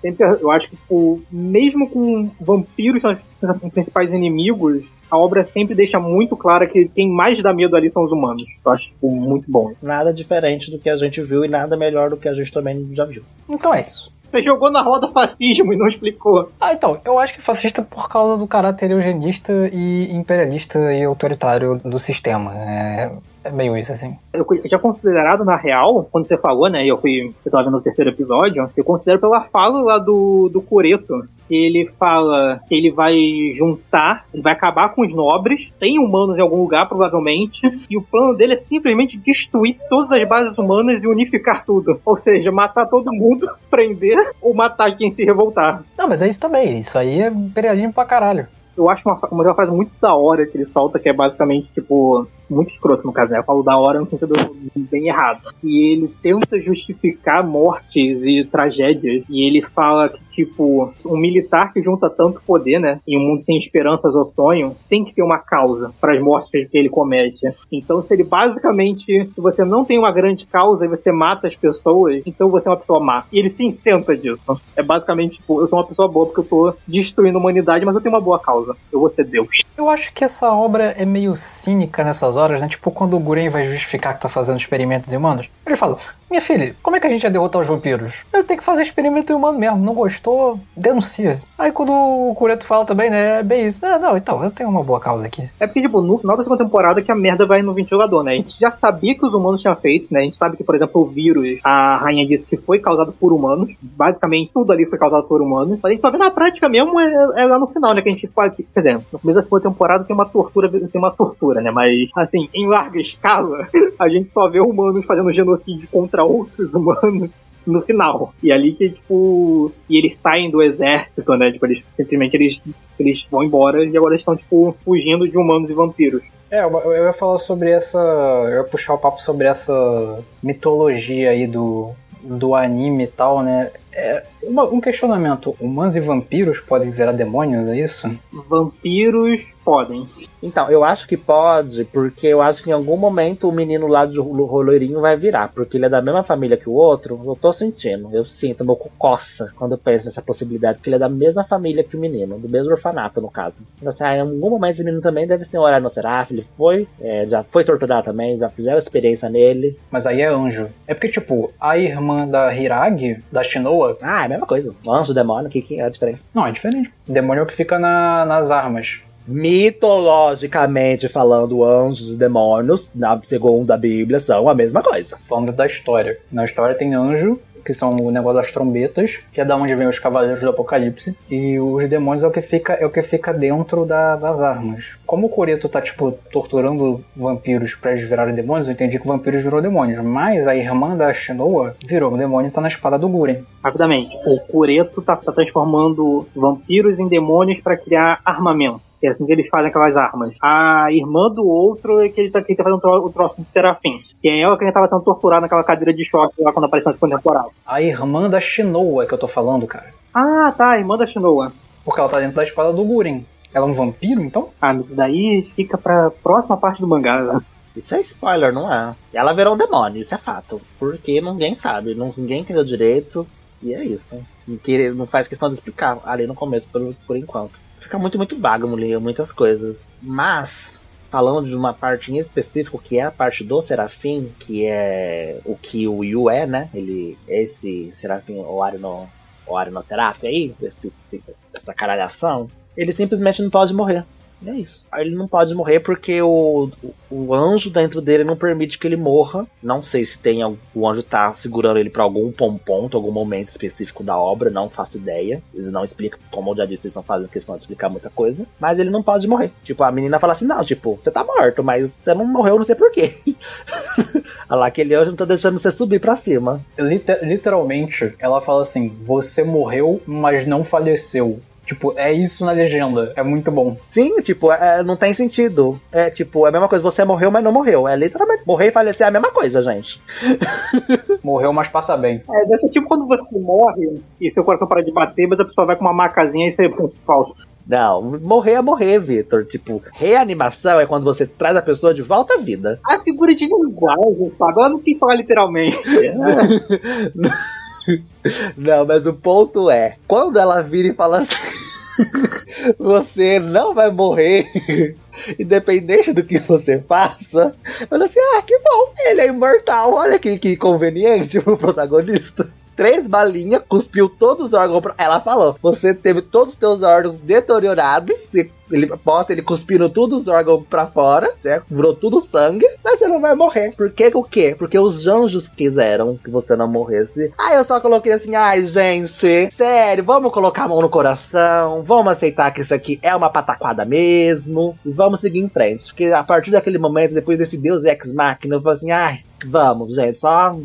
Sempre, eu acho que, tipo, mesmo com vampiros são os principais inimigos, a obra sempre deixa muito clara que quem mais dá medo ali são os humanos. Eu acho tipo, muito bom. Nada diferente do que a gente viu e nada melhor do que a gente também já viu. Então é isso. Você jogou na roda fascismo e não explicou. Ah, então, eu acho que fascista por causa do caráter eugenista e imperialista e autoritário do sistema. É, É meio isso, assim. Eu tinha considerado, na real, quando você falou, né? e Eu fui. Eu tava vendo o terceiro episódio, eu considero pela fala lá do, do Cureto. Que ele fala que ele vai juntar, ele vai acabar com os nobres, tem humanos em algum lugar, provavelmente, e o plano dele é simplesmente destruir todas as bases humanas e unificar tudo. Ou seja, matar todo mundo, prender ou matar quem se revoltar. Não, mas é isso também. Isso aí é imperialismo pra caralho. Eu acho uma, uma frase muito da hora que ele solta, que é basicamente, tipo, muito escroto no caso, né? Eu falo da hora no sentido bem errado. E ele tenta justificar mortes e tragédias. E ele fala que, tipo, um militar que junta tanto poder, né? Em um mundo sem esperanças ou sonho, tem que ter uma causa para as mortes que ele comete. Então, se ele basicamente, se você não tem uma grande causa e você mata as pessoas, então você é uma pessoa má. E ele se isenta disso. É basicamente, tipo, eu sou uma pessoa boa porque eu tô destruindo a humanidade, mas eu tenho uma boa causa. Eu vou ser Deus. Eu acho que essa obra é meio cínica nessas horas, né? Tipo, quando o Guren vai justificar que tá fazendo experimentos em humanos, ele fala: Minha filha, como é que a gente ia derrotar os vampiros? Eu tenho que fazer experimento humano mesmo, não gostou, denuncia. Aí quando o Cureto fala também, né? É bem isso. Ah, não, então, eu tenho uma boa causa aqui. É porque, tipo, no final da segunda temporada que a merda vai no ventilador, né? A gente já sabia que os humanos tinham feito, né? A gente sabe que, por exemplo, o vírus, a rainha disse que foi causado por humanos. Basicamente, tudo ali foi causado por humanos. Mas a gente só vê na prática mesmo é, é lá no final, né? Que a gente faz. Quer dizer, no começo da segunda temporada tem uma tortura, tem uma tortura, né? Mas, assim, em larga escala, a gente só vê humanos fazendo genocídio contra outros humanos no final. E ali que, tipo. E eles saem do exército, né? Tipo, eles simplesmente eles, eles vão embora e agora estão, tipo, fugindo de humanos e vampiros. É, eu eu ia falar sobre essa. Eu ia puxar o papo sobre essa mitologia aí do, do anime e tal, né? É, uma- um questionamento: humanos e vampiros podem virar demônios, é isso? Vampiros podem. Então, eu acho que pode, porque eu acho que em algum momento o menino lá de ro- roloirinho vai virar, porque ele é da mesma família que o outro. Eu tô sentindo, eu sinto, meu cu coça quando eu penso nessa possibilidade, porque ele é da mesma família que o menino, do mesmo orfanato, no caso. Então, assim, ah, em algum momento esse menino também deve ser um horário no Seraf, ele foi, é, já foi torturado também, já fizeram experiência nele. Mas aí é anjo. É porque, tipo, a irmã da Hiragi, da Shinoa, Ah, é a mesma coisa. Anjo, demônio, o que, que é a diferença? não, é diferente. O demônio é o que fica na- nas armas. Mitologicamente falando, anjos e demônios, na, segundo a Bíblia, são a mesma coisa. Falando da história. Na história tem anjo, que são o negócio das trombetas, que é da onde vem os cavaleiros do apocalipse. E os demônios é o que fica, é o que fica dentro da- das armas. Como o Coreto tá, tipo, torturando vampiros pra eles virarem demônios, eu entendi que vampiros virou demônios. Mas a irmã da Shinoa virou um demônio e tá na espada do Guren. Rapidamente, o Cureto tá, tá transformando vampiros em demônios pra criar armamento. É assim que eles fazem aquelas armas. A irmã do outro é que ele tá, que ele tá fazendo o tro- o troço de Serafim. Que é ela que tava sendo torturada naquela cadeira de choque lá quando apareceu na segunda temporada. A irmã da Shinoa que eu tô falando, cara. Ah, tá, a irmã da Shinoa. Porque ela tá dentro da espada do Guren. Ela é um vampiro, então? Ah, mas daí fica pra próxima parte do mangá. né? Isso é spoiler, não é? Ela virou um demônio, isso é fato. Porque ninguém sabe, não, ninguém entendeu direito. E é isso. Não, que- não faz questão de explicar ali no começo, por, por enquanto. Fica muito, muito vago livro, muitas coisas. Mas, falando de uma parte em específico, que é a parte do Serafim, que é o que o Yu é, né? Ele, esse Serafim, o Arino, o Arino Seraf aí, esse, essa caralhação, ele simplesmente não pode morrer. E é isso. Ele não pode morrer porque o, o, anjo dentro dele não permite que ele morra. Não sei se tem o anjo tá segurando ele pra algum ponto, algum momento específico da obra, não faço ideia. Eles não explicam, como eu já disse, eles não fazem questão de explicar muita coisa. Mas ele não pode morrer. Tipo, a menina fala assim: não, tipo, você tá morto, mas você não morreu, não sei porquê. Olha lá, aquele anjo não tá deixando você subir pra cima. Liter- literalmente, ela fala assim: Você morreu, mas não faleceu. Tipo, é isso na legenda. É muito bom. Sim, tipo, é, não tem sentido. É tipo, é a mesma coisa, você morreu, mas não morreu. É literalmente, morrer e falecer é a mesma coisa, gente. Morreu, mas passa bem. É, deve ser tipo quando você morre e seu coração para de bater, mas a pessoa vai com uma macazinha e você falso. Não, morrer é morrer, Vitor. Tipo, reanimação é quando você traz a pessoa de volta à vida. A figura de linguagem, sabe? Ela não sei falar literalmente. Não, mas o ponto é, quando ela vira e fala assim. Você não vai morrer, independente do que você faça. Fala assim: ah, que bom, ele é imortal. Olha que, que conveniente pro protagonista. Três balinhas, cuspiu todos os órgãos. Ela falou: você teve todos os seus órgãos deteriorados, você ele posta ele cuspindo todos os órgãos pra fora, certo? Virou tudo sangue, mas você não vai morrer. Por que o quê? Porque os anjos quiseram que você não morresse. Aí eu só coloquei assim, ai, gente, sério, vamos colocar a mão no coração, vamos aceitar que isso aqui é uma pataquada mesmo, e vamos seguir em frente. Porque a partir daquele momento, depois desse Deus Ex Machina, eu falei assim, ai, Vamos, gente, só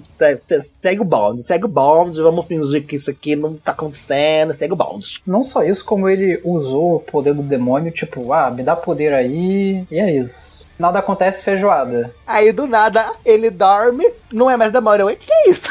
segue o bonde, segue o bonde, vamos fingir que isso aqui não tá acontecendo, segue o bonde. Não só isso, como ele usou o poder do demônio, tipo, ah, me dá poder aí, e é isso. Nada acontece feijoada. Aí do nada ele dorme, não é mais demônio. O que é isso?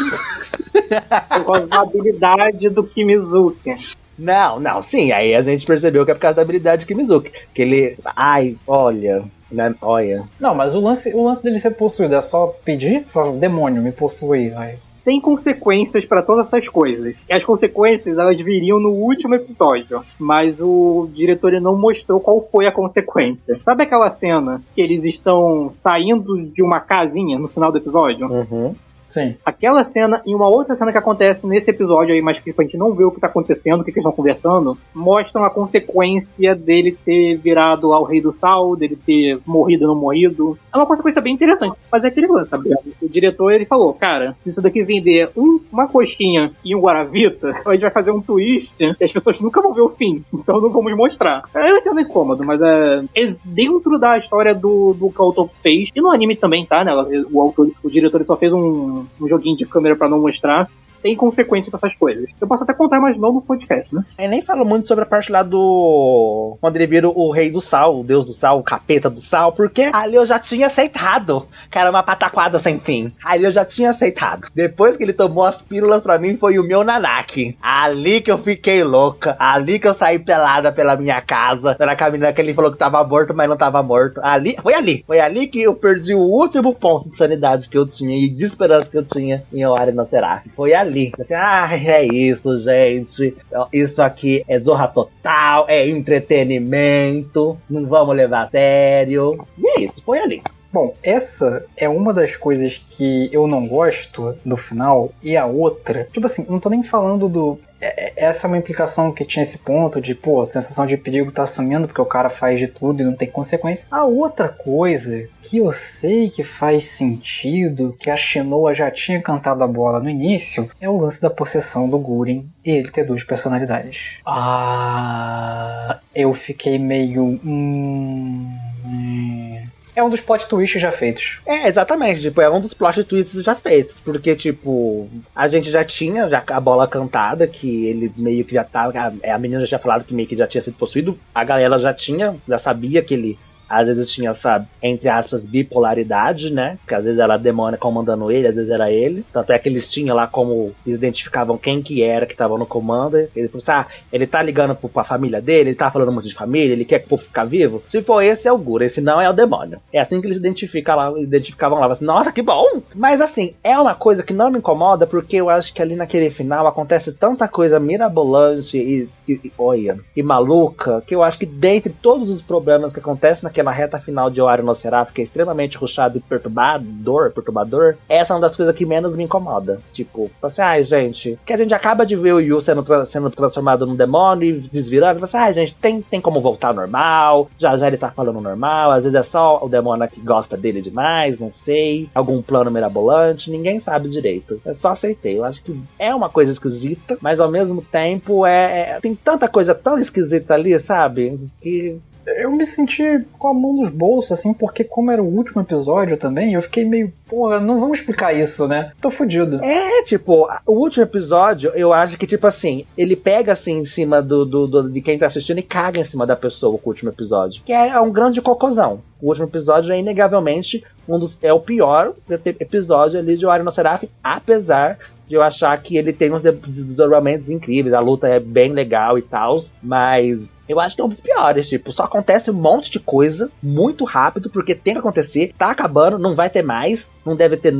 Por causa da habilidade do Kimizuki. Não, não, sim, aí a gente percebeu que é por causa da habilidade do Kimizuki. Que ele. Ai, olha. Né? Olha. Não, mas o lance, o lance dele ser possuído é só pedir? Só demônio, me possui. Ai. Tem consequências pra todas essas coisas. E as consequências elas viriam no último episódio, mas o diretor não mostrou qual foi a consequência. Sabe aquela cena que eles estão saindo de uma casinha no final do episódio? Uhum. Sim. Aquela cena e uma outra cena que acontece nesse episódio aí, mas que a gente não vê o que tá acontecendo, o que, que eles estão conversando, mostram a consequência dele ter virado ao rei do sal, dele ter morrido ou não morrido. É uma consequência bem interessante, mas é aquele lance, sabe? O diretor ele falou, cara, se isso daqui vender um, uma coxinha e um guaravita, a gente vai fazer um twist e as pessoas nunca vão ver o fim, então não vamos mostrar. Eu entendo incômodo, mas é, é dentro da história do, do que o autor fez, e no anime também, tá, né? O autor, o diretor ele só fez um, um joguinho de câmera pra não mostrar. Tem consequência pra essas coisas. Eu posso até contar, mas não no podcast, né? Ele nem falou muito sobre a parte lá do. Quando ele vira o rei do sal, o deus do sal, o capeta do sal, porque ali eu já tinha aceitado. Cara, uma pataquada sem fim. Ali eu já tinha aceitado. Depois que ele tomou as pílulas pra mim, foi o meu Nanaki. Ali que eu fiquei louca. Ali que eu saí pelada pela minha casa. Na caminhada que ele falou que tava morto, mas não tava morto. Ali, foi ali. Foi ali que eu perdi o último ponto de sanidade que eu tinha e de esperança que eu tinha em Oari Seraph. Foi ali. Assim, ah, é isso, gente. Isso aqui é zorra total, é entretenimento. Não vamos levar a sério. E é isso, foi ali. Bom, essa é uma das coisas que eu não gosto no final, e a outra, tipo assim, não tô nem falando do. É- é- Essa é uma implicação que tinha esse ponto de, pô, a sensação de perigo tá sumindo porque o cara faz de tudo e não tem consequência. A outra coisa que eu sei que faz sentido, que a Shinoa já tinha cantado a bola no início, é o lance da possessão do Guren e ele ter duas personalidades. Ah. Eu fiquei meio. Hum, hum. É um dos plot twists já feitos. É, exatamente, tipo, é um dos plot twists já feitos, porque, tipo, a gente já tinha já a bola cantada, que ele meio que já tava, a, a menina já tinha falado que meio que já tinha sido possuído, a galera já tinha, já sabia que ele às vezes tinha essa, entre aspas, bipolaridade, né? Que às vezes era a demônia comandando ele, às vezes era ele. Tanto é que eles tinham lá como eles identificavam quem que era que tava no comando. Ele assim, ah, ele tá ligando pro, pra família dele, ele tá falando muito de família, ele quer que o povo ficar vivo. Se for esse, é o Gura, esse não é o demônio. É assim que eles identificam lá, identificavam lá. Assim, Nossa, que bom! Mas assim, é uma coisa que não me incomoda, porque eu acho que ali naquele final acontece tanta coisa mirabolante e, e, e olha, e maluca, que eu acho que dentre todos os problemas que acontecem naquela reta final de Oário no Seraph, que é extremamente ruchado e perturbador, perturbador, essa é uma das coisas que menos me incomoda. Tipo, assim, ai, gente, que a gente acaba de ver o Yu sendo, tra- sendo transformado num demônio e desvirando, assim, ai, gente, tem, tem como voltar ao normal, já já ele tá falando normal, às vezes é só o demônio que gosta dele demais, não sei, algum plano mirabolante, ninguém sabe direito. Eu só aceitei, eu acho que é uma coisa esquisita, mas ao mesmo tempo é, é- tem tanta coisa tão esquisita ali, sabe? Que Eu me senti com a mão nos bolsos, assim, porque como era o último episódio também, eu fiquei meio, porra, não vamos explicar isso, né? Tô fudido. É, tipo, o último episódio, eu acho que, tipo assim, ele pega assim em cima do, do- do- de quem tá assistindo e caga em cima da pessoa com o último episódio. Que é um grande cocôzão. O último episódio é inegavelmente um dos. É o pior episódio ali de Wario no Seraph, apesar de eu achar que ele tem uns de- desdobramentos incríveis, a luta é bem legal e tal, mas eu acho que é um dos piores, tipo, só acontece um monte de coisa muito rápido, porque tem que acontecer, tá acabando, não vai ter mais, não deve ter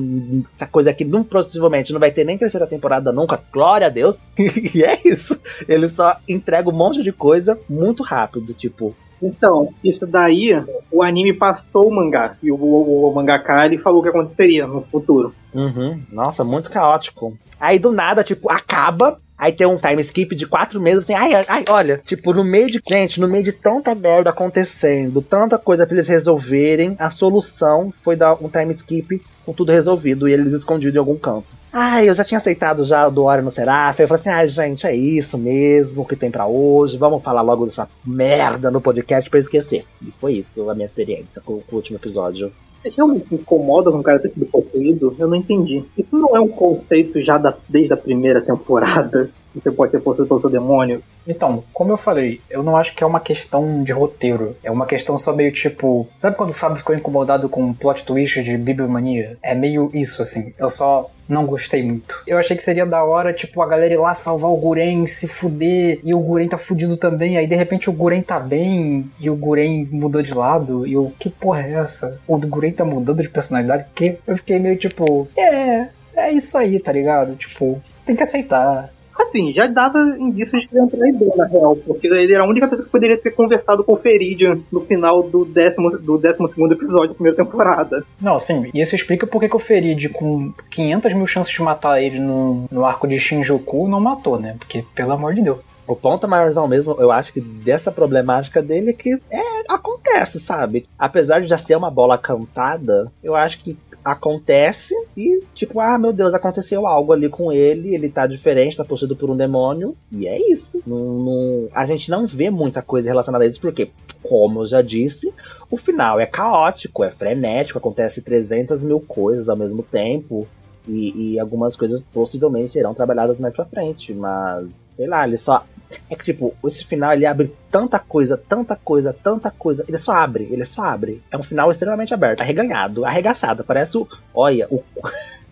essa coisa aqui, não, possivelmente não vai ter nem terceira temporada nunca, glória a Deus, e é isso, ele só entrega um monte de coisa muito rápido, tipo, Então, isso daí, o anime passou o mangá. E o, o, o mangaka ele falou o que aconteceria no futuro. Uhum. Nossa, muito caótico. Aí do nada, tipo, acaba. Aí tem um time skip de quatro meses, assim, ai, ai, olha, tipo, no meio de. Gente, no meio de tanta merda acontecendo, tanta coisa pra eles resolverem, a solução foi dar um time skip com tudo resolvido e eles escondidos em algum campo. Ai, eu já tinha aceitado já do Ori no Seraph. Eu falei assim, ai, gente, é isso mesmo que tem pra hoje. Vamos falar logo dessa merda no podcast pra eu esquecer. E foi isso a minha experiência com, com o último episódio. Você realmente se incomoda com o cara ter sido possuído? Eu não entendi. Isso não é um conceito já da, desde a primeira temporada? Você pode ser possuído pelo seu demônio? Então, como eu falei, eu não acho que é uma questão de roteiro. É uma questão só meio tipo. Sabe quando o Fábio ficou incomodado com um plot twist de Bibliomania? É meio isso, assim. Eu só não gostei muito. Eu achei que seria da hora, tipo, a galera ir lá salvar o Guren, se fuder, e o Guren tá fudido também. Aí de repente o Guren tá bem e o Guren mudou de lado. E eu, que porra é essa? O Guren tá mudando de personalidade? Que eu fiquei meio tipo, é, é isso aí, tá ligado? Tipo, tem que aceitar. Assim, já dava indícios de que ele era um traidor, na real, porque ele era a única pessoa que poderia ter conversado com o Feridian no final do décimo, do décimo segundo episódio da primeira temporada. Não, sim, e isso explica por que o Ferid, com 500 mil chances de matar ele no, no arco de Shinjuku, não matou, né? Porque, pelo amor de Deus. O ponto maiorzão mesmo, eu acho que dessa problemática dele é que é, acontece, sabe? Apesar de já ser uma bola cantada, eu acho que acontece e, tipo, ah, meu Deus, aconteceu algo ali com ele, ele tá diferente, tá possuído por um demônio, e é isso. Não, não- a gente não vê muita coisa relacionada a isso, porque, como eu já disse, o final é caótico, é frenético, acontece 300 mil coisas ao mesmo tempo. E, e algumas coisas possivelmente serão trabalhadas mais pra frente, mas sei lá, ele só. É que tipo, esse final ele abre tanta coisa, tanta coisa, tanta coisa. Ele só abre, ele só abre. É um final extremamente aberto, arreganhado, arregaçado. Parece o. Olha, o.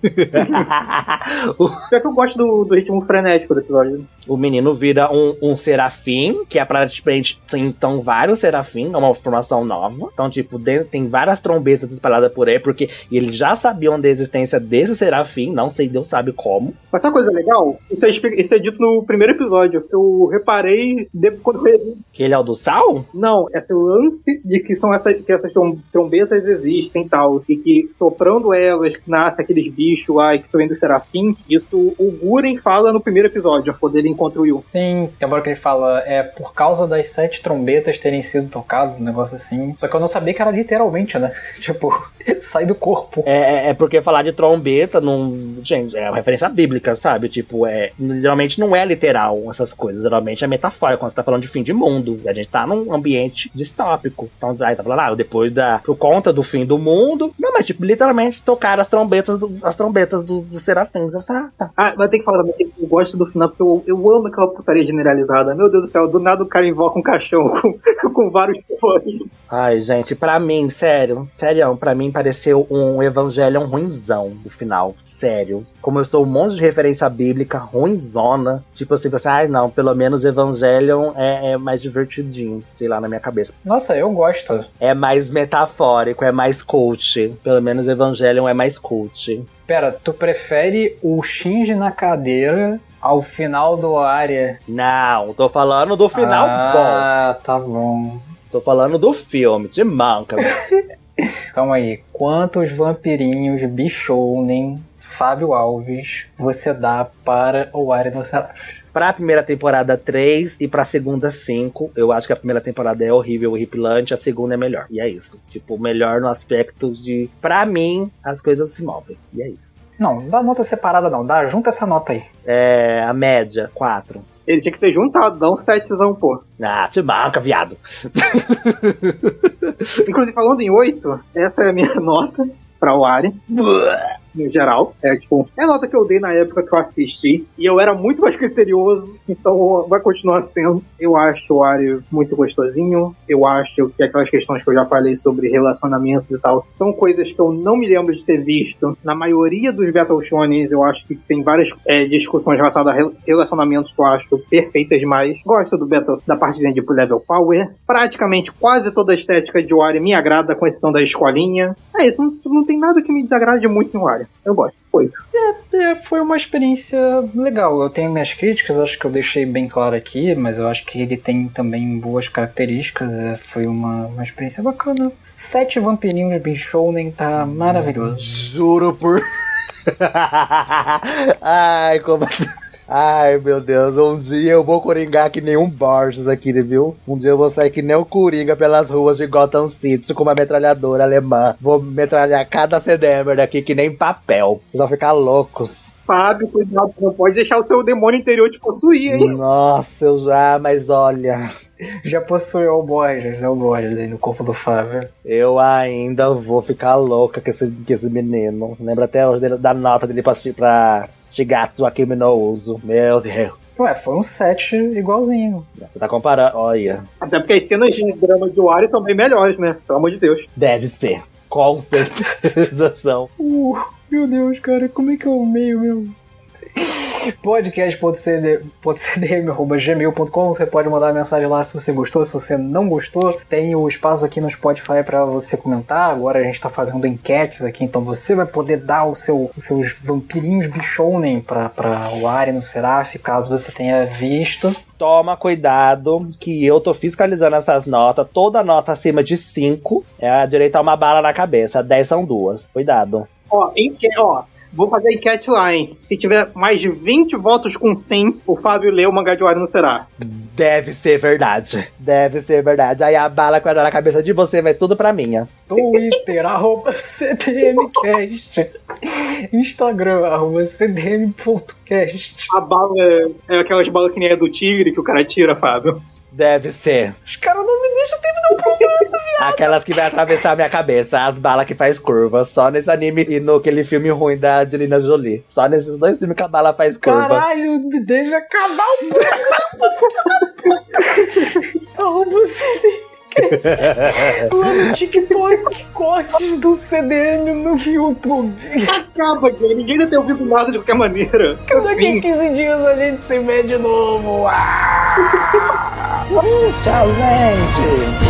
o, Pior que eu gosto do, do ritmo frenético do episódio. o menino vira um, um serafim, que é praticamente então vários serafim, é uma formação nova. Então, tipo, de- tem várias trombetas espalhadas por aí, porque eles já sabiam da existência desse serafim, não sei, Deus sabe como. Mas uma coisa legal? Isso é, isso é dito no primeiro episódio. Eu reparei depois, quando eu Que ele é o do sal? Não, esse lance de que são essas, que essas trom- trombetas existem e tal, e que soprando elas nasce aqueles bichos lá e que vem do serafim, isso o Guren fala no primeiro episódio, quando ele encontra o Will. Sim, tem uma hora que ele fala, é por causa das sete trombetas terem sido tocadas, um negócio assim. Só que eu não sabia que era literalmente, né? tipo, sai do corpo. É, é- é porque falar de trombeta, não, gente, é uma referência bíblica, sabe? Tipo, é, geralmente não é literal essas coisas, geralmente é metafórico, quando você tá falando de fim de mundo, e a gente tá num ambiente distópico. Então, aí tá falando, ah, depois da, por conta do fim do mundo, não, mas tipo, literalmente tocar as trombetas, do- as trombetas dos dos serafins. Eu, ah, tá. Ah, mas tem que falar também que eu gosto do final, porque eu, eu amo aquela putaria generalizada. Meu Deus do céu, do nada o cara invoca um caixão com, com vários fãs. Ai, gente, pra mim, sério, sério, pra mim pareceu um Evangelion ruinzão no final, sério. Como eu sou um monte de referência bíblica ruinzona, tipo assim, você, ai não, pelo menos Evangelion é, é mais divertidinho, sei lá, na minha cabeça. Nossa, eu gosto. É mais metafórico, é mais coach. Pelo menos Evangelion é mais coach. Pera, tu prefere o Shinji na cadeira ao final do área? Não, tô falando do final bom. ah, tá bom. Tô falando do filme, de manca. Calma aí. Quantos vampirinhos bichounem Fábio Alves você dá para o área do Seraph? Pra primeira temporada 3 e pra segunda 5, eu acho que a primeira temporada é horrível, horripilante, a segunda é melhor. E é isso. Tipo, melhor no aspecto de. Pra mim, as coisas se movem. E é isso. Não, dá nota separada não. Dá, junta essa nota aí. É. A média, 4. Ele tinha que ter juntado, dá um setzão, pô. Ah, te marca, viado. Inclusive, falando em 8, essa é a minha nota pra o Ari. No geral. É tipo, é a nota que eu dei na época que eu assisti. E eu era muito mais criterioso, então vai continuar sendo. Eu acho o Ario muito gostosinho. Eu acho que aquelas questões que eu já falei sobre relacionamentos e tal são coisas que eu não me lembro de ter visto. Na maioria dos Battle Shonens, eu acho que tem várias é, discussões relacionadas a rel- relacionamentos que eu acho perfeitas demais. Gosto do Battle, da partezinha de level power. Praticamente quase toda a estética de Wario me agrada, com exceção da escolinha. É isso, não, não tem nada que me desagrade muito em Wario. Eu gosto. Coisa. É, foi uma experiência legal. Eu tenho minhas críticas, acho que eu deixei bem claro aqui, mas eu acho que ele tem também boas características. é, foi uma, uma experiência bacana. Sete vampirinhos Bichounen tá maravilhoso. Juro por. Ai, como assim? Ai, meu Deus, um dia eu vou coringar que nem um Borges aqui, viu? Um dia eu vou sair que nem o Coringa pelas ruas de Gotham City com uma metralhadora alemã. Vou metralhar cada CDM daqui que nem papel. Vocês vão ficar loucos. Fábio, cuidado, não pode deixar o seu demônio interior te possuir, hein? Nossa, eu já, mas olha. Já possuiu o Borges, né? O Borges aí no corpo do Fábio. Eu ainda vou ficar louca com esse, com esse menino. Lembra até hoje dele- da nota dele pra, pra Shigatsu Akimi no Uso. Meu Deus. Ué, foi um set igualzinho. Você tá comparando. Olha. Até porque as cenas de drama de Wario são bem melhores, né? Pelo amor de Deus. Deve ser. Com certeza são. Uh, meu Deus, cara, como é que é o meio mesmo? podcast.cdm.gmail.com Você pode mandar mensagem lá se você gostou, se você não gostou. Tem o espaço aqui no Spotify para você comentar. Agora a gente tá fazendo enquetes aqui, então você vai poder dar o seu, os seus vampirinhos bichonem pra, pra o Ari no Seraph, caso você tenha visto. Toma cuidado, que eu tô fiscalizando essas notas. Toda nota acima de 5 é a direita a uma bala na cabeça. 10 são duas. Cuidado. Ó, enque... ó, vou fazer a enquete lá, hein? Se tiver mais de 20 votos com 100, o Fábio lê o mangá de Wario não será. Deve ser verdade. Deve ser verdade. Aí a bala que vai dar na cabeça de você vai tudo pra minha. Twitter, arroba CDMcast. Instagram, arroba CDM.cast. A bala é, é aquelas balas que nem é do tigre que o cara tira, Fábio. Deve ser. Os caras não me deixam terminar o programa. Aquelas que vai atravessar minha cabeça. As balas que faz curva. Só nesse anime e no aquele filme ruim da Angelina Jolie. Só nesses dois filmes que a bala faz curva. Caralho, me deixa acabar o programa, filho da puta. Arroba CDMcast. Lá no TikTok, cortes do CDM no YouTube. Acaba, Gui. Ninguém deve ter ouvido nada de qualquer maneira. Que daqui a Enfim. 15 dias a gente se vê de novo. Ah! Tchau, gente.